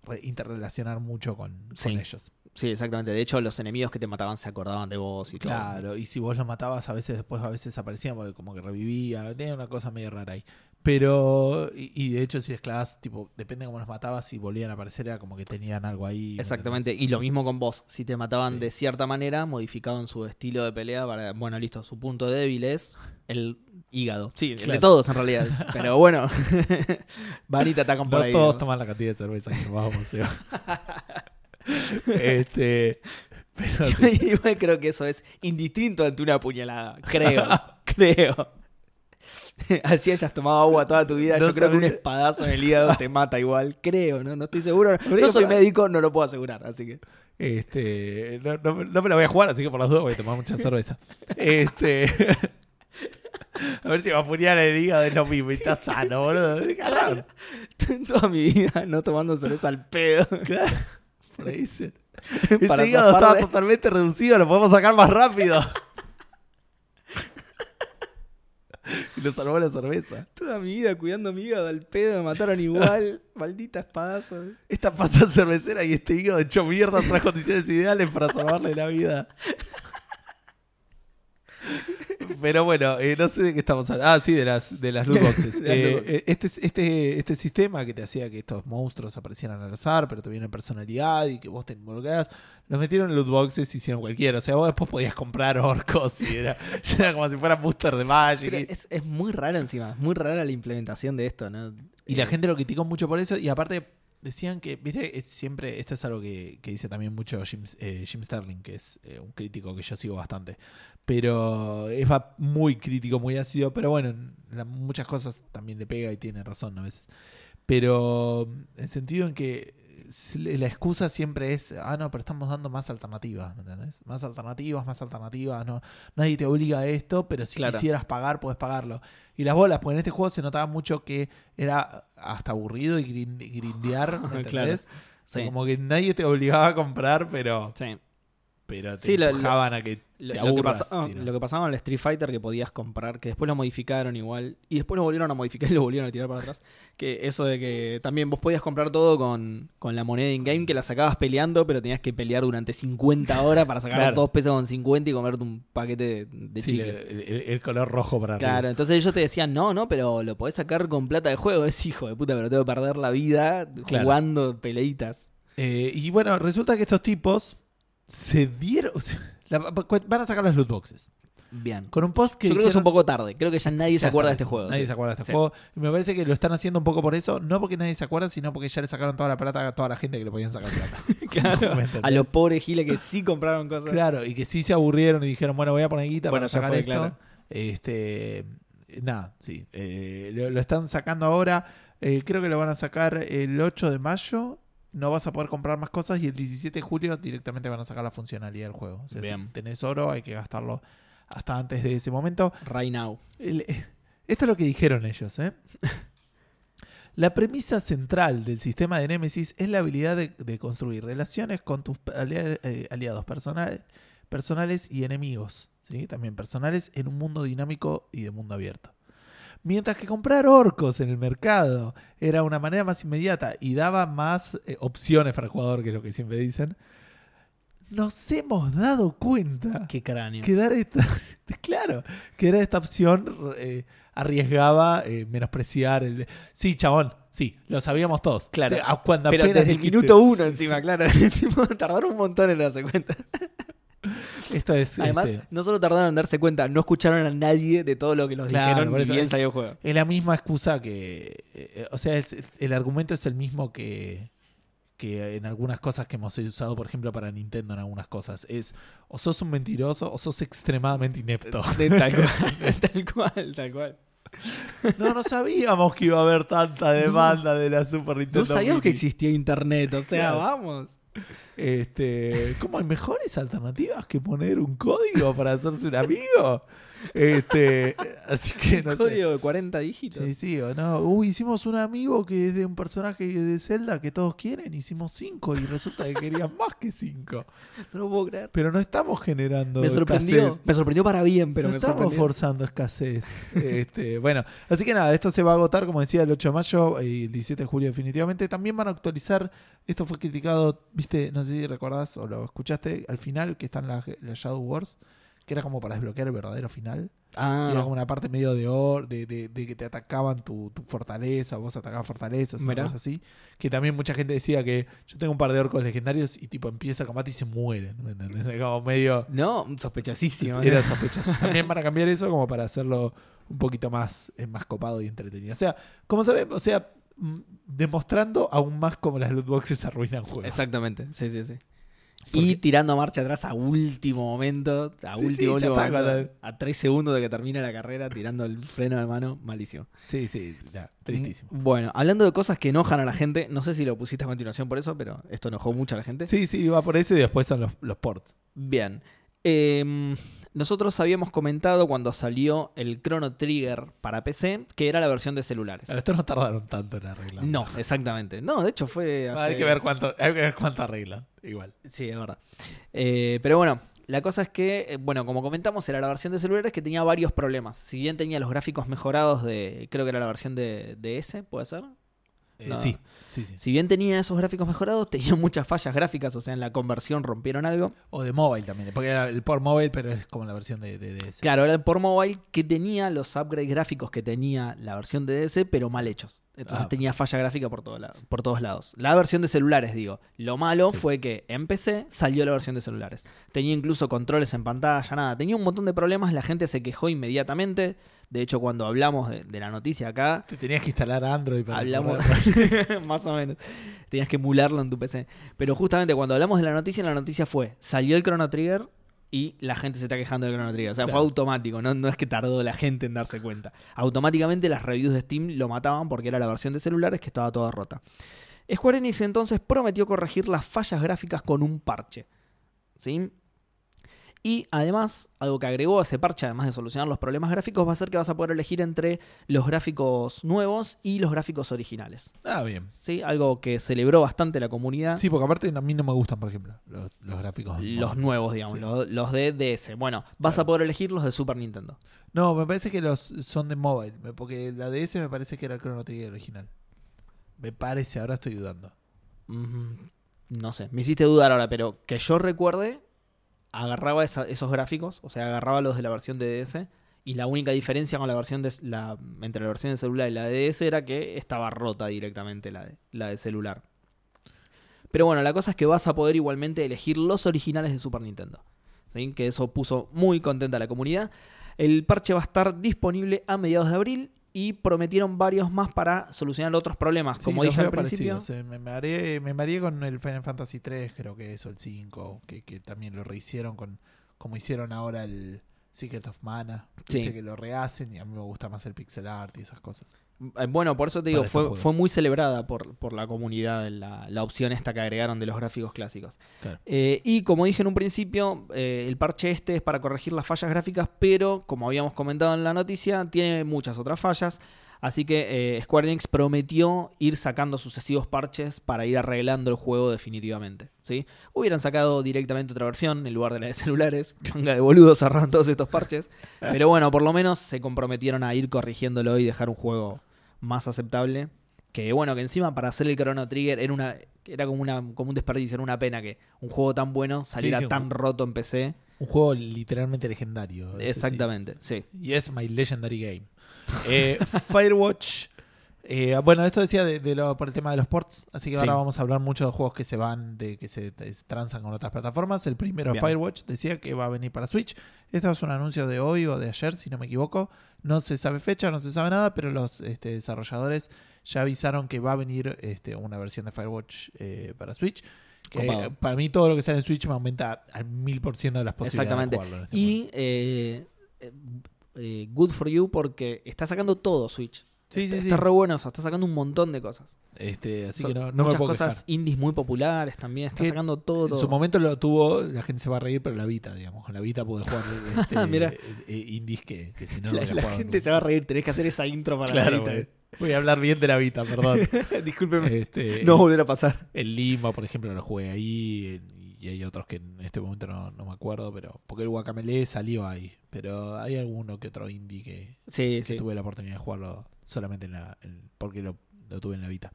re- interrelacionar mucho con, con ellos. Sí, exactamente. De hecho, los enemigos que te mataban se acordaban de vos y todo. Claro, y si vos los matabas, a veces después a veces aparecían porque como que revivían, tenía una cosa medio rara ahí. Pero, y, y de hecho, si les clavas, tipo, depende de cómo los matabas, si volvían a aparecer, era como que tenían algo ahí. ¿me Exactamente. Y lo mismo con vos. Si te mataban Sí. de cierta manera, modificaban su estilo de pelea para. Bueno, listo, su punto débil es el hígado. Sí, el de Claro. todos en realidad. Pero bueno. Van y te atacan por No ahí. todos ¿no? toman la cantidad de cerveza que Seba. Este. Pero sí. Igual creo que eso es indistinto ante una puñalada. Creo. creo. Así hayas tomado agua toda tu vida, No yo creo que un espadazo en el hígado te mata igual. Creo, ¿no? No estoy seguro. No soy médico, no lo puedo asegurar, así que. Este, no, no- no me la voy a jugar, así que por las dudas voy a tomar mucha cerveza. Este, a ver si va a funear el hígado es lo mismo. y Está sano, boludo. Toda mi vida no tomando cerveza al pedo. Claro. Para Ese hígado estaba de- totalmente reducido, lo podemos sacar más rápido. y lo salvó la cerveza. Toda mi vida cuidando mi hígado al pedo, me mataron igual. Maldita espadazo. Esta pasó cervecera y este hígado hecho mierda en las condiciones ideales para salvarle la vida. Pero bueno, eh, no sé de qué estamos hablando. Ah, sí, de las, de las loot boxes. Eh, boxes. eh, este, este, este sistema que te hacía que estos monstruos aparecieran al azar, pero tuvieran personalidad y que vos te involucrás, los metieron en loot boxes y hicieron cualquiera. O sea, vos después podías comprar orcos y era, era como si fuera booster de Magic. Es, es muy raro encima, es muy rara la implementación de esto, ¿no? Y la gente lo criticó mucho por eso. Y aparte decían que, viste, siempre, esto es algo que, que dice también mucho Jim, eh, Jim Sterling, que es eh, un crítico que yo sigo bastante. Pero es muy crítico, muy ácido. Pero bueno, en la- muchas cosas también le pega y tiene razón a veces. Pero en el sentido en que la excusa siempre es, ah, no, pero estamos dando más alternativas, ¿me entendés? Más alternativas, más alternativas, no, nadie te obliga a esto, pero si Claro. quisieras pagar, puedes pagarlo. Y las bolas, porque en este juego se notaba mucho que era hasta aburrido y grind- grindear, ¿me Claro. entendés? Sí. Como que nadie te obligaba a comprar, pero, Sí. pero te Sí, lo- empujaban a que Lo, que pasa- ah, lo que pasaba en el Street Fighter que podías comprar, que después lo modificaron igual, y después lo volvieron a modificar y lo volvieron a tirar para atrás. Que eso de que también vos podías comprar todo con, con la moneda in-game, que la sacabas peleando, pero tenías que pelear durante 50 horas para sacar Claro. dos pesos con 50 y comerte un paquete de, de Sí, chicle. el, el- el color rojo para arriba. Claro, entonces ellos te decían, no, no, pero lo podés sacar con plata de juego. Es hijo de puta, pero tengo que perder la vida Claro. jugando peleitas. Eh, y bueno, resulta que estos tipos se dieron. La- van a sacar las loot boxes. Bien. Con un post que. Yo creo que es un poco tarde. Creo que ya nadie Ya se acuerda de este juego. Nadie sí. se acuerda de este Sí. juego. Y me parece que lo están haciendo un poco por eso. No porque nadie se acuerda, sino porque ya le sacaron toda la plata a toda la gente que le podían sacar plata. Claro, ¿Me a los pobres giles que sí compraron cosas. Claro, y que sí se aburrieron y dijeron, bueno, voy a poner guita Bueno, para sacar fue, esto. claro. Este, nada, sí. eh, lo, lo están sacando ahora. Eh, creo que lo van a sacar el 8 de mayo. No vas a poder comprar más cosas y el 17 de julio directamente van a sacar la funcionalidad del juego. O sea, Bien. si tenés oro, hay que gastarlo hasta antes de ese momento. Right now. El- eh, esto es lo que dijeron ellos, ¿eh? La premisa central del sistema de Nemesis es la habilidad de, de construir relaciones con tus eh, aliados personal- personales y enemigos, ¿sí? también personales, en un mundo dinámico y de mundo abierto. Mientras que comprar orcos en el mercado era una manera más inmediata y daba más eh, opciones para el jugador, que es lo que siempre dicen, nos hemos dado cuenta Qué cráneo. que dar esta, claro, que dar esta opción eh, arriesgaba eh, menospreciar el sí, chabón, sí, lo sabíamos todos. Claro. Cuando Pero el minuto uno encima, claro. Tardaron un montón en darse cuenta. Esto es Además, este, no solo tardaron en darse cuenta, no escucharon a nadie de todo lo que los Claro, dijeron por y eso bien salió el juego. es la misma excusa que eh, o sea, es- el argumento es el mismo que que en algunas cosas que hemos usado, por ejemplo, para Nintendo en algunas cosas, es o sos un mentiroso o sos extremadamente inepto. De- tal cual, tal cual, tal cual. No, no sabíamos que iba a haber tanta demanda de la Super Nintendo. No sabíamos que existía internet, o sea, Claro. vamos. Este, ¿cómo hay mejores alternativas que poner un código para hacerse un amigo? Este, así que no sé. Código de 40 dígitos. Sí, sí, o no. Uy, hicimos un amigo que es de un personaje de Zelda que todos quieren. Hicimos cinco y resulta que querían más que cinco. No lo puedo creer. Pero no estamos generando Me sorprendió. escasez. Me sorprendió para bien, pero no me estamos sorprendió. forzando escasez. Este, bueno, así que nada, esto se va a agotar, como decía, el 8 de mayo y el 17 de julio definitivamente. También van a actualizar, esto fue criticado, viste, no sé si recordás o lo escuchaste, al final que están las, las Shadow Wars, que era como para desbloquear el verdadero final. Ah, Era como una parte medio de, or, de, de- de que te atacaban tu, tu fortaleza, vos atacabas fortalezas, una Mirá. cosa así. Que también mucha gente decía que yo tengo un par de orcos legendarios y tipo empieza el combate y se mueren. ¿me entendés? Como medio... no, sospechosísimo. Era ¿no? sospechoso. También van a cambiar eso como para hacerlo un poquito más, eh, más copado y entretenido. O sea, como sabemos, o sea, demostrando aún más cómo las loot boxes arruinan juegos. Exactamente, sí, sí, sí. Y tirando marcha atrás a último momento, a Sí, último, sí, último momento, a tres segundos de que termine la carrera, tirando el freno de mano, malísimo. Sí, sí, ya, tristísimo. Bueno, hablando de cosas que enojan a la gente, no sé si lo pusiste a continuación por eso, pero esto enojó mucho a la gente. Sí, sí, va por eso y después son los, los ports. Bien. Em, nosotros habíamos comentado cuando salió el Chrono Trigger para PC que era la versión de celulares. Pero estos no tardaron tanto en arreglar. No, exactamente. No, de hecho fue hace... Hay que ver cuánto, hay que ver cuánto arreglan. Igual. Sí, es verdad. Eh, pero bueno, la cosa es que, eh, bueno, como comentamos, era la versión de celulares que tenía varios problemas. Si bien tenía los gráficos mejorados de, creo que era la versión de, de S, ¿puede ser? Eh, No. Sí, sí, sí. Si bien tenía esos gráficos mejorados, tenía muchas fallas gráficas, o sea, en la conversión rompieron algo. O de mobile también, porque era el port mobile, pero es como la versión de, de DS. Claro, era el por mobile que tenía los upgrades gráficos que tenía la versión de DS, pero mal hechos. Entonces Ah. tenía falla gráfica por, todo por todos lados. La versión de celulares, digo. Lo malo Sí. fue que en PC salió la versión de celulares. Tenía incluso controles en pantalla, nada. Tenía un montón de problemas, la gente se quejó inmediatamente. De hecho, cuando hablamos de, de la noticia acá, Te tenías que instalar Android para hablamos más o menos. Tenías que emularlo en tu PC. Pero justamente cuando hablamos de la noticia, la noticia fue, salió el Chrono Trigger y la gente se está quejando del Chrono Trigger. O sea, fue automático, no, no es que tardó la gente en darse cuenta. Automáticamente las reviews de Steam lo mataban porque era la versión de celulares que estaba toda rota. Square Enix entonces prometió corregir las fallas gráficas con un parche. ¿Sí? Y además, algo que agregó ese parche, además de solucionar los problemas gráficos, va a ser que vas a poder elegir entre los gráficos nuevos y los gráficos originales. Ah, bien. ¿Sí? Algo que celebró bastante la comunidad. Sí, porque aparte a mí no me gustan, por ejemplo, los, los gráficos. Los nuevos, digamos, Sí. los, los de DS. Bueno, vas Claro. a poder elegir los de Super Nintendo. No, me parece que los son de mobile, porque la DS me parece que era el Chrono Trigger original. Me parece, ahora estoy dudando. Mm, No sé, me hiciste dudar ahora, pero que yo recuerde, agarraba esos gráficos, o sea, agarraba los de la versión de DS, y la única diferencia con la versión entre la versión de celular y la de DS era que estaba rota directamente la de, la de celular. Pero bueno, la cosa es que vas a poder igualmente elegir los originales de Super Nintendo. Que eso puso muy contenta a la comunidad. El parche va a estar disponible a mediados de abril y prometieron varios más para solucionar otros problemas. Sí, Como dije al principio. eh, me, mareé, me mareé con el Final Fantasy 3, creo que eso, el 5, que, que también lo rehicieron con como hicieron ahora el Secret of Mana. Sí. Que lo rehacen y a mí me gusta más el pixel art y esas cosas. Eh, Bueno, por eso te digo, fue, muy celebrada por, por la comunidad la, la opción esta que agregaron de los gráficos clásicos. Claro. Eh, y como dije en un principio, eh, el parche este es para corregir las fallas gráficas, pero como habíamos comentado en la noticia, tiene muchas otras fallas. Así que eh, Square Enix prometió ir sacando sucesivos parches para ir arreglando el juego definitivamente. ¿sí? Hubieran sacado directamente otra versión en lugar de la de celulares. Manga de boludos cerraron todos estos parches. Pero bueno, por lo menos se comprometieron a ir corrigiéndolo y dejar un juego más aceptable. Que bueno, que encima para hacer el Chrono Trigger era una era como una como un desperdicio, era una pena que un juego tan bueno saliera sí, tan roto en PC. Un juego literalmente legendario. ese sí. Exactamente, sí. Y es My Legendary Game. Eh, Firewatch. eh, bueno, esto decía de, de lo, por el tema de los ports, así que ahora vamos a hablar mucho de juegos que se van, de que se, transan con otras plataformas. El primero, Bien. Firewatch, decía que va a venir para Switch. Esto es un anuncio de hoy o de ayer, si no me equivoco. No se sabe fecha, no se sabe nada, pero los este, desarrolladores ya avisaron que va a venir este, una versión de Firewatch eh, para Switch. Que para mí todo lo que sale en Switch me aumenta al mil por ciento de las posibilidades Exactamente. de jugarlo. en este. Y eh, eh, eh, good for you porque está sacando todo Switch. Sí, sí, está sí. re bueno eso, está sacando un montón de cosas. Este, así que no, no me muchas puedo cosas quejar. indies muy populares también, está Que sacando todo. En su momento lo tuvo, la gente se va a reír, pero la Vita, digamos. Con la Vita pude jugar este, Mira. eh, eh, indies que, que si no, la, la gente nunca. se va a reír, tenés que hacer esa intro para Claro, la Vita. güey. Voy a hablar bien de la Vita, perdón. Discúlpeme. Este, no volverá a pasar. El Lima, por ejemplo, lo jugué ahí. Y hay otros que en este momento no, no me acuerdo, pero porque el Guacamele salió ahí. Pero hay alguno que otro indie que, Sí, que sí. tuve la oportunidad de jugarlo solamente en la, en- porque lo, lo tuve en la Vita.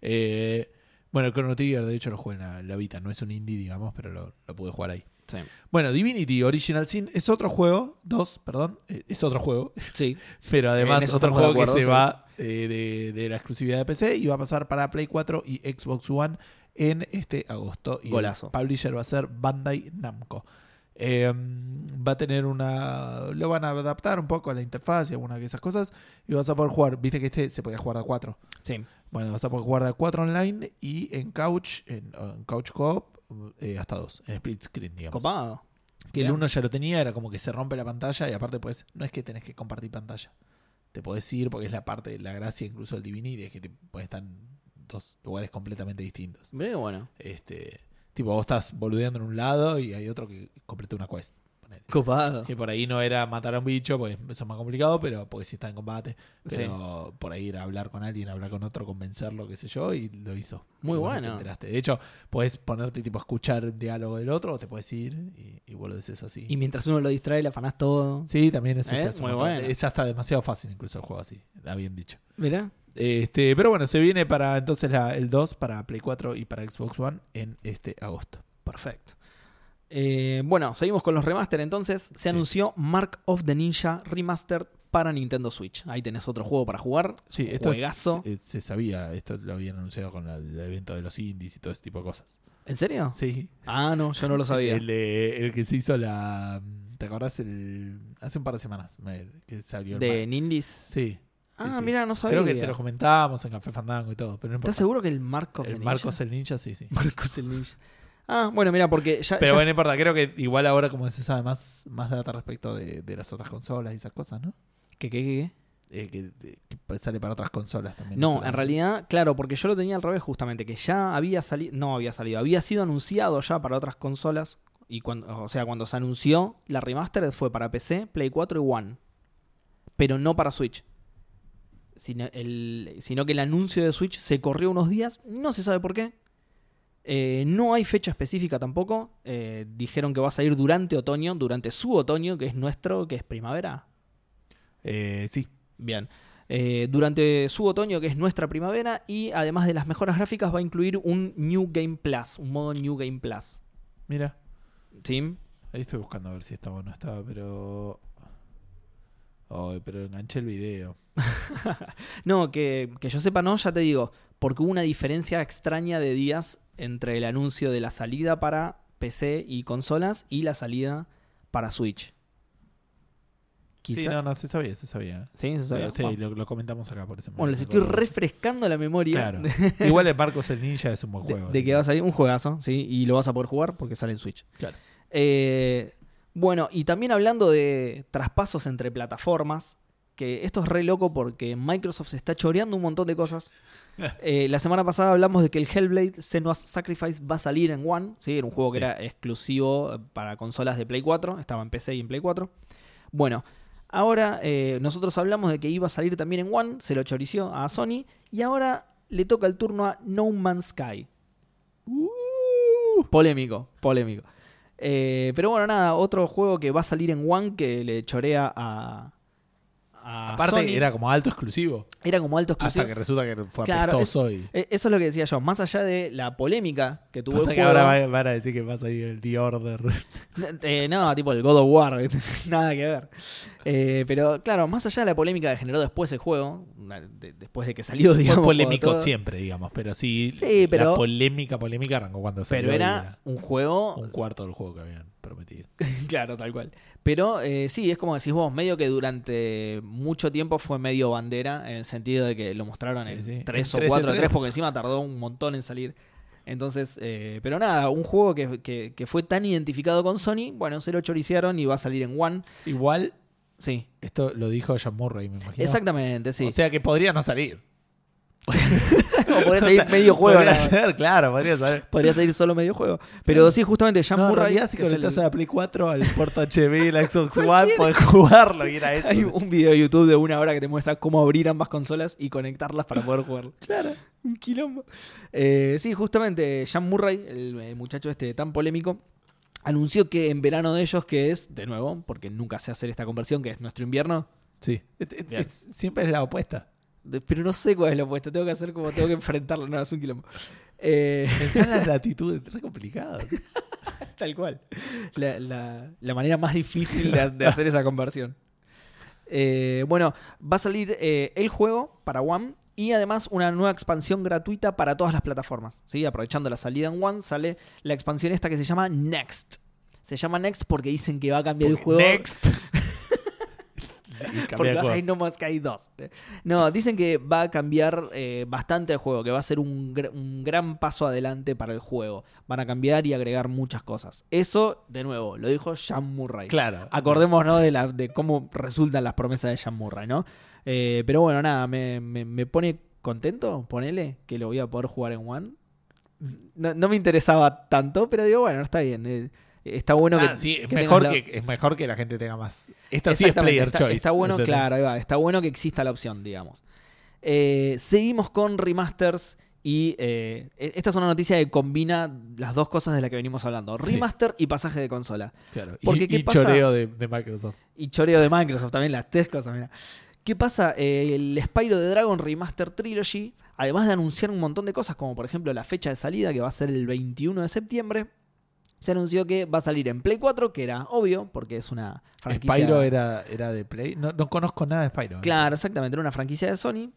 Eh, bueno, el Chrono Trigger, de hecho, lo jugué en la, en la Vita. No es un indie, digamos, pero lo, lo pude jugar ahí. Sí. Bueno, Divinity Original Sin es otro juego, dos, perdón, eh, es otro juego, Sí. pero además es otro juego que se va eh, de, de la exclusividad de PC y va a pasar para Play 4 y Xbox One en este agosto. Y Golazo. el publisher va a ser Bandai Namco. Eh, va a tener una. Lo van a adaptar un poco a la interfaz y algunas de esas cosas. Y vas a poder jugar. Viste que este se podía jugar de a 4. Sí. Bueno, vas a poder jugar de a 4 online y en couch, en, en couch co-op, eh, hasta 2, en split screen, digamos. Copado. Que el Bien. uno ya lo tenía, era como que se rompe la pantalla y aparte pues no es que tenés que compartir pantalla. Te podés ir porque es la parte, la gracia incluso del Divinity, es que te puedes estar dos lugares completamente distintos. Muy bueno. Este, tipo, vos estás boludeando en un lado y hay otro que completa una quest. ponele. Copado. Que por ahí no era matar a un bicho, porque eso es más complicado, pero porque si está en combate. Pero por ahí era hablar con alguien, hablar con otro, convencerlo, qué sé yo, y lo hizo. Muy Y vos no te bueno. enteraste. De hecho, puedes ponerte tipo a escuchar el diálogo del otro o te puedes ir y, y boludeces así. Y mientras uno lo distrae, le afanás todo. Sí, también eso ¿Eh? se hace un Muy montón. bueno. Es hasta demasiado fácil incluso el juego así, está bien dicho. Mirá. Este, pero bueno, se viene para entonces la- el 2 para Play 4 y para Xbox One en este agosto. Perfecto. Eh, bueno, seguimos con los remaster entonces. Se Sí. anunció Mark of the Ninja Remastered para Nintendo Switch. Ahí tenés otro juego para jugar. Sí, esto es- Juegazo. eh, se sabía, esto lo habían anunciado con el evento de los indies y todo ese tipo de cosas. ¿En serio? Sí. Ah, no, yo no lo sabía. El, el que se hizo la. ¿Te acordás? El, hace un par de semanas me- que salió el ¿De Nindis? Sí. Ah, sí. mira, no sabía. Creo que te lo comentábamos en Café Fandango y todo, pero no importa. ¿Estás seguro que el of the El Ninja? Marcos el Ninja, sí, sí. Marcos el Ninja. Ah, bueno, mira, porque ya. Pero ya- bueno, no importa, creo que igual ahora como se sabe más, más data respecto de, de las otras consolas y esas cosas, ¿no? ¿Qué, qué, qué, qué? Eh, que, sale para otras consolas también. No, en solamente. realidad, claro, porque yo lo tenía al revés justamente, que ya había salido, no había salido, había sido anunciado ya para otras consolas, Y cuando, o sea, cuando se anunció, la remastered fue para PC, Play 4 y One. Pero no para Switch. Sino, el- sino que el anuncio de Switch se corrió unos días, no se sabe por qué. Eh, no hay fecha específica tampoco. Eh, dijeron que va a salir durante otoño, durante su otoño, que es nuestro, que es primavera. Eh, sí. Bien. Durante su otoño, que es nuestra primavera, y además de las mejoras gráficas, va a incluir un New Game Plus, un modo New Game Plus. Mira. ¿Sí? Ahí estoy buscando a ver si estaba o no estaba, pero. Ay, pero enganché el video. No, que, que yo sepa, no, ya te digo, porque hubo una diferencia extraña de días entre el anuncio de la salida para PC y consolas y la salida para Switch. Sí, Quizá. no, no, se sabía, se sabía. ¿Sí? ¿Se sabía? Pero sí, lo, lo comentamos acá por eso. Bueno, les estoy de refrescando la memoria Claro. de, Igual el Marcos el Ninja es un buen de- juego. de así que va a salir un juegazo, ¿sí? Y lo vas a poder jugar porque sale en Switch. Claro. Eh, bueno, y también hablando de traspasos entre plataformas, que esto es re loco porque Microsoft se está choreando un montón de cosas. Eh, la semana pasada hablamos de que el Hellblade Senua's Sacrifice va a salir en One, ¿sí? era un juego que Sí. era exclusivo para consolas de Play 4, estaba en PC y en Play 4. Bueno, ahora eh, nosotros hablamos de que iba a salir también en One, se lo chorició a Sony, y ahora le toca el turno a No Man's Sky. Polémico, polémico. Eh, pero bueno, nada, otro juego que va a salir en One que le chorea a. a Aparte, Sony. era como alto exclusivo. Era como alto exclusivo. Hasta que resulta que fue Claro, apestoso y. Eso es lo que decía yo. Más allá de la polémica que tuvo el que juego. ahora va- van a decir que va a salir el The Order. Eh, no, tipo el God of War, nada que ver. Eh, pero claro, más allá de la polémica que generó después el juego, de- después de que salió, digamos. Fue polémico siempre, digamos. Pero sí, Sí, pero- la polémica, polémica arrancó cuando salió. Pero era un juego. un cuarto del juego que habían prometido. claro, tal cual. Pero eh, sí, es como decís vos, medio que durante mucho tiempo fue medio bandera, en el sentido de que lo mostraron Sí, en sí. 3 En o 3 4 en 3 3. porque encima tardó un montón en salir. Entonces, eh, pero nada, un juego que, que- que fue tan identificado con Sony, bueno, se lo choriciaron y va a salir en One. Igual, Sí, esto lo dijo John Murray, me imagino. exactamente, sí. O sea que podría no salir. o podría salir O sea, medio juego. Podría ser, claro, podría ser. Podría salir solo medio juego. Pero sí, justamente Jean No, Murray. si que es el- a la Play 4 al Porto HB la Xbox One, podés jugarlo y era eso. Hay un video de YouTube de una hora que te muestra cómo abrir ambas consolas y conectarlas para poder jugar. Claro, un quilombo. Eh, sí, justamente, Jean Murray, el, muchacho este tan polémico, anunció que en verano de ellos, que es, de nuevo, porque nunca sé hacer esta conversión, que es nuestro invierno, Sí. Es- es- siempre es la opuesta. Pero no sé cuál es lo opuesto, tengo que hacer como tengo que enfrentarlo, no, es un quilombo. Eh, Pensar las latitudes, es re complicado. Tal cual. La, la- la manera más difícil de, de hacer esa conversión. Eh, bueno, va a salir eh, el juego para One y además una nueva expansión gratuita para todas las plataformas. ¿sí? Aprovechando la salida en One, sale la expansión esta que se llama Next. Se llama Next porque dicen que va a cambiar el juego. Next. Porque el va a juego. salir No Man's Sky 2. No, dicen que va a cambiar eh, bastante el juego, que va a ser un, gr- un gran paso adelante para el juego. Van a cambiar y agregar muchas cosas. Eso, de nuevo, lo dijo Sean Murray. Claro. Acordémonos de, la, de cómo resultan las promesas de Sean Murray, ¿no? Eh, pero bueno, nada, me, me- me pone contento, ponele, que lo voy a poder jugar en One. No, no me interesaba tanto, pero digo, bueno, está bien. Está bueno Ah, que. sí, es que mejor la- que, es mejor que la gente tenga más. Esto sí es player está, choice. está bueno, ¿entendés? claro, ahí va, está bueno que exista la opción, digamos. Eh, seguimos con remasters y eh, e- esta es una noticia que combina las dos cosas de las que venimos hablando. Sí. Remaster y pasaje de consola. Claro. Y, ¿qué y pasa? choreo de, de Microsoft. Y choreo de Microsoft también, las tres cosas, mira. ¿Qué pasa? Eh, el Spyro de Dragon Remaster Trilogy, además de anunciar un montón de cosas, como por ejemplo la fecha de salida, que va a ser el 21 de septiembre, se anunció que va a salir en Play 4, que era obvio, porque es una franquicia... Spyro era, era de Play. No, no conozco nada de Spyro. ¿eh? Claro, exactamente, era una franquicia de Sony.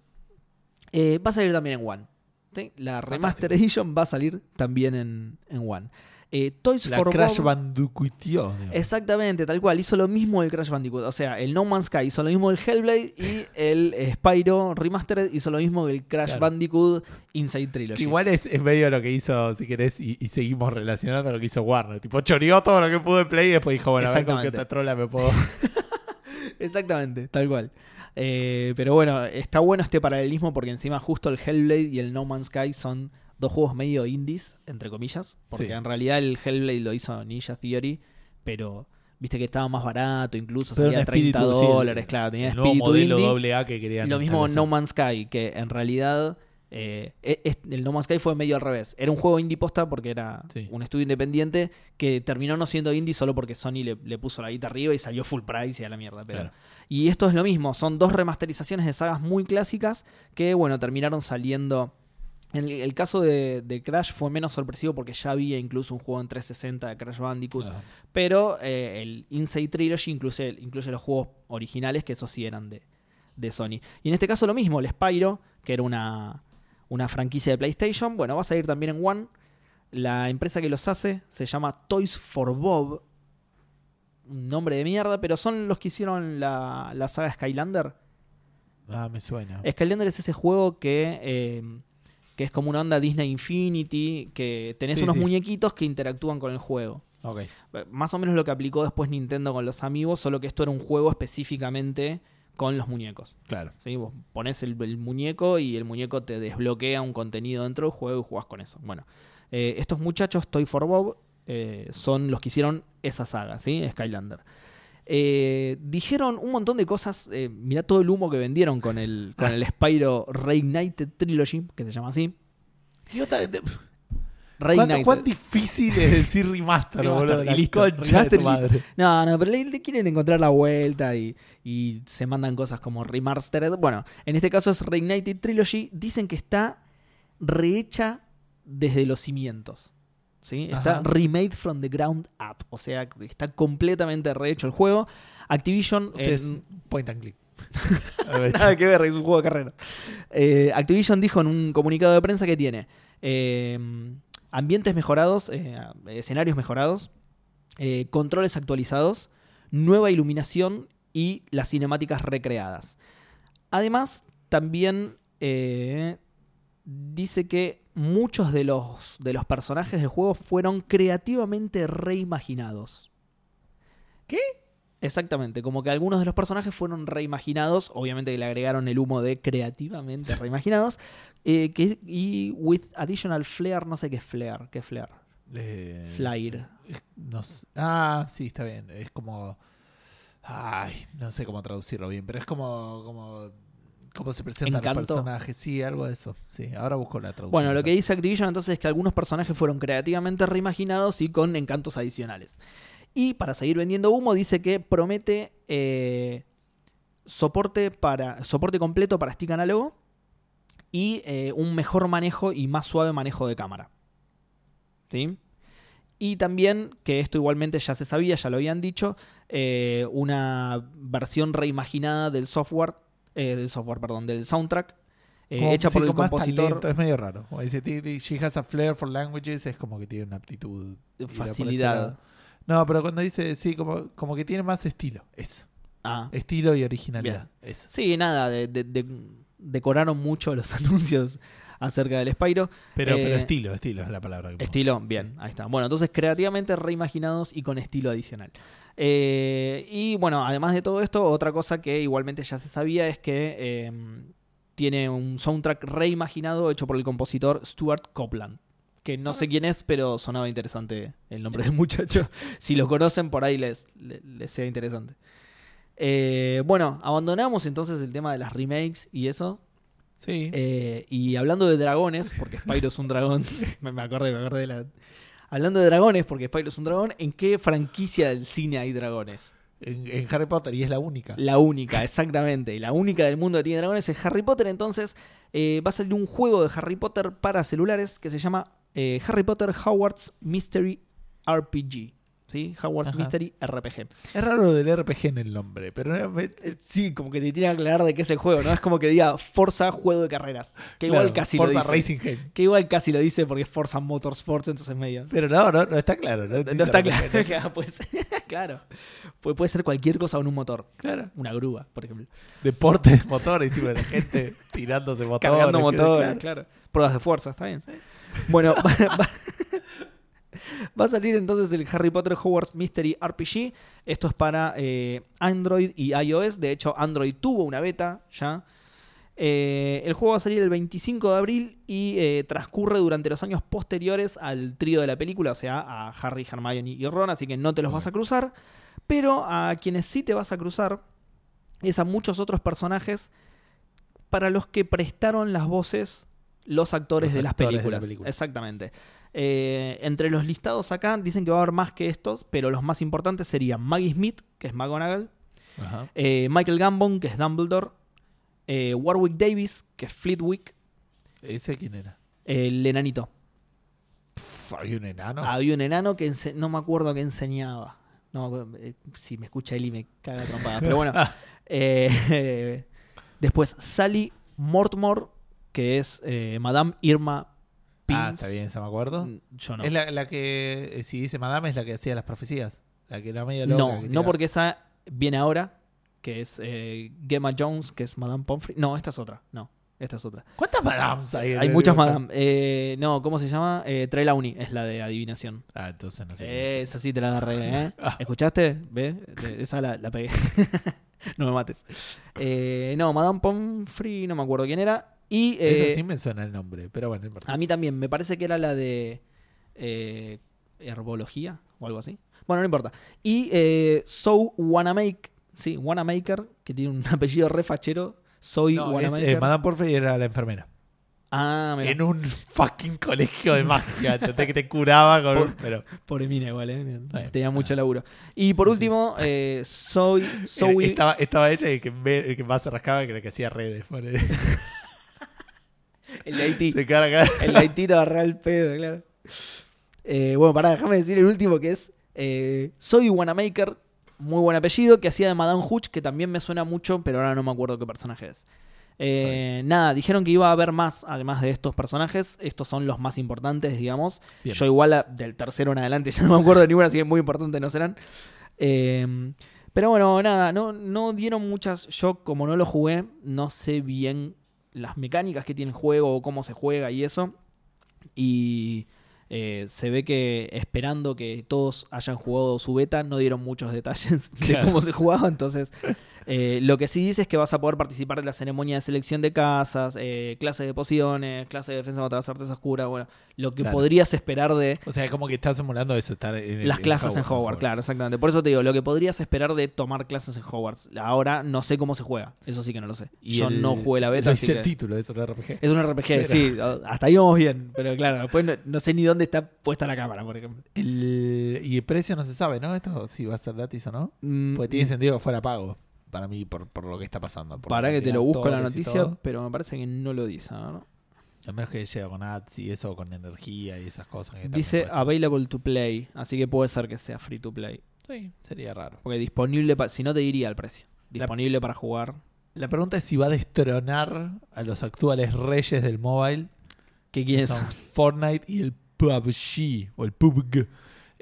Eh, va a salir también en One. ¿sí? La Remaster Edition va a salir también en, en One. Eh, Toys La for Crash Bob- Bandicootio. digamos. Exactamente, tal cual. Hizo lo mismo el Crash Bandicoot. O sea, el No Man's Sky hizo lo mismo el Hellblade y el Spyro Remastered hizo lo mismo que el Crash Claro. Bandicoot Inside Trilogy. Igual es, es medio lo que hizo, si querés, y, y seguimos relacionando lo que hizo Warner. Tipo, choreó todo lo que pudo en Play y después dijo, bueno, a ver con qué otra trola me puedo. Exactamente, tal cual. Eh, pero bueno, está bueno este paralelismo porque encima justo el Hellblade y el No Man's Sky son dos juegos medio indies, entre comillas, porque Sí. en realidad el Hellblade lo hizo Ninja Theory, pero viste que estaba más barato, incluso Pero salía un 30 espíritu, sí, el- dólares, claro, tenía el nuevo modelo indie. doble A que querían Y lo mismo. No Man's Sky, que en realidad eh, es- el No Man's Sky fue medio al revés. Era un juego indie posta porque era Sí. un estudio independiente que terminó no siendo indie solo porque Sony le, le puso la guita arriba y salió full price y a la mierda. pero- Claro. Y esto es lo mismo, son dos remasterizaciones de sagas muy clásicas que, bueno, terminaron saliendo. En el, el caso de, de Crash fue menos sorpresivo porque ya había incluso un juego en 360 de Crash Bandicoot. Pero eh, el Inside Trilogy incluye, incluye los juegos originales, que esos sí eran de, de Sony. Y en este caso lo mismo, el Spyro, que era una, una franquicia de PlayStation, bueno, va a salir también en One. La empresa que los hace se llama Toys for Bob. Un nombre de mierda, pero son los que hicieron la, la saga Skylander. Ah, me suena. Skylander es ese juego que, eh, que es como una onda Disney Infinity, que tenés Sí, unos sí. muñequitos que interactúan con el juego. Eh, Más o menos lo que aplicó después Nintendo con los amigos, solo que esto era un juego específicamente con los muñecos. Claro. ¿sí? Vos pones el, el muñeco y el muñeco te desbloquea un contenido dentro del juego y jugás con eso. Bueno, eh, estos muchachos, Toy for Bob, eh, son los que hicieron esa saga, ¿sí? Skylander. Eh, dijeron un montón de cosas. eh, mirá todo el humo que vendieron con el, con el Spyro Reignited Trilogy, que se llama así. ¿Qué otra- de- ¿Cuánto- Reignited. ¿Cuán difícil es decir remaster, boludo? y listo, remaster listo. No, no, pero le, le quieren encontrar la vuelta y, y se mandan cosas como remastered. Bueno, en este caso es Reignited Trilogy. Dicen que está rehecha desde los cimientos. ¿Sí? Está remade from the ground up. O sea, está completamente rehecho el juego. Activision. O sea, en- es point and click. Nada que ver, es un juego de carrera. Eh, Activision dijo en un comunicado de prensa que tiene eh, ambientes mejorados, eh, escenarios mejorados, eh, controles actualizados, nueva iluminación y las cinemáticas recreadas. Además, también dice que muchos de los, de los personajes del juego fueron creativamente reimaginados. ¿Qué? Exactamente, como que algunos de los personajes fueron reimaginados, obviamente le agregaron el humo de creativamente reimaginados, eh, que, y with additional flair, no sé qué es flair, qué es flair, Eh, no sé. ah, sí, está bien. Es como. Ay, no sé cómo traducirlo bien, pero es como. como cómo se presentan Encanto. los personajes. Sí, algo de eso. Sí, ahora busco la traducción. Bueno, lo que dice Activision entonces es que algunos personajes fueron creativamente reimaginados y con encantos adicionales. Y para seguir vendiendo humo, dice que promete eh, soporte, para, soporte completo para stick análogo y eh, un mejor manejo y más suave manejo de cámara. ¿Sí? Y también, que esto igualmente ya se sabía, ya lo habían dicho, eh, una versión reimaginada del software, eh, del software, perdón, del soundtrack, eh, Como- hecha sí, por el compositor. talento, es medio raro. Como dice, "Ti- ti- she has a flair for languages, es como que tiene una aptitud. facilidad. No, pero cuando dice, sí, como, como que tiene más estilo. Eso. Ah. Estilo y originalidad. Eso. Sí, nada, de- de- de- decoraron mucho los anuncios acerca del Spyro. Pero, Eh, pero estilo, estilo es la palabra. que. Estilo, bien, ahí está. Bueno, entonces creativamente reimaginados y con estilo adicional. Eh, y bueno, además de todo esto, otra cosa que igualmente ya se sabía es que eh, tiene un soundtrack reimaginado hecho por el compositor Stuart Copeland. Que no sé quién es, pero sonaba interesante el nombre del muchacho. si lo conocen, por ahí les, les, les sea interesante. Eh, bueno, abandonamos entonces el tema de las remakes y eso. Sí. Eh, y hablando de dragones, porque Spyro es un dragón, me me acordé, me acordé de la... Hablando de dragones, porque Spyro es un dragón, ¿en qué franquicia del cine hay dragones? en, en Harry Potter y es la única. La única, exactamente. Y la única del mundo que tiene dragones es Harry Potter. Entonces eh, va a salir un juego de Harry Potter para celulares que se llama eh, Harry Potter Hogwarts Mystery RPG. ¿Sí? Hogwarts Ajá. Mystery RPG. Es raro del RPG en el nombre, pero Sí, como que te tiene que aclarar de qué es el juego, ¿no? Es como que diga Forza Juego de Carreras. Que igual casi Forza lo dice. Racing Game. Que igual casi lo dice porque es Forza Motorsports, entonces medio. Pero no, no, no está claro. No, No está claro. Claro, pues, claro. Puede, puede ser cualquier cosa con un motor. Claro. Una grúa, por ejemplo. Deportes, motores, tipo la gente tirándose motores. Cargando motores, claro. claro. Pruebas de fuerza, está bien. Bueno, va, a salir entonces el Harry Potter Hogwarts Mystery RPG. Esto es para eh, Android y iOS. De hecho, Android tuvo una beta ya. Eh, el juego va a salir el 25 de abril y eh, transcurre durante los años posteriores al trío de la película, o sea, a Harry, Hermione y Ron, así que no te los vas a cruzar. Pero a quienes sí te vas a cruzar es a muchos otros personajes para los que prestaron las voces los actores, Los de, las actores de la películas. película. Exactamente. Eh, entre los listados acá dicen que va a haber más que estos, pero los más importantes serían Maggie Smith, que es McGonagall, Ajá. eh, Michael Gambon, que es Dumbledore, eh, Warwick Davis, que es Fleetwick, ¿Ese quién era? el enanito. Pff, ¿Había un enano? Había un enano que no me acuerdo qué enseñaba. No, si me escucha Eli me caga trompada. Pero bueno. Después Sally Mortmore, que es Madame Irma Pins. ah, está bien, esa me acuerdo. Mm, Yo no. Es la, la que, eh, si dice Madame, es la que hacía las profecías. La que era medio loca. no, no porque esa viene ahora, que es eh, Gemma Jones, que es Madame Pomfrey. No, esta es otra. No, esta es otra. ¿Cuántas Madames hay? en Hay el- muchas Madame. Eh, no, ¿cómo se llama? Eh, Trelawney es la de adivinación. Ah, entonces no sé. Esa sí te la agarré, ¿eh? Ah. ¿Escuchaste? ¿Ves? Esa la, la pegué. no me mates. Eh, no, Madame Pomfrey, no me acuerdo quién era. Y eh, Esa sí me suena el nombre, pero bueno, no importa. a mí también, me parece que era la de eh, herbología o algo así. Bueno, no importa. Y eh, So Wanamaker, sí, Wanamaker, que tiene un apellido re fachero. Soy No, es, Wanamaker. eh, Madame Porfrey era la enfermera. ah, mira. En un fucking colegio de magia. que te curaba con un- Pero Pobre mina igual, ¿eh? Tenía mucho laburo. Y por Sí, último, eh, Soy... eh, Zoe- estaba, estaba ella y el que, me- el que más se rascaba que era que hacía redes. El de Haití. se carga. El de Haití te agarra el pedo, claro. Eh, bueno, pará, déjame decir el último que es eh, Soy Wanamaker, muy buen apellido, que hacía de Madame Hooch, que también me suena mucho, pero ahora no me acuerdo qué personaje es. Eh, nada, dijeron que iba a haber más, además de estos personajes. Estos son los más importantes, digamos. Bien. Yo igual a- del tercero en adelante ya no me acuerdo de ninguna, así que muy importantes no serán. Eh, pero bueno, nada, no, no dieron muchas. Yo, como no lo jugué, no sé bien las mecánicas que tiene el juego o cómo se juega y eso. Y eh, se ve que esperando que todos hayan jugado su beta, no dieron muchos detalles de Claro. cómo se jugaba. Entonces, eh, lo que sí dice es que vas a poder participar de la ceremonia de selección de casas, eh, clases de pociones, clases de defensa contra las artes oscuras. Bueno, lo que Claro. podrías esperar de O sea, como que estás simulando eso, estar en el- las clases en Hogwarts, claro, exactamente. Por eso te digo, lo que podrías esperar de tomar clases en Hogwarts. Ahora no sé cómo se juega. Eso sí que no lo sé. Y Yo el- no jugué la beta, así dice el que- título, es un RPG. es un RPG, sí. Hasta ahí vamos bien. Pero claro, después no, no sé ni dónde está puesta la cámara, por ejemplo. El- y el precio no se sabe, ¿no? Esto si va a ser gratis o no. Mm, Porque tiene sentido que fuera pago. Para mí, por, por lo que está pasando. por Para que te lo de busco la noticia, pero me parece que no lo dice. ¿no? A menos que llegue con ads y eso, con energía y esas cosas. que Dice available to play, así que puede ser que sea free to play. Sí, sería raro. Porque disponible, si no te diría el precio. La- Disponible para jugar. La pregunta es si va a destronar a los actuales reyes del mobile. ¿Qué que quieres? son Fortnite y el PUBG o el PUBG.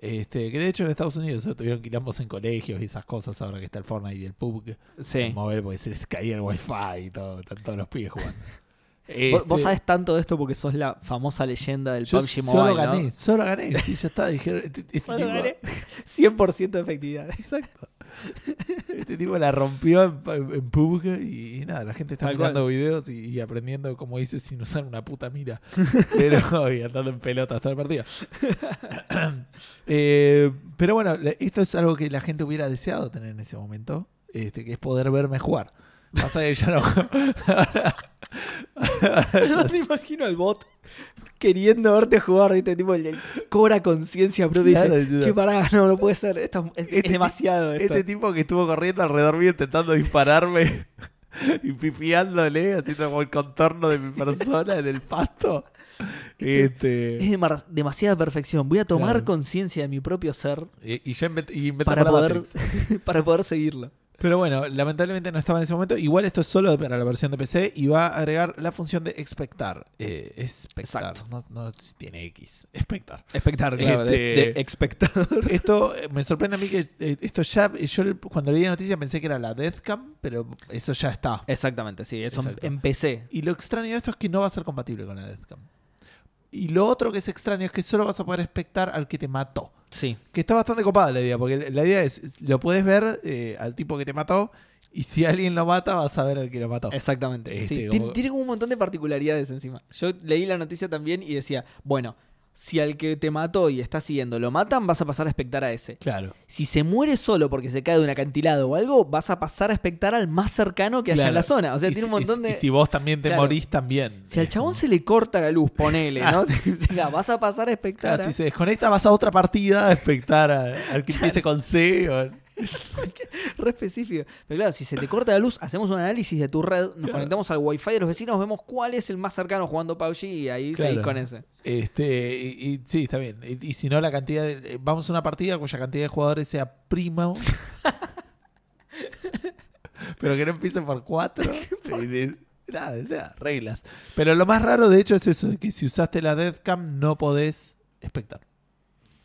Este, que de hecho en Estados Unidos eh, tuvieron quilombos en colegios y esas cosas ahora que está el Fortnite y el PUBG. Sí. El mobile porque se les caía el wifi y todo, están todos los pibes jugando. Vos, vos Este, sabés tanto de esto porque sos la famosa leyenda del yo PUBG solo Mobile, ¿no? gané, solo gané, sí, ya está, dijeron, este, este Solo tipo, gané. 100% de efectividad. exacto. Este tipo la rompió en, en PUBG y, y nada, la gente está Tal mirando cual. videos y, y aprendiendo, como dice, sin usar una puta mira. Pero y andando en pelotas todo el partido. Eh, pero bueno, esto es algo que la gente hubiera deseado tener en ese momento, este, que es poder verme jugar. Pasa que ya no. Yo me imagino al bot queriendo verte jugar, ¿viste? Tipo, el, el cobra conciencia propia Claro, dice, che, pará, no, no puede ser, esto es, es Este demasiado esto. Este tipo que estuvo corriendo alrededor mío intentando dispararme y pifiándole, haciendo como el contorno de mi persona en el pasto. Este, Es demar- demasiada perfección. Voy a tomar Claro. conciencia de mi propio ser y, y y para poder, para poder seguirlo. Pero bueno, lamentablemente no estaba en ese momento. Igual esto es solo para la versión de PC y va a agregar la función de expectar. Eh, expectar, Exacto. no, no tiene X. Expectar. Espectar, claro, de, Este- de espectador. Esto eh, me sorprende a mí que eh, esto ya. Yo cuando leí la noticia pensé que era la Deathcam, pero eso ya está. Exactamente, sí, eso Exacto. empecé. Y lo extraño de esto es que no va a ser compatible con la Deathcam. Y lo otro que es extraño es que solo vas a poder expectar al que te mató. Sí, Que está bastante copada la idea, porque la idea es, lo puedes ver eh, al tipo que te mató Y si alguien lo mata, vas a ver al que lo mató. Exactamente. Este, sí. como- Tiene, tiene como un montón de particularidades encima. Yo leí la noticia también y decía, bueno, si al que te mató y está siguiendo lo matan, vas a pasar a expectar a ese. Claro. Si se muere solo porque se cae de un acantilado o algo, vas a pasar a expectar al más cercano que haya en la zona. O sea, Y tiene un montón de... Y si vos también te Claro. morís, también. Si al chabón se le corta la luz, ponele, ¿no? Vas a pasar a expectar Claro, a... si se desconecta, vas a otra partida a expectar a- al que empiece con C. o- Re específico. Pero claro, si se te corta la luz, hacemos un análisis de tu red, nos conectamos al wifi de los vecinos, vemos cuál es el más cercano jugando PUBG y ahí Claro. seguís con ese. Este, y, y sí, está bien. Y, y si no, la cantidad de- eh, Vamos a una partida cuya cantidad de jugadores sea prima. pero que no empiece por cuatro. Nada, nada, reglas. Pero lo más raro, de hecho, es eso: de que si usaste la Deathcam, no podés espectar.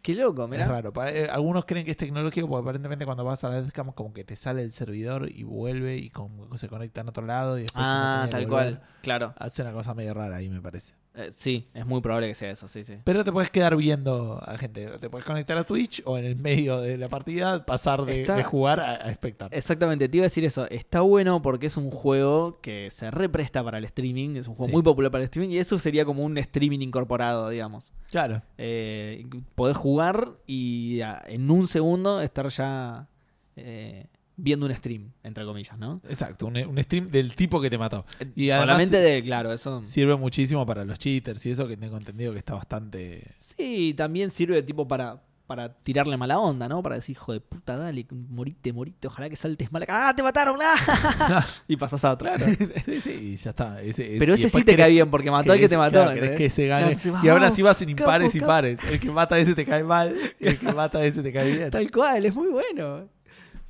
Qué loco, mirá. Es raro. Eh, Algunos creen que es tecnológico porque aparentemente cuando vas a la Deathcam como que te sale el servidor y vuelve y como se conecta en otro lado y después Ah, tal cual. Claro. Hace una cosa medio rara ahí, me parece. Eh, sí, es muy probable que sea eso, sí, sí. Pero te puedes quedar viendo a gente. Te puedes conectar a Twitch o en el medio de la partida pasar de, Está- de jugar a, a espectar. Exactamente, te iba a decir eso. Está bueno porque es un juego que se represta para el streaming, es un juego Sí. muy popular para el streaming y eso sería como un streaming incorporado, digamos. Claro. Eh, podés jugar y en un segundo estar ya eh, viendo un stream, entre comillas, ¿no? Exacto. Un, un stream del tipo que te mató. Y además Solamente de, claro, eso. Sirve muchísimo para los cheaters y eso que tengo entendido que está bastante. Sí, también sirve tipo para, para tirarle mala onda, ¿no? Para decir, hijo de puta, dale, morite, morite, ojalá que saltes mal. acá. ¡Ah, te mataron! ¡Ah! y pasas a otra. Sí, sí, y ya está. Ese- Pero ese sí te cae bien porque mató al que te mató. claro, que se gane. Claro, y ahora sí vas capo, impares y pares. El que mata a ese te cae mal. El que mata a ese te cae bien. Tal cual, es muy bueno.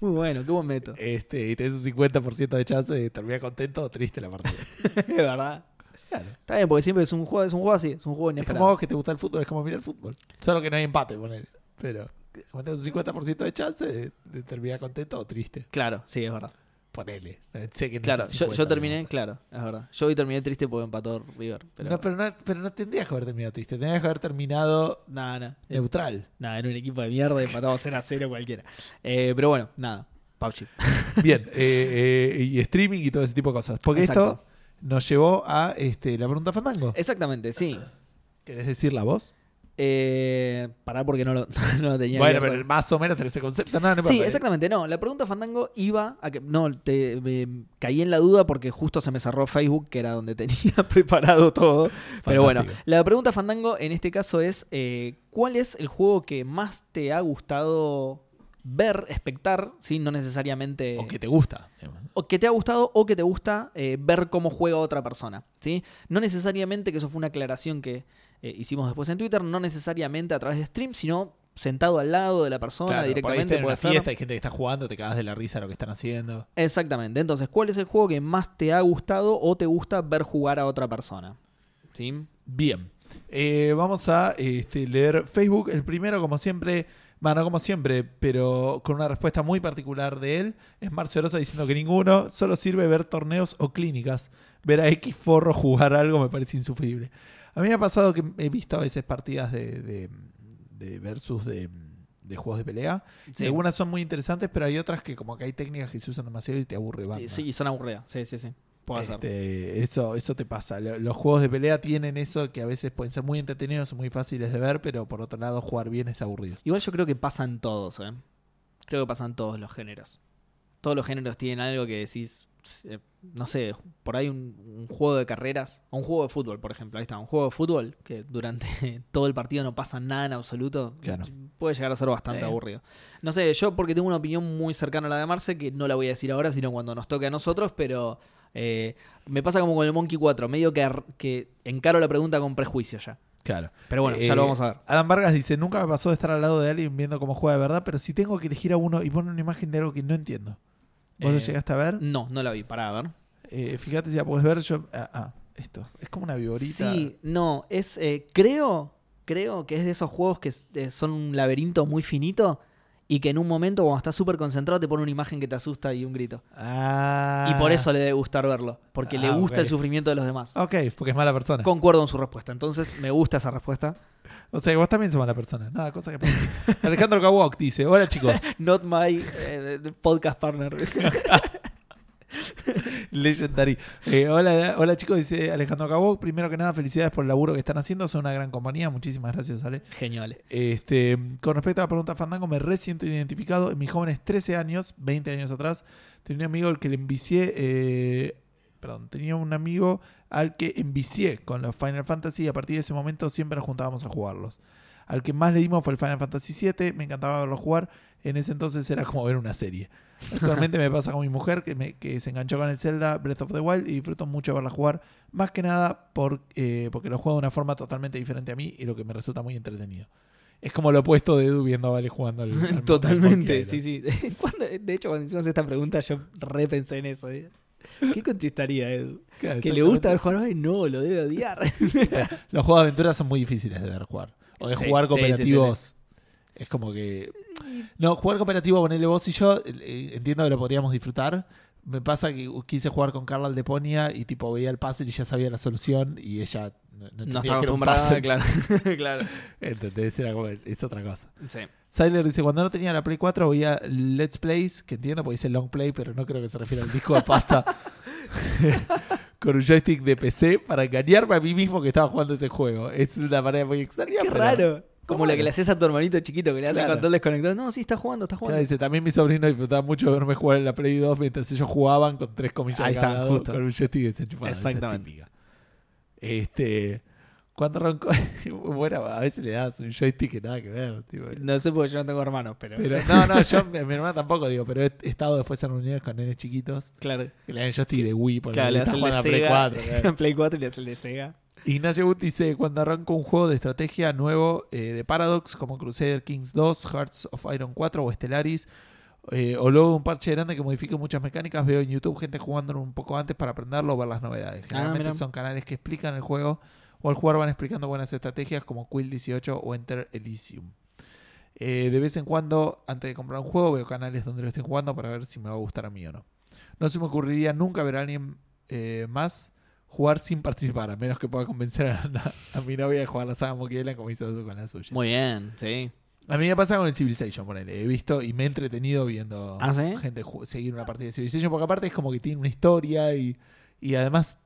Muy bueno, qué buen método. Este, y tenés un 50% de chance de terminar contento o triste la partida. es verdad. Claro. Está bien, porque siempre es un juego, es un juego así, es un juego Es como inesperado. vos que te gusta el fútbol, es como mirar el fútbol. Solo que no hay empate, ponele. Pero tenés un 50% de chance de, de terminar contento o triste. Claro, sí, es verdad. Ponele. Sé que no Claro, es el yo, 50, yo terminé, ¿no? claro, es verdad. Yo hoy terminé triste porque empató River. Pero, No, pero, no, pero no tendrías que haber terminado triste. Tendrías que haber terminado nada, nada. neutral. Nada, era un equipo de mierda y empatamos 0 a 0 cualquiera. Eh, pero bueno, nada. PUBG. Bien. eh, eh, y streaming y todo ese tipo de cosas. Porque Exacto. esto nos llevó a este, la pregunta Fandango. Exactamente, sí. ¿Querés decir la voz? Eh, pará porque no lo, no lo tenía Bueno, pero más o menos tenés ese concepto. No, no Sí, exactamente, no. La pregunta Fandango iba a que. No, te, me caí en la duda porque justo se me cerró Facebook, que era donde tenía preparado todo. Pero bueno, la pregunta Fandango en este caso es: eh, ¿cuál es el juego que más te ha gustado ver, espectar? ¿sí? No necesariamente. O que te gusta. o que te ha gustado o que te gusta eh, ver cómo juega otra persona. ¿sí? No necesariamente, que eso fue una aclaración que eh, hicimos después en Twitter, no necesariamente a través de stream, sino sentado al lado de la persona Claro, por ahí directamente. en una fiesta, hay gente que está jugando, te cagas de la risa lo que están haciendo. Exactamente. Entonces, ¿cuál es el juego que más te ha gustado o te gusta ver jugar a otra persona? ¿Sí? Bien. Eh, vamos a este, leer Facebook. El primero, como siempre, bueno, no como siempre, pero con una respuesta muy particular de él, es Marcio Rosa diciendo que ninguno, solo sirve ver torneos o clínicas. Ver a X forro jugar algo me parece insufrible. A mí me ha pasado que he visto a veces partidas de, de, de versus de, de juegos de pelea. Sí. Algunas son muy interesantes, pero hay otras que como que hay técnicas que se usan demasiado y te aburre. Sí, banda. sí, y son aburridas. Sí, sí, sí. Este, eso, eso te pasa. Lo- Los juegos de pelea tienen eso que a veces pueden ser muy entretenidos, muy fáciles de ver, pero por otro lado jugar bien es aburrido. Igual yo creo que pasan todos, ¿eh? Creo que pasan todos los géneros. Todos los géneros tienen algo que decís, no sé, por ahí un, un juego de carreras, o un juego de fútbol, por ejemplo. Ahí está, un juego de fútbol que durante todo el partido no pasa nada en absoluto. Claro. Puede llegar a ser bastante Eh. aburrido. No sé, yo porque tengo una opinión muy cercana a la de Marce, que no la voy a decir ahora, sino cuando nos toque a nosotros, pero eh, me pasa como con el Monkey 4, medio que, que encaro la pregunta con prejuicio ya. Claro. Pero bueno, ya Eh, lo vamos a ver. Adam Vargas dice, nunca me pasó de estar al lado de alguien viendo cómo juega de verdad, pero si tengo que elegir a uno y pone una imagen de algo que no entiendo. ¿Vos lo Eh, llegaste a ver? No, no la vi, pará, a ver. Eh, fíjate si la podés ver. Yo, ah, ah, esto. Es como una viborita. Sí, no, es eh, creo, creo que es de esos juegos que son un laberinto muy finito y que en un momento cuando estás súper concentrado te pone una imagen que te asusta y un grito. Ah. Y por eso le debe gustar verlo, porque le Ah, gusta el sufrimiento de los demás. Ok, porque es mala persona. Concuerdo en su respuesta, entonces me gusta esa respuesta. O sea, vos también sos mala persona. Nada, cosa que pasa. Alejandro Kawok dice, hola chicos. Not my eh, podcast partner. Legendary. Eh, hola, hola chicos, dice Alejandro Cabo. Primero que nada, felicidades por el laburo que están haciendo. Son una gran compañía. Muchísimas gracias, Ale. Genial. Este, con respecto a la pregunta Fandango, me resiento identificado. En mis jóvenes 13 años, 20 años atrás, tenía un amigo al que le envicié. eh, perdón, tenía un amigo al que envicié con los Final Fantasy y a partir de ese momento siempre nos juntábamos a jugarlos. Al que más le dimos fue el Final Fantasy VII, me encantaba verlo jugar. En ese entonces era como ver una serie. Actualmente me pasa con mi mujer que, me- que se enganchó con el Zelda Breath of the Wild y disfruto mucho verla jugar. Más que nada por, eh, porque lo juego de una forma totalmente diferente a mí y lo que me resulta muy entretenido. Es como lo opuesto de Edu viendo a Vale jugando al, al Totalmente, sí, sí. Cuando- de hecho, cuando hicimos esta pregunta, yo repensé en eso. ¿eh? ¿Qué contestaría Edu? Claro, ¿Que le gusta ver jugar? Ay, no, lo debe odiar. Los juegos de aventura son muy difíciles de ver jugar. O de Sí, jugar sí, sí, sí, cooperativos. Es como que. No, jugar cooperativo, ponerle vos y yo, eh, entiendo que lo podríamos disfrutar. Me pasa que quise jugar con Carla al Deponia y tipo veía el puzzle y ya sabía la solución y ella no, no No un acostumbrada, claro. claro. ¿Entendés? Era como- es otra cosa. Sí. Siler dice, cuando no tenía la Play 4 veía Let's Plays, que entiendo porque dice Long Play, pero no creo que se refiera al disco de pasta con un joystick de PC para engañarme a mí mismo que estaba jugando ese juego. Es una manera muy extraña. Qué pero- raro. Como la que le haces a tu hermanito chiquito que le hace Claro. el control desconectado. No, sí, está jugando, está Claro, jugando. dice, también mis sobrinos disfrutaban mucho de verme jugar en la Play 2 mientras ellos jugaban con tres comillas Ahí de está, cada lado, justo. con un joystick desenchufado. Esa es Exactamente. típica. Este, cuando arrancó, bueno, a veces le das un joystick que nada que ver. tipo, No sé porque yo no tengo hermanos, pero. pero, no, no, yo, mi mi hermana tampoco digo, pero he estado después en reuniones con nenes chiquitos claro. que le dan joystick de Wii, por Claro, le está hace el de jugando a Play Sega. 4. claro. Play 4 y le hace el de Sega. Ignacio Gut dice, cuando arranco un juego de estrategia nuevo eh, de Paradox, como Crusader Kings 2, Hearts of Iron 4 o Stellaris, eh, o luego un parche grande que modifique muchas mecánicas, veo en YouTube gente jugándolo un poco antes para aprenderlo o ver las novedades. Generalmente mira. son canales que explican el juego o al jugar van explicando buenas estrategias como Quill 18 o Enter Elysium. Eh, de vez en cuando, antes de comprar un juego, veo canales donde lo estén jugando para ver si me va a gustar a mí o no. No se me ocurriría nunca ver a alguien más jugar sin participar, a menos que pueda convencer a, a mi novia de jugar la saga Monkey Island como hizo con la suya. Muy bien, sí. A mí me pasa con el Civilization, ponele. He visto y me he entretenido viendo ¿Ah, sí? gente seguir una partida de Civilization, porque aparte es como que tiene una historia y, y además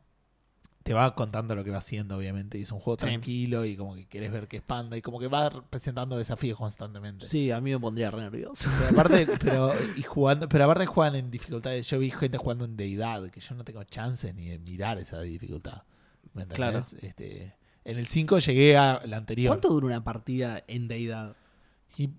te va contando lo que va haciendo, obviamente. Y es un juego Sí. tranquilo y como que querés ver que expanda y como que va presentando desafíos constantemente. Sí, a mí me pondría re nervioso. Pero aparte, pero, y jugando, pero aparte juegan en dificultades. Yo vi gente jugando en deidad, que yo no tengo chance ni de mirar esa dificultad. ¿Me entendés? Claro. Este, en el 5 llegué a la anterior. ¿Cuánto dura una partida en deidad? Y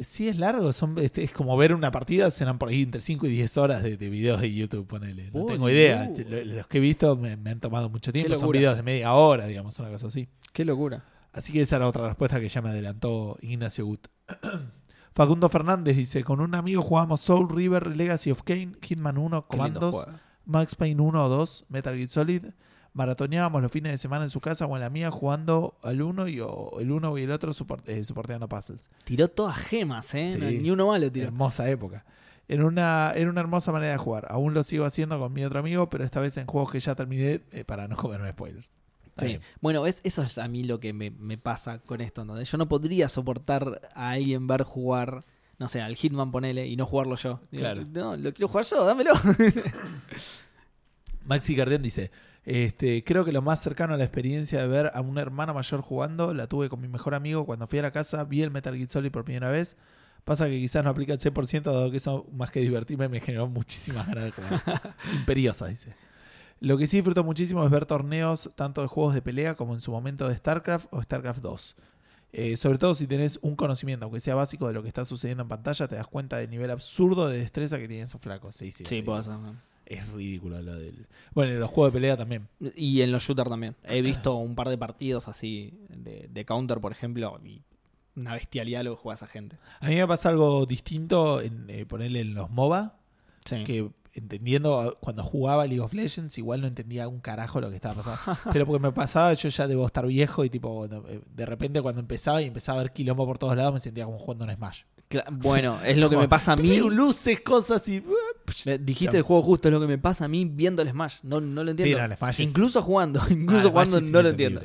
sí es largo, son, este, es como ver una partida, serán por ahí entre 5 y 10 horas de, de videos de YouTube, ponele. No Oh, tengo idea. Lo- Los que he visto me, me han tomado mucho tiempo, son videos de media hora, digamos, una cosa así. Qué locura. Así que esa era otra respuesta que ya me adelantó Ignacio Gut. Facundo Fernández dice, con un amigo jugamos Soul River, Legacy of Kane, Hitman 1, Qué Commandos. Max Payne 1 o 2, Metal Gear Solid. Maratoneábamos los fines de semana en su casa o en la mía jugando al uno y o el uno y el otro suport- eh, soporteando puzzles. Tiró todas gemas, ¿eh? Sí. No, ni uno malo tiró. Hermosa época. Era una, era una hermosa manera de jugar. Aún lo sigo haciendo con mi otro amigo, pero esta vez en juegos que ya terminé eh, para no comerme spoilers. Sí. Bueno, es, eso es a mí lo que me, me pasa con esto. ¿no? Yo no podría soportar a alguien ver jugar, no sé, al Hitman ponele y no jugarlo yo. Digo, Claro. No, lo quiero jugar yo, dámelo. Maxi Carrión dice, este, creo que lo más cercano a la experiencia de ver a un hermano mayor jugando la tuve con mi mejor amigo cuando fui a la casa, vi el Metal Gear Solid por primera vez. Pasa que quizás no aplica el 100%, dado que eso más que divertirme me generó muchísimas ganas de jugar. Imperiosa, dice. Lo que sí disfruto muchísimo es ver torneos tanto de juegos de pelea como en su momento de StarCraft o StarCraft 2. Eh, sobre todo si tenés un conocimiento, aunque sea básico, de lo que está sucediendo en pantalla, te das cuenta del nivel absurdo de destreza que tienen esos flacos. Sí, sí. Sí. Es ridículo lo del. Bueno, en los juegos de pelea también. Y en los shooters también. He visto un par de partidos así de, de counter, por ejemplo, y una bestialidad lo que juega esa gente. A mí me pasa algo distinto en eh, ponerle en los MOBA, Sí. que entendiendo cuando jugaba League of Legends, igual no entendía un carajo lo que estaba pasando. Pero porque me pasaba, yo ya debo estar viejo y tipo, eh, de repente cuando empezaba y empezaba a ver quilombo por todos lados, me sentía como jugando un Smash. Bueno, es lo que me pasa a mí. Luces, cosas y. Me- Dijiste el juego justo, es lo que me pasa a mí viendo el Smash. No, no lo entiendo. Sí, no, el Smash es- Incluso jugando, incluso Ah, el jugando no lo entiendo.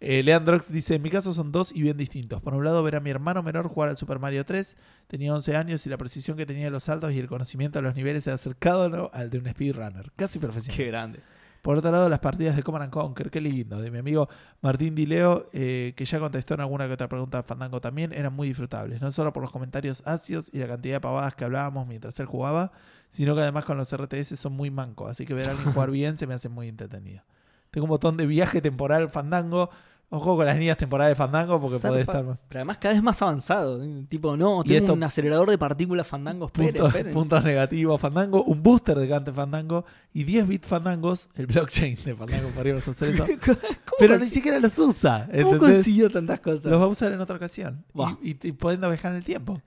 Eh, Leandrox dice: En mi caso son dos y bien distintos. Por un lado, ver a mi hermano menor jugar al Super Mario 3. Tenía 11 años y la precisión que tenía de los saltos y el conocimiento de los niveles era cercano al de un speedrunner. Casi profesional. Qué grande. Por otro lado, las partidas de Command and Conquer, qué lindo, de mi amigo Martín Dileo, eh, que ya contestó en alguna que otra pregunta de Fandango también, eran muy disfrutables, no solo por los comentarios ácidos y la cantidad de pavadas que hablábamos mientras él jugaba, sino que además con los RTS son muy mancos, así que ver a alguien jugar bien se me hace muy entretenido. Tengo un botón de viaje temporal Fandango, ojo con las líneas temporales de Fandango porque Zarpa. puede estar más. Pero además cada vez más avanzado. ¿eh? Tipo, no, tengo esto- un acelerador de partículas fandangos. Esperen, Puntos, esperen. puntos negativos Fandango, un booster de Gante Fandango y 10 bits Fandangos, el blockchain de Fandango, podríamos hacer eso. ¿Cómo Pero ni siquiera los usa. ¿Cómo consiguió tantas cosas? Los va a usar en otra ocasión. Y, y, y pudiendo viajar en el tiempo.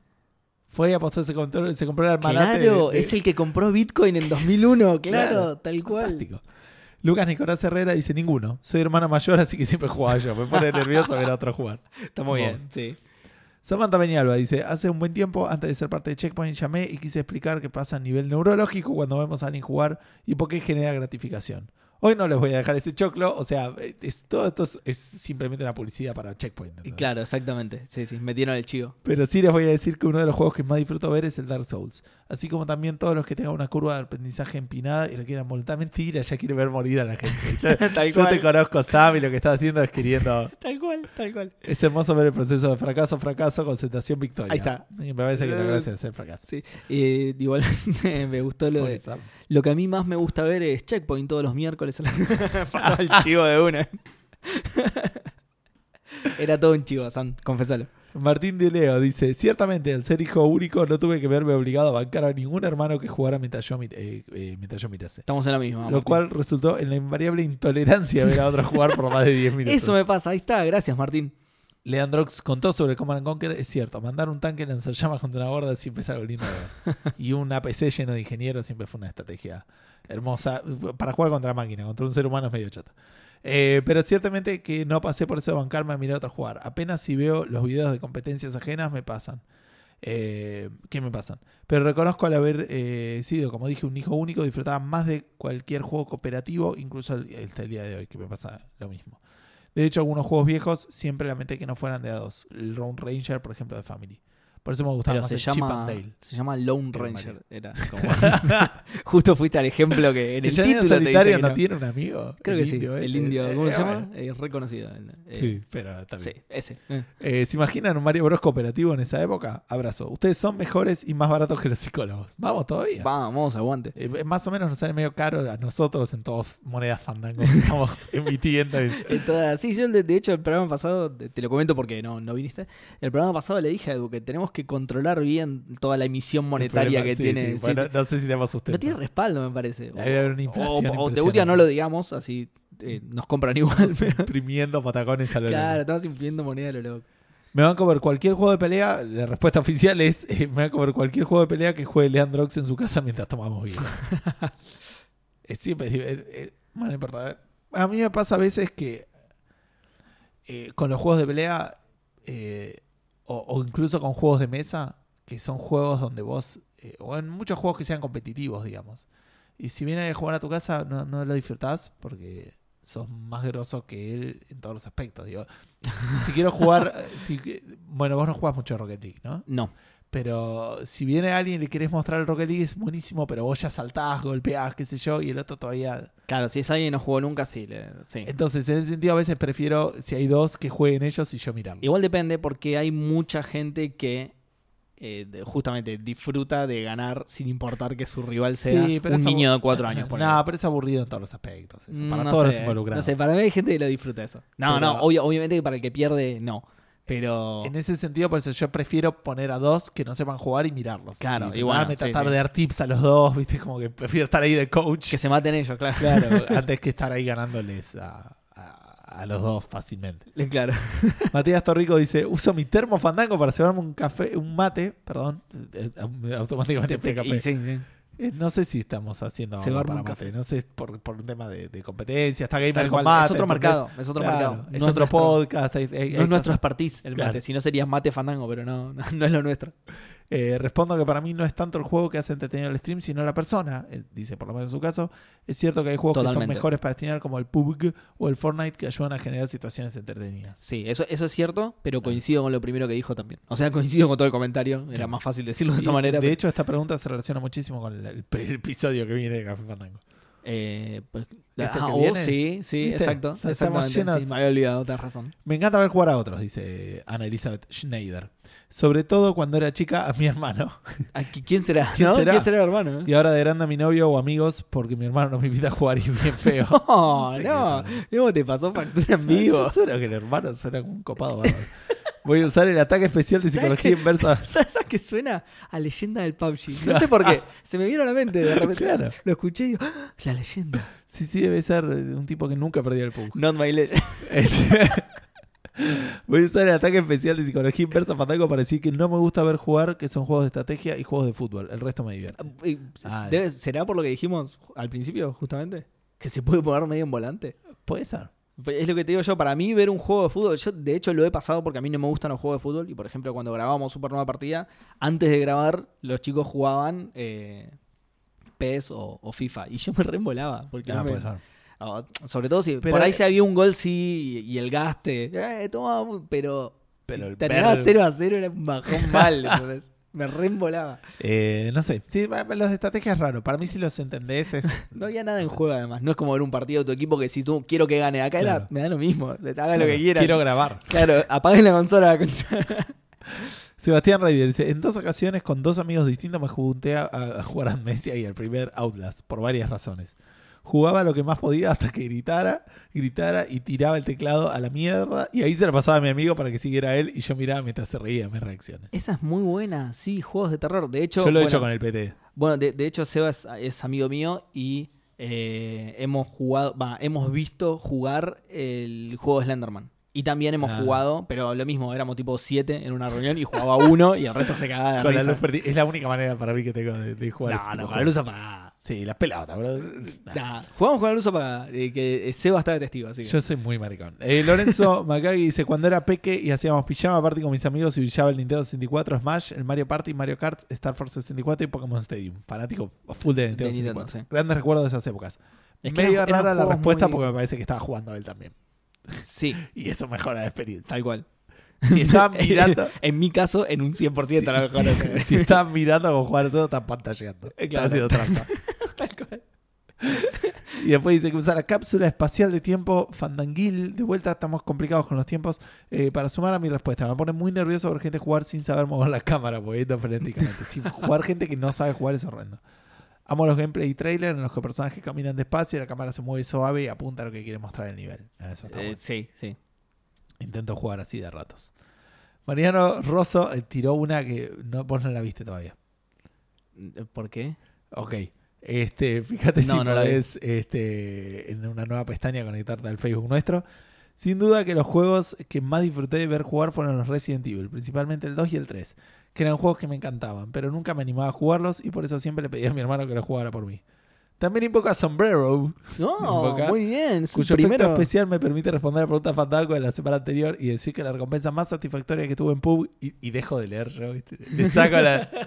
Fue y apostó, se compró, se compró el. Claro, de- de- es el que compró Bitcoin en 2001, claro, Claro, tal cual. Fantástico. Lucas Nicolás Herrera dice ninguno. Soy hermana mayor, así que siempre jugaba yo. Me pone nervioso ver a otro jugar. Está muy bien, sí. Samantha Peñalba dice, hace un buen tiempo, antes de ser parte de Checkpoint, llamé y quise explicar qué pasa a nivel neurológico cuando vemos a alguien jugar y por qué genera gratificación. Hoy no les voy a dejar ese choclo, o sea, es- todo esto es, es simplemente una publicidad para Checkpoint. Y ¿entendés? Claro, exactamente. Sí, sí, metieron el chivo. Pero sí les voy a decir que uno de los juegos que más disfruto ver es el Dark Souls. Así como también todos los que tengan una curva de aprendizaje empinada y lo quieran morir. Mentira, ya quiere ver morir a la gente. Yo, Tal yo cual. te conozco, Sam, y lo que estás haciendo es queriendo... Tal cual, tal cual. Es hermoso ver el proceso de fracaso, fracaso, concentración, victoria. Ahí está. Y me parece que la gracia es el fracaso. Sí. Eh, igualmente me gustó lo Pobre de. Sam. Lo que a mí más me gusta ver es Checkpoint todos los miércoles. Pasaba el chivo de una. Era todo un chivo, San, confesalo. Martín de Leo dice: Ciertamente, al ser hijo único, no tuve que verme obligado a bancar a ningún hermano que jugara mientras yo, eh, eh, mientras yo mirase. Estamos en la misma. Lo Martín. cual resultó en la invariable intolerancia de ver a otro jugar por más de 10 minutos. Eso me pasa, ahí está, gracias Martín. Leandrox contó sobre Command and Conquer, es cierto, mandar un tanque lanzallamas contra una borda siempre es algo lindo y un APC lleno de ingenieros siempre fue una estrategia hermosa para jugar contra máquina, contra un ser humano es medio chato. Eh, pero ciertamente que no pasé por eso de bancarme a mirar a otro jugar. Apenas si veo los videos de competencias ajenas me pasan. Eh, ¿Qué me pasan? Pero reconozco al haber eh, sido, como dije, un hijo único, disfrutaba más de cualquier juego cooperativo, incluso hasta el día de hoy, que me pasa lo mismo. De hecho, algunos juegos viejos siempre lamenté que no fueran de a dos. El Lone Ranger, por ejemplo, de Family. Por eso me gustaba Pero más se el Chip llama, and Dale. se llama Lone Ranger. Era como- Justo fuiste al ejemplo que en el, ¿El título te dice solitario que no, no. tiene un amigo? Creo El que sí. indio El indio, ¿cómo Eh, se llama? bueno. Es reconocido. Eh, Sí, pero también. Sí, ese. Eh. Eh, ¿Se imaginan un Mario Bros cooperativo en esa época? Abrazo. Ustedes son mejores y más baratos que los psicólogos. Vamos todavía. Vamos, aguante. Eh, más o menos nos sale medio caro a nosotros en todas monedas fandango que estamos emitiendo. en- En todas- sí, yo de, de hecho el programa pasado, te, te lo comento porque no, no viniste, el programa pasado le dije a Edu que tenemos que controlar bien toda la emisión monetaria problema- que sí, tiene. sí. sí. Bueno, no sé si tenemos sustento. no tiene respaldo, me parece. O, Debe haber una inflación o- o de última no lo digamos, así eh, nos compran igual. Imprimiendo patacones a lo claro, loco. estamos imprimiendo moneda a lo loco. Me van a comer cualquier juego de pelea. La respuesta oficial es: eh, me van a comer cualquier juego de pelea que juegue Leandrox en su casa mientras tomamos vino. es siempre. bueno, no importa. A mí me pasa a veces que eh, con los juegos de pelea eh, o, incluso con juegos de mesa, que son juegos donde vos. eh, o en muchos juegos que sean competitivos, digamos. Y si viene a jugar a tu casa, no, lo disfrutás porque sos más grosso que él en todos los aspectos. Digo, si quiero jugar, si, bueno, vos no jugás mucho Rocket League, ¿no? No. Pero si viene alguien y le querés mostrar el Rocket League es buenísimo, pero vos ya saltás, golpeás, qué sé yo, y el otro todavía... Claro, si es alguien que no jugó nunca, sí. le- sí. Entonces, en ese sentido, a veces prefiero, si hay dos, que jueguen ellos y yo mirarlo. Igual depende porque hay mucha gente que eh, de- justamente disfruta de ganar sin importar que su rival sea pero un niño de cuatro años. ponele. No, pero es aburrido en todos los aspectos. eso, para Mm, No todos los sé, involucrados. No sé, para mí hay gente que lo disfruta eso. No, Pero- no, obvio- obviamente que para el que pierde, no. Pero. En ese sentido, por eso yo prefiero poner a dos que no sepan jugar y mirarlos. Claro, y y bueno, sí, tratar sí. de dar tips a los dos, ¿viste? Como que prefiero estar ahí de coach. Que se maten ellos, claro. Claro, antes que estar ahí ganándoles a, a- a los dos fácilmente. Claro. Matías Torrico dice, uso mi termo fandango para llevarme un café, un mate, perdón, eh, eh, automáticamente fui café. Y sí, sí. Eh, No sé si estamos haciendo algo Cebarme para mate, no sé, por, por un tema de, de competencia, está Gamer con mate. es otro mercado. Es otro Claro, mercado. es otro nuestro- podcast. hay- hay- No hay es nuestro expertise el Claro. mate. Si no serías mate fandango, pero no, no, no es lo nuestro. Eh, respondo que para mí no es tanto el juego que hace entretenido el stream, sino la persona. Eh, dice, por lo menos en su caso. Es cierto que hay juegos que son mejores para streamear, como el PUBG o el Fortnite, que ayudan a generar situaciones entretenidas. Sí, eso, eso es cierto, pero coincido con lo primero que dijo también. O sea, coincido con todo el comentario. Era más fácil decirlo de esa manera. de pero- hecho, esta pregunta se relaciona muchísimo con el, el- el episodio que viene de Café Fandango. Eh, pues, ¿Es el ah, oh, sí, sí, ¿Viste? exacto. Estamos llenos- Sí, me había olvidado, tenés razón. Me encanta ver jugar a otros, dice Ana Elizabeth Schneider. Sobre todo cuando era chica a mi hermano. ¿qui- ¿Quién será? ¿Quién ¿No? será? ¿Quién será el hermano? Y ahora de grande a mi novio o amigos porque mi hermano no me invita a jugar y es bien feo. No, no. ¿Cómo te pasó factura en vivo? Yo suena que el hermano suena como un copado. bárbaro. Voy a usar el ataque especial de psicología inversa. ¿Sabes a qué suena? A leyenda del PUBG. No sé por qué. Se me vino a la mente de repente. Claro. Lo escuché y digo, ¡Ah! la leyenda. Sí, sí, debe ser un tipo que nunca perdió el PUG. Not my legend. Voy a usar el ataque especial de psicología inversa Fandango para decir que no me gusta ver jugar, que son juegos de estrategia y juegos de fútbol. El resto me divierte. Eh, Ah, debe- ¿Será por lo que dijimos al principio, justamente? Que se puede poner medio en volante. Puede ser. Es lo que te digo yo, para mí ver un juego de fútbol, yo de hecho lo he pasado porque a mí no me gustan los juegos de fútbol y por ejemplo cuando grabábamos Super Nueva Partida, antes de grabar los chicos jugaban eh, PES o, o FIFA y yo me reembolaba porque Ah, no me- puede ser. Sobre todo si Pero- por ahí se había un gol sí y, y el gaste, eh, toma, pero, Pero si el terminaba ver- 0 a 0 era un bajón mal, me reembolaba. Eh, no sé. Sí, los de estrategia es raro. Para mí, si los entendés, es. No había nada en juego además, no es como ver un partido de tu equipo que si tú quiero que gane, acá era- Claro. me da lo mismo, haga lo que Claro, quieran. Quiero grabar. Claro, apaguen la consola. Sebastián Raider dice: En dos ocasiones con dos amigos distintos me junté a, a jugar a Amnesia y al primer Outlast, por varias razones. Jugaba lo que más podía hasta que gritara, gritara y tiraba el teclado a la mierda. Y ahí se lo pasaba a mi amigo para que siguiera él y yo miraba mientras se reía mis reacciones. Esa es muy buena, sí, juegos de terror. De hecho, yo lo he hecho con el PT. bueno, de, de hecho, Seba es, es amigo mío y eh, hemos jugado, hemos visto jugar el juego de Slenderman. Y también hemos Ah. jugado, pero lo mismo, éramos tipo siete en una reunión y jugaba uno y el resto se cagaba de Con la luz. Es la única manera para mí que tengo de, de jugar No, tipo no, con la luz apagada. Sí, las pelotas, bro. Nah, jugamos con la luz apagada, eh, que eh, Seba está de testigo, así que. Yo soy muy maricón. Eh, Lorenzo Macagui dice: Cuando era peque y hacíamos pijama party con mis amigos y brillaba el Nintendo 64, Smash, el Mario Party, Mario Kart, Star Force 64 y Pokémon Stadium. Fanático full de Nintendo, De Nintendo, 64. sí. Grandes recuerdos de esas épocas. Es que Medio rara la respuesta muy- porque me parece que estaba jugando él también. Sí, Y eso mejora la experiencia. tal cual. Si estaban mirando. en mi caso, en un 100% a lo mejor. si, si estaban mirando como jugar solo. Eh, Están claro. haciendo trampa. Y después dice que usa la cápsula espacial de tiempo Fandanguil. De vuelta estamos complicados con los tiempos. Eh, para sumar a mi respuesta, me pone muy nervioso ver gente jugar sin saber mover la cámara, moviendo frenéticamente. sin jugar gente que no sabe jugar es horrendo. Amo los gameplay y trailer en los que personajes caminan despacio y la cámara se mueve suave y apunta a lo que quiere mostrar el nivel. Ah, Eso está Eh, bueno. sí, sí. Intento jugar así de ratos. Mariano Rosso eh, tiró una que no, vos no la viste todavía. ¿Por qué? Ok. Este, fíjate No, si no podés este, en una nueva pestaña conectarte al Facebook nuestro. Sin duda que los juegos que más disfruté de ver jugar fueron los Resident Evil, principalmente el 2 y el 3, que eran juegos que me encantaban, pero nunca me animaba a jugarlos y por eso siempre le pedía a mi hermano que los jugara por mí. También invoca Sombrero, No, Invoca, muy bien. Es cuyo primero. efecto especial me permite responder a la pregunta fantasma de la semana anterior y decir que la recompensa más satisfactoria que tuve en PUB, y, y dejo de leer yo, ¿viste? le saco la...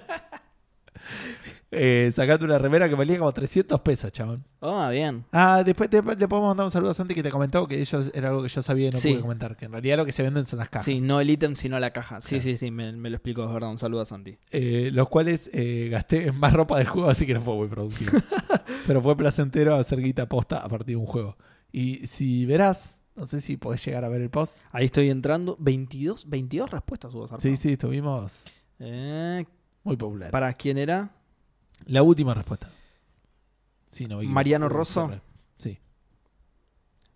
eh, sacate una remera que valía como 300 pesos, chabón. Ah, bien. Ah, después te- le podemos mandar un saludo a Santi que te comentó que ellos era algo que yo sabía y no Sí. pude comentar, que en realidad lo que se venden son las cajas. Sí, no el ítem, sino la caja. Sí, Claro. sí, sí, me, me lo explico, es verdad. Un saludo a Santi. Eh, los cuales eh, gasté en más ropa del juego, así que no fue muy productivo. Pero fue placentero hacer guita posta a partir de un juego. Y si verás, no sé si podés llegar a ver el post. Ahí estoy entrando. 22, 22 respuestas hubo. Sí, sí, estuvimos Eh, muy populares. ¿Para quién era? La última respuesta. Sí, no. Mariano Rosso. Sí.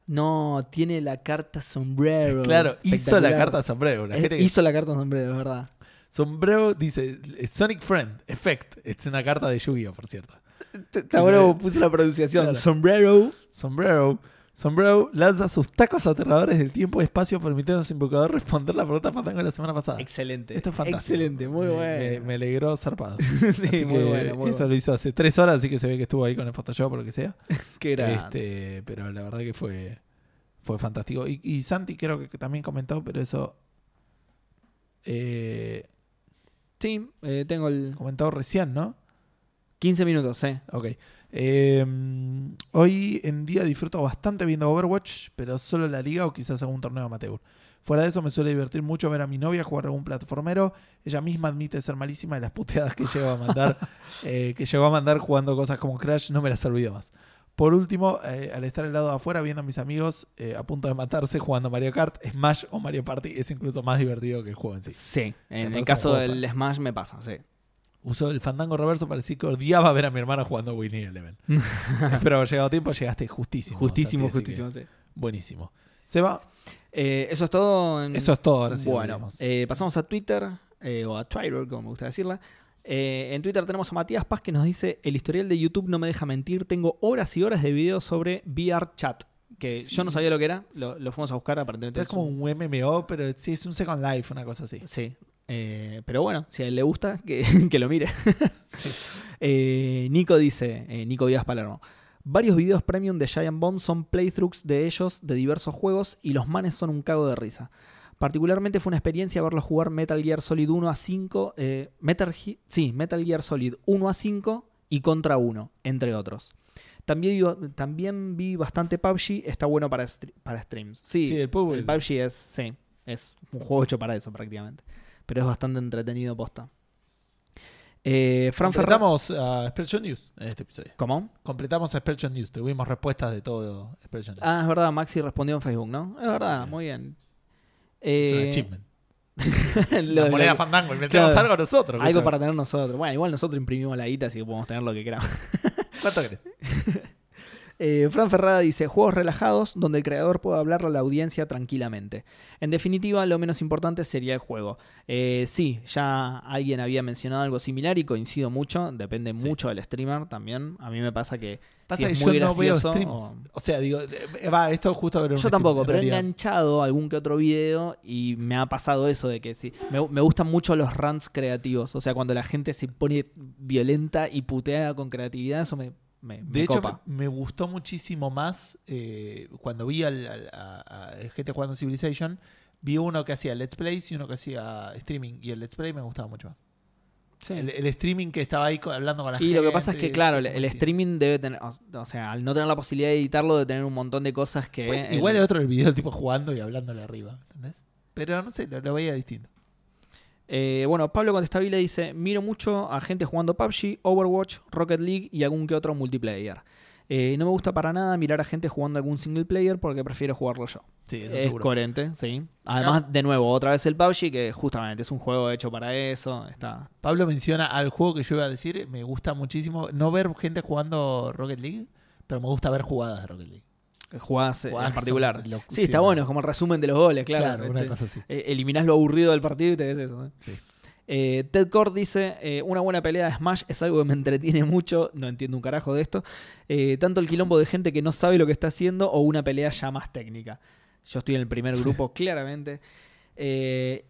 No, tiene la carta sombrero. Claro, hizo la carta sombrero. La Eh, gente que- Hizo la carta sombrero, es verdad. Sombrero dice Sonic Friend, Effect. Es una carta de Yu-Gi-Oh, por cierto. Bueno como puse la pronunciación. Claro. Sombrero. Sombrero. Sombrero lanza sus tacos aterradores del tiempo y espacio permitiendo a su invocador responder la pregunta fantasma de la semana pasada. Excelente. Esto es fantástico. Excelente, muy bueno. Me, me alegró zarpado. sí, Así muy que bueno, muy esto bueno. lo hizo hace tres horas, así que se ve que estuvo ahí con el Photoshop o lo que sea. Qué grande. Este, pero la verdad que fue, fue fantástico. Y, y Santi creo que también comentó, pero eso. eh, Sí, eh, tengo el Comentado recién, ¿no? 15 minutos, sí. Ok. Eh, hoy en día disfruto bastante viendo Overwatch, pero solo la liga o quizás algún torneo amateur. Fuera de eso me suele divertir mucho ver a mi novia jugar algún plataformero. Ella misma admite ser malísima de las puteadas que llegó a mandar, eh, que llegó a mandar jugando cosas como Crash, no me las olvido más. Por último, eh, al estar al lado de afuera viendo a mis amigos eh, a punto de matarse jugando Mario Kart, Smash o Mario Party es incluso más divertido que el juego en sí. Sí, en el caso del Smash me pasa, sí. Usó el fandango reverso para decir que odiaba ver a mi hermana jugando Winnie Eleven. Que llegado tiempo, llegaste justísimo. justísimo, Santi, justísimo, sí. Buenísimo. Se va. Eh, eso es todo. en- Eso es todo, ahora sí. bueno, eh, pasamos a Twitter, eh, o a Twitter, como me gusta decirla. En Twitter tenemos a Matías Paz que nos dice: El historial de YouTube no me deja mentir. Tengo horas y horas de videos sobre VR Chat. Que Sí. yo no sabía lo que era. Lo, lo fuimos a buscar aparentemente. es como un MMO, pero sí es un Second Life, una cosa así. Sí. Eh, pero bueno, si a él le gusta, que, que lo mire. Eh, Nico dice, eh, Nico Díaz Palermo, varios videos premium de Giant Bomb son playthroughs de ellos de diversos juegos y los manes son un cago de risa. Particularmente fue una experiencia verlos jugar Metal Gear Solid 1 a 5, eh, Metal, sí, Metal Gear Solid 1 a 5 y Contra 1, entre otros. También vi, también vi bastante PUBG, está bueno para, para streams. Sí, Sí, el PUBG. el PUBG es, sí, es un juego hecho para eso prácticamente. Pero es bastante entretenido posta. Eh, Fran. Completamos a Expression News en este episodio. ¿Cómo? Completamos a Expression News. Tuvimos respuestas de todo Expression News. Ah, es verdad, Maxi respondió en Facebook, ¿no? Es verdad, Sí. muy bien. es un Eh, achievement. lo- la moneda lo- fandango. Inventamos claro. algo nosotros. algo escuchame. para tener nosotros. Bueno, igual nosotros imprimimos la guita, así que podemos tener lo que queramos. ¿Cuánto crees? Eh, Fran Ferrada dice, juegos relajados donde el creador pueda hablar a la audiencia tranquilamente. En definitiva, lo menos importante sería el juego. Eh, sí, ya alguien había mencionado algo similar y coincido mucho, depende Sí. mucho del streamer también. A mí me pasa que Pasa si que es yo muy no veo gracioso... streams. o- O... sea, digo, eh, va, esto justo Yo stream, tampoco, en pero he enganchado algún que otro video y me ha pasado eso de que sí. Me, me gustan mucho los rants creativos. O sea, cuando la gente se pone violenta y putea con creatividad, eso me, me, me De hecho, copa. me gustó muchísimo más eh, cuando vi al, al- a, a gente jugando Civilization. Vi uno que hacía Let's Plays y uno que hacía streaming. Y el Let's Play me gustaba mucho más. Sí. El, el streaming que estaba ahí hablando con la Y gente. lo que pasa es que, claro, el, streaming debe tener, o sea, al no tener la posibilidad de editarlo, debe tener un montón de cosas que... Pues, el- igual el otro el video del tipo jugando y hablándole arriba, ¿entendés? Pero no sé, lo, lo veía distinto. Eh, bueno, Pablo Contestabile dice, miro mucho a gente jugando PUBG, Overwatch, Rocket League y algún que otro multiplayer. Eh, no me gusta para nada mirar a gente jugando algún single player porque prefiero jugarlo yo. Sí, eso es seguro. coherente, sí. Además, de nuevo, otra vez el PUBG, que justamente es un juego hecho para eso. Está. Pablo menciona al juego que yo iba a decir, me gusta muchísimo no ver gente jugando Rocket League, pero me gusta ver jugadas de Rocket League. Jugadas Jugadas en particular. Sí, está bueno. es como el resumen de los goles, claro. Claro, una Este, cosa así. eh, eliminás lo aburrido del partido y te ves eso. ¿eh? Sí. Eh, Ted Cord dice, eh, una buena pelea de Smash es algo que me entretiene mucho, no entiendo un carajo de esto, Eh, tanto el quilombo de gente que no sabe lo que está haciendo o una pelea ya más técnica. Yo estoy en el primer grupo, claramente.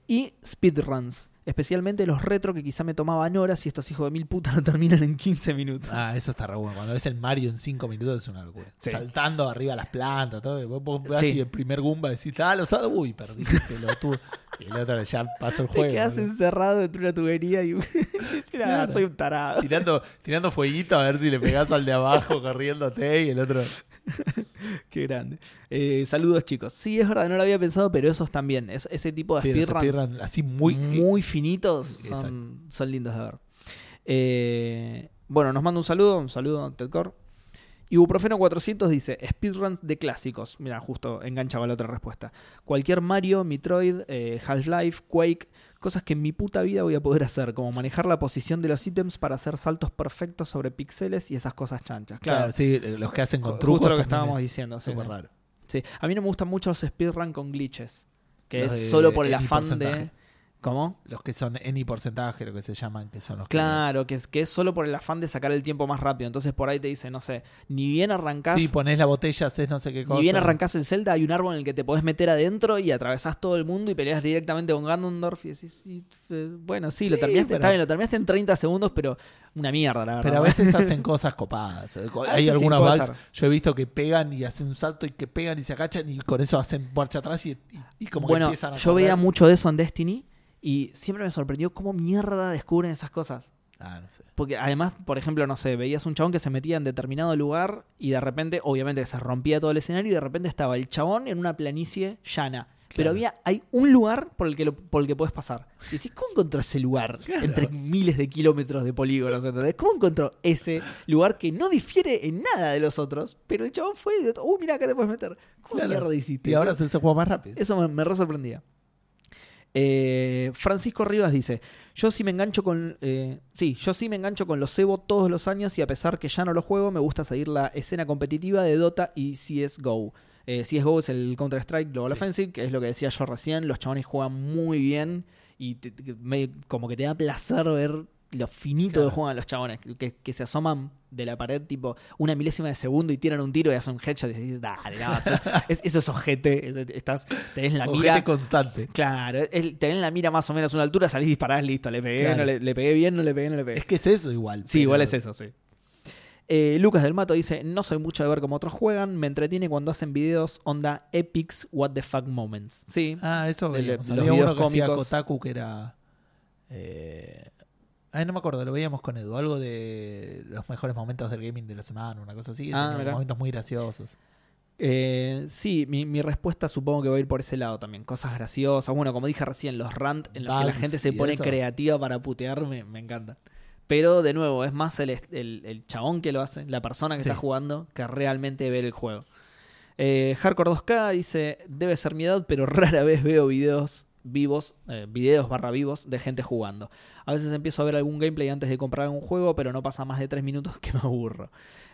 Y speedruns, especialmente los retro que quizá me tomaban horas y estos hijos de mil putas lo terminan en 15 minutos. Ah, eso está re bueno. Cuando ves el Mario en 5 minutos es una locura. Sí. Saltando arriba las plantas, todo. Vos, vos Sí. así el primer Goomba decís, ah, lo usado. Uy, perdí, pelotudo. y el otro ya pasó el Te juego. quedas boludo. encerrado dentro de una tubería y dices, "Ah, Claro. soy un tarado. Tirando, tirando fueguito a ver si le pegás al de abajo corriéndote y el otro. Qué grande. Eh, saludos, chicos. Sí, es verdad, no lo había pensado, pero esos también. Es, ese tipo de Sí, los speedruns speedrun así muy. muy, finitos son, son lindos de ver. Eh, bueno, nos manda un saludo, un saludo a Ted Core. Ibuprofeno 400 dice, speedruns de clásicos. Mira, justo enganchaba la otra respuesta. Cualquier Mario, Metroid, eh, Half-Life, Quake, cosas que en mi puta vida voy a poder hacer, como manejar la posición de los ítems para hacer saltos perfectos sobre píxeles y esas cosas chanchas. Claro, Claro, sí, los que hacen con Justo trucos. lo que estábamos es diciendo, Súper sí. raro. sí. A mí no me gustan mucho los speedrun con glitches, que es de solo por el afán porcentaje. de... ¿Cómo? Los que son any porcentaje, lo que se llaman, que son los que- Claro, que es, que es solo por el afán de sacar el tiempo más rápido. Entonces por ahí te dice, no sé, ni bien arrancás, Sí, pones la botella, haces no sé qué cosa. ni bien arrancás el Zelda, hay un árbol en el que te podés meter adentro y atravesás todo el mundo y peleas directamente con Ganondorf y decís, sí, eh, bueno, sí, lo terminaste, pero- está bien, lo terminaste en 30 segundos, pero una mierda, la verdad. Pero a veces hacen cosas copadas. Hay algunas ser. yo he visto que pegan y hacen un salto y que pegan y se agachan y con eso hacen marcha atrás y, y- y como que bueno, empiezan a yo veía mucho de eso en Destiny Y siempre me sorprendió cómo mierda descubren esas cosas. Ah, no sé. Porque además, por ejemplo, no sé, veías un chabón que se metía en determinado lugar y de repente, obviamente, se rompía todo el escenario y de repente estaba el chabón en una planicie llana. Pero había, hay un lugar por el que lo- por el que puedes pasar. Y decís, ¿cómo encontró ese lugar? Claro. Entre miles de kilómetros de polígonos, ¿entendés? ¿Cómo encontró ese lugar que no difiere en nada de los otros? Pero el chabón fue y dijo, uh, mira, acá te puedes meter. ¿Cómo Claro. mierda hiciste? Y ahora se juega más rápido. Eso me, me re sorprendía. Eh, Francisco Rivas dice: Yo sí me engancho con. eh, sí, yo sí me engancho con los Evo todos los años y a pesar que ya no los juego, me gusta seguir la escena competitiva de Dota y CSGO. Eh, CSGO es el Counter-Strike Global Sí. Offensive, que es lo que decía yo recién. Los chabones juegan muy bien y te- te- me- como que te da placer ver lo finito Claro. que juegan los chabones, que, que se asoman de la pared tipo una milésima de segundo y tiran un tiro y hacen un headshot y decís, dale, no, eso, es, eso es ojete, es- estás, tenés la Ojete mira... constante. Claro, es- tenés la mira más o menos a una altura, salís disparás, listo, le pegué, Claro. no le, le pegué bien, no le pegué, no le pegué. Es que es eso igual. sí, pero- igual es eso, sí. Eh, Lucas del Mato dice, no soy mucho de ver cómo otros juegan, me entretiene cuando hacen videos onda epics what the fuck moments. Sí, Ah, eso los Había videos uno que hacía cómicos. Kotaku que era... Eh... Ay, no me acuerdo, lo veíamos con Edu. Algo de los mejores momentos del gaming de la semana, una cosa así. Ah, momentos muy graciosos. Eh, sí, mi, mi respuesta supongo que va a ir por ese lado también. Cosas graciosas. Bueno, como dije recién, los rant en los que la gente se pone eso. creativa para putear me, me encanta. Pero de nuevo, es más el, el- el chabón que lo hace, la persona que Sí. está jugando, que realmente ver el juego. Eh, Hardcore 2K dice: Debe ser mi edad, pero rara vez veo videos vivos, eh, videos barra vivos de gente jugando. A veces empiezo a ver algún gameplay antes de comprar un juego, pero no pasa más de 3 minutos que me aburro.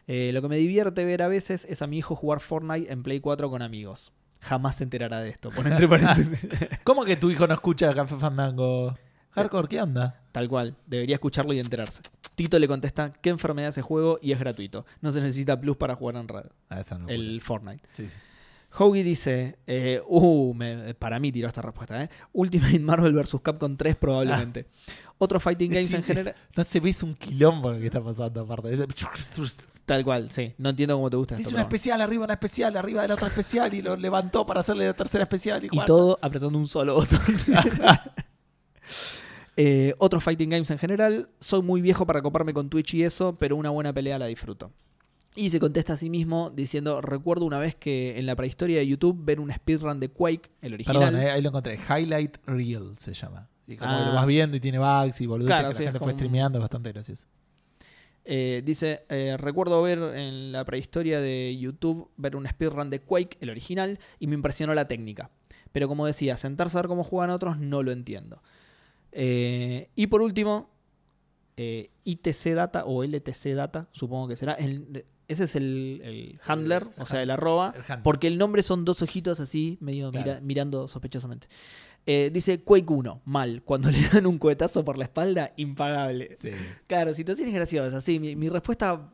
Eh, lo que me divierte ver a veces es a mi hijo jugar Fortnite en Play 4 con amigos. Jamás se enterará de esto. Pone entre paréntesis. ¿Cómo que tu hijo no escucha Café Fandango? Hardcore, ¿qué onda? Tal cual, debería escucharlo y enterarse. Tito le contesta, ¿qué enfermedad es ese juego? Y es gratuito. No se necesita plus para jugar en red. Ah, eso no El Fortnite. Sí, sí. Hoagie dice, eh, uh, me- para mí tiró esta respuesta, ¿eh? Ultimate Marvel vs. Capcom 3 probablemente. Otros fighting games Sí, en general... No se ves un quilombo lo que está pasando aparte. Es- Tal cual, sí. No entiendo cómo te gusta. Hizo una pero especial arriba, una especial arriba de la otra especial y lo levantó para hacerle la tercera especial. Y, todo apretando un solo botón. Eh, otros fighting games en general. Soy muy viejo para coparme con Twitch y eso, pero una buena pelea la disfruto. Y se contesta a sí mismo diciendo: Recuerdo una vez que en la prehistoria de YouTube ver un speedrun de Quake, el original. Perdón, ahí lo encontré. Highlight Reel se llama. Y como que Ah. lo vas viendo y tiene bugs y boludeces Claro, que sí, la gente como fue streameando, es bastante gracioso. Eh, dice, eh, recuerdo ver en la prehistoria de YouTube, ver un speedrun de Quake, el original, y me impresionó la técnica. Pero como decía, sentarse a ver cómo juegan otros no lo entiendo. Eh, y por último, ITC Data o LTC Data, supongo que será. el- ese es el, el handler, El- o sea, el arroba. el. Porque el nombre son dos ojitos así, medio Claro. mira- mirando sospechosamente. Eh, dice Quake 1, mal. Cuando le dan un cohetazo por la espalda, impagable. Sí. Claro, situaciones graciosas. Sí, mi, mi respuesta,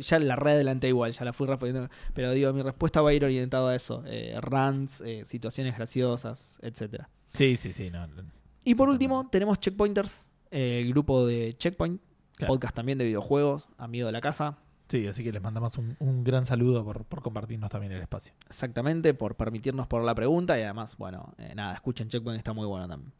ya la re adelanté igual, ya la fui respondiendo, pero digo, mi respuesta va a ir orientada a eso. Eh, rants, eh, situaciones graciosas, etcétera. Sí, sí, sí. No, no. Y por último, tenemos Checkpointers, eh, el grupo de Checkpoint, Claro. podcast también de videojuegos, amigo de la casa. Sí, así que les mandamos un, un gran saludo por, por compartirnos también el espacio. Exactamente, por permitirnos por la pregunta y además, bueno, eh, nada, escuchen Checkpoint, está muy bueno también.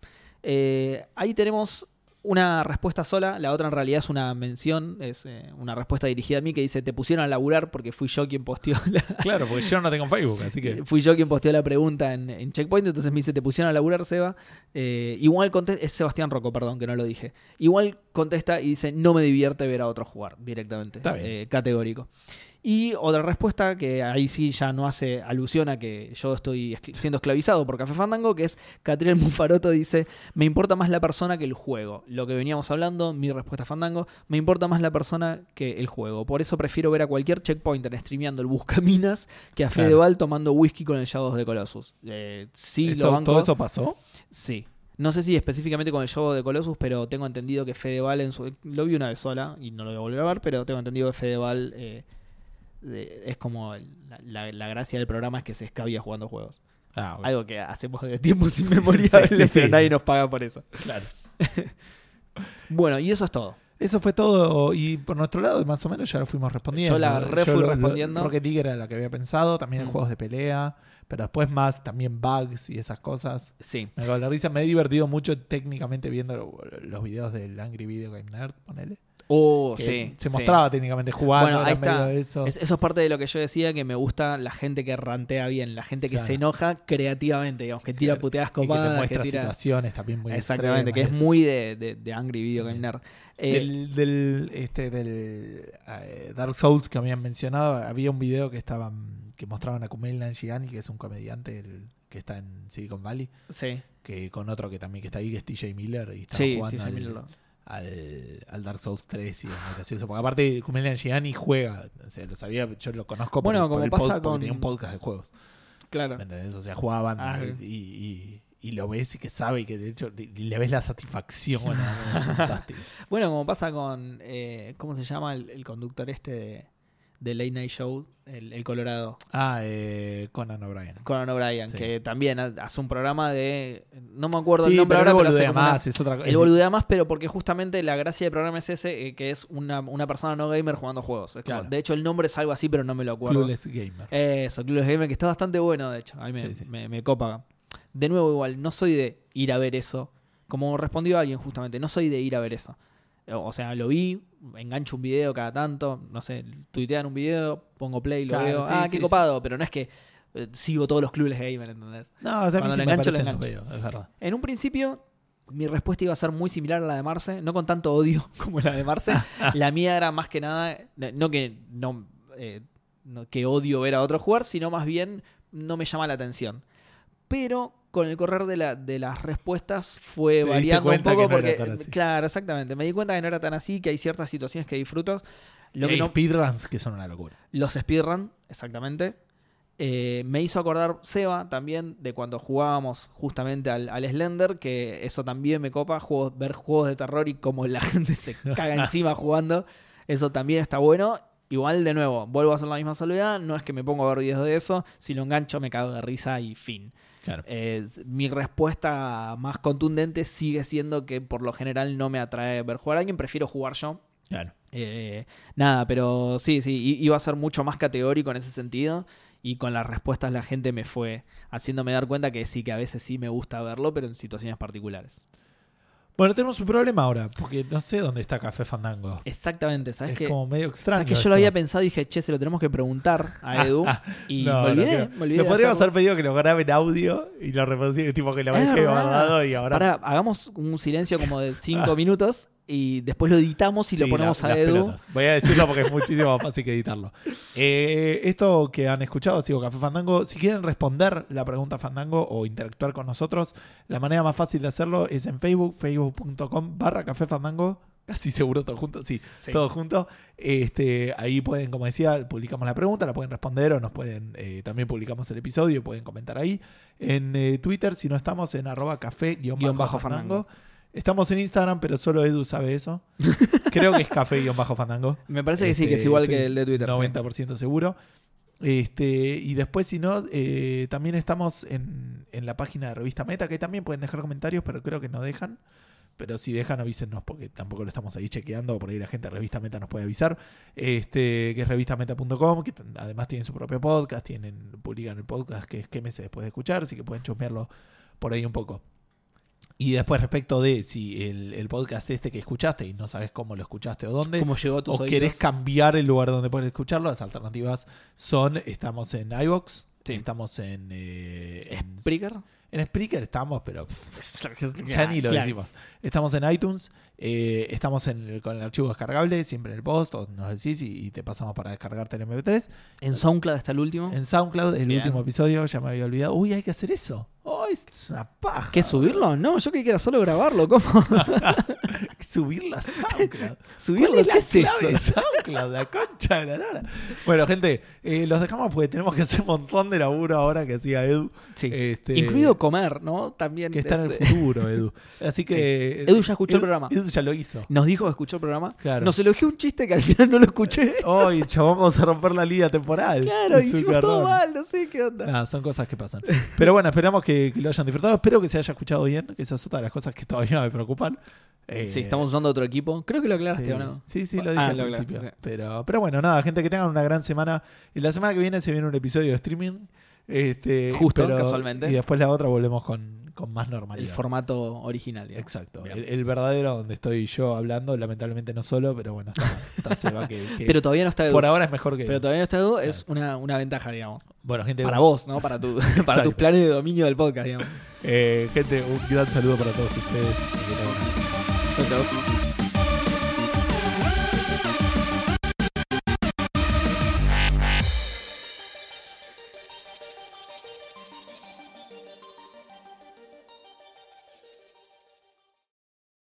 Eh, ahí tenemos una respuesta sola, la otra en realidad es una mención, es eh, una respuesta dirigida a mí que dice, te pusieron a laburar porque fui yo quien posteó la, Claro, porque yo no tengo Facebook, así que. fui yo quien posteó la pregunta en, en Checkpoint, entonces me dice, te pusieron a laburar, Seba. Eh, igual contesta, es Sebastián Rocco, perdón, que no lo dije. Igual contesta y dice, no me divierte ver a otro jugar directamente. Está bien. Eh, categórico. Y otra respuesta que ahí sí ya no hace alusión a que yo estoy escl- siendo esclavizado por Café Fandango, que es Catriel Mufaroto dice, me importa más la persona que el juego. Lo que veníamos hablando, mi respuesta a Fandango, me importa más la persona que el juego. Por eso prefiero ver a cualquier checkpointer streameando el Buscaminas que a Claro. Fedeval tomando whisky con el Shadows de Colossus. Eh, sí, lo Eso- banco. ¿Todo eso pasó? Sí. No sé si específicamente con el Shadow de Colossus, pero tengo entendido que Fedeval en su... Lo vi una vez sola y no lo voy a volver a ver, pero tengo entendido que Fedeval eh, de- es como el- la, gracia del programa es que se escabia jugando juegos. Ah, bueno. Algo que hacemos de tiempo sin memoria, Sí, a veces, sí, pero nadie nos paga por eso. Claro. Bueno, y eso es todo. Eso fue todo. Y por nuestro lado, más o menos, ya lo fuimos respondiendo. Yo la re fui lo- lo- respondiendo. Rocket League era la que había pensado. También en Mm. juegos de pelea. Pero después más también bugs y esas cosas. Sí. Me la risa. Me he divertido mucho técnicamente viendo lo- los videos del Angry Video Game Nerd, ponele. Oh, sí. Se sí. mostraba técnicamente jugando. Bueno, ahí está. eso. Es- eso es parte de lo que yo decía, que me gusta la gente que rantea bien, la gente que Claro. se enoja creativamente, digamos, que tira Claro. puteadas y que te muestra copadas, que tira... situaciones también muy Exactamente, que es eso. muy de, de- de Angry Video Game. Nerd. Eh, del, del, este, del eh, Dark Souls que habían mencionado, había un video que estaban que mostraban a Kumail Nanjiani, que es un comediante el- que está en Silicon Valley, sí, que con otro que también que está ahí, que es TJ Miller, y está sí, jugando TJ al, Miller al, al Dark Souls 3 y es gracioso. Porque aparte Kumail Nanjiani juega, o sea, lo sabía, yo lo conozco por, Bueno, por como el pasa pod- con- tenía un podcast de juegos. Claro. ¿Me entendés? O sea, jugaban Ah, y, y- y lo ves y que sabe y que de hecho le ves la satisfacción. ¿no? Bueno, como pasa con, eh, ¿cómo se llama el, el conductor este de, de Late Night Show? El, el Colorado. Ah, eh, Conan O'Brien. Conan O'Brien, Sí. que también ha- hace un programa de... No me acuerdo el nombre pero ahora, él pero una- más, es otra El boludea más, pero porque justamente la gracia del programa es ese, eh, que es una, una persona no gamer jugando juegos. Es como- Claro. de hecho, el nombre es algo así, pero no me lo acuerdo. Clueless Gamer. Eso, Clueless Gamer, que está bastante bueno, de hecho. A mí me, sí. me- me copa. De nuevo, igual, no soy de ir a ver eso. Como respondió alguien justamente, no soy de ir a ver eso. O sea, lo vi, engancho un video cada tanto, no sé, tuitean un video, pongo play, lo Claro, veo. sí, ah, sí, qué sí. copado, pero no es que eh, sigo todos los clubes gamer, ¿entendés? No, o sea, Cuando engancho, los engancho. es verdad. En un principio, mi respuesta iba a ser muy similar a la de Marce, no con tanto odio como la de Marce. la mía era más que nada, no que no, eh, no que odio ver a otro jugar, sino más bien no me llama la atención. Pero con el correr de, la- de las respuestas fue variando un poco no porque, claro, exactamente, me di cuenta que no era tan así, que hay ciertas situaciones que disfruto. Lo Y que hay no, speedruns que son una locura. los speedrun, exactamente. Eh, me hizo acordar Seba también de cuando jugábamos justamente al, al Slender, que eso también me copa, juegos, ver juegos de terror y cómo la gente se caga encima jugando. Eso también está bueno. Igual, de nuevo, vuelvo a hacer la misma salvedad. No es que me pongo a ver videos de eso. Si lo engancho, me cago de risa y fin. Claro. Eh, mi respuesta más contundente sigue siendo que por lo general no me atrae ver jugar a alguien. Prefiero jugar yo. Claro. Eh, nada, pero sí, sí, iba a ser mucho más categórico en ese sentido. Y con las respuestas la gente me fue haciéndome dar cuenta que sí, que a veces sí me gusta verlo, pero en situaciones particulares. Bueno, tenemos un problema ahora, porque no sé dónde está Café Fandango. Exactamente, ¿sabes Es como medio extraño. ¿Sabes que yo lo había pensado y dije, che, se lo tenemos que preguntar a Edu? y No, me no olvidé, creo. me olvidé. Podríamos haber pedido que lo grabe en audio y lo reproducir, tipo que lo verdad. guardado y ahora. Pará, hagamos un silencio como de 5 minutos y después lo editamos y lo Sí, ponemos la- a las Edu. pelotas. Voy a decirlo porque es muchísimo más fácil que editarlo. Eh, esto que han escuchado, sigo Café Fandango. Si quieren responder la pregunta Fandango o interactuar con nosotros, la manera más fácil de hacerlo es en Facebook, facebook.com barra Café Fandango. Casi seguro todo junto, sí, Sí. todo junto. Este, ahí pueden, como decía, publicamos la pregunta, la pueden responder o nos pueden, eh, también publicamos el episodio, pueden comentar ahí. En eh, Twitter, si no estamos en arroba café Estamos en Instagram, pero solo Edu sabe eso. Creo que es café-fandango. Me parece que sí, que es Este, igual que el de Twitter. sí. 90% seguro. Este, y después, si no, eh, también estamos en, en la página de Revista Meta, que también pueden dejar comentarios, pero creo que no dejan. Pero si dejan, avísennos, porque tampoco lo estamos ahí chequeando. Por ahí la gente de Revista Meta nos puede avisar. Este, que es revistameta.com, que además tienen su propio podcast, tienen, publican el podcast que es qué meses después de escuchar, así que pueden chusmearlo por ahí un poco. Y después, respecto de si el, el podcast este que escuchaste y no sabes cómo lo escuchaste o dónde, ¿Cómo llegó a tus o oídos? querés cambiar el lugar donde puedes escucharlo, las alternativas son, estamos en iVoox, Sí. estamos en, eh, en, ¿Spreaker? en Spreaker estamos, pero ya ni lo Claro. decimos. Estamos en iTunes, eh, estamos en el- con el archivo descargable, siempre en el post, o nos decís y, y te pasamos para descargarte el MP3. En SoundCloud está el último. En SoundCloud, el Bien. último episodio, ya me había olvidado. Uy, hay que hacer eso. Oh, es una paja. ¿Qué, subirlo? No, yo creí que era solo grabarlo. ¿Cómo? Subirlo a SoundCloud. ¿Subirlo? ¿Cuál es ¿Qué la es de eso? SoundCloud? La concha de la lora. Bueno, gente, eh, los dejamos porque tenemos que hacer un montón de laburo ahora que hacía Edu. Sí. Este, Incluido comer, ¿no? También. que está en el es- futuro, Edu. Así que. Edu ya escuchó el programa. Edu ya lo hizo. Nos dijo que escuchó el programa. Claro. Nos elogió un chiste que al final no lo escuché. Hoy, chavos, vamos a romper la línea temporal. claro, hicimos todo mal, no sé qué onda. Nada, son cosas que pasan. Pero bueno, esperamos que, que lo hayan disfrutado. Espero que se haya escuchado bien, que esa es otra de las cosas que todavía me preocupan. Eh, sí, estamos usando otro equipo. Creo que lo aclaraste, sí. ¿o no? Sí, sí, lo dije Ah, al lo principio. aclaraste. Pero, pero bueno, nada, gente, que tengan una gran semana. Y la semana que viene se viene un episodio de streaming Este, Justo, casualmente. Y después la otra volvemos con, con más El normalidad. formato original. digamos. Exacto. El, el verdadero donde estoy yo hablando, lamentablemente no solo, pero bueno, está, está Seba que, que Pero todavía no está Edu. por ahora es mejor que. Pero todavía no está Edu, es una, una ventaja, digamos. bueno, gente, Para vos, ¿no? Para, tu, para tus planes de dominio del podcast, digamos. eh, gente, un gran saludo para todos ustedes. Y que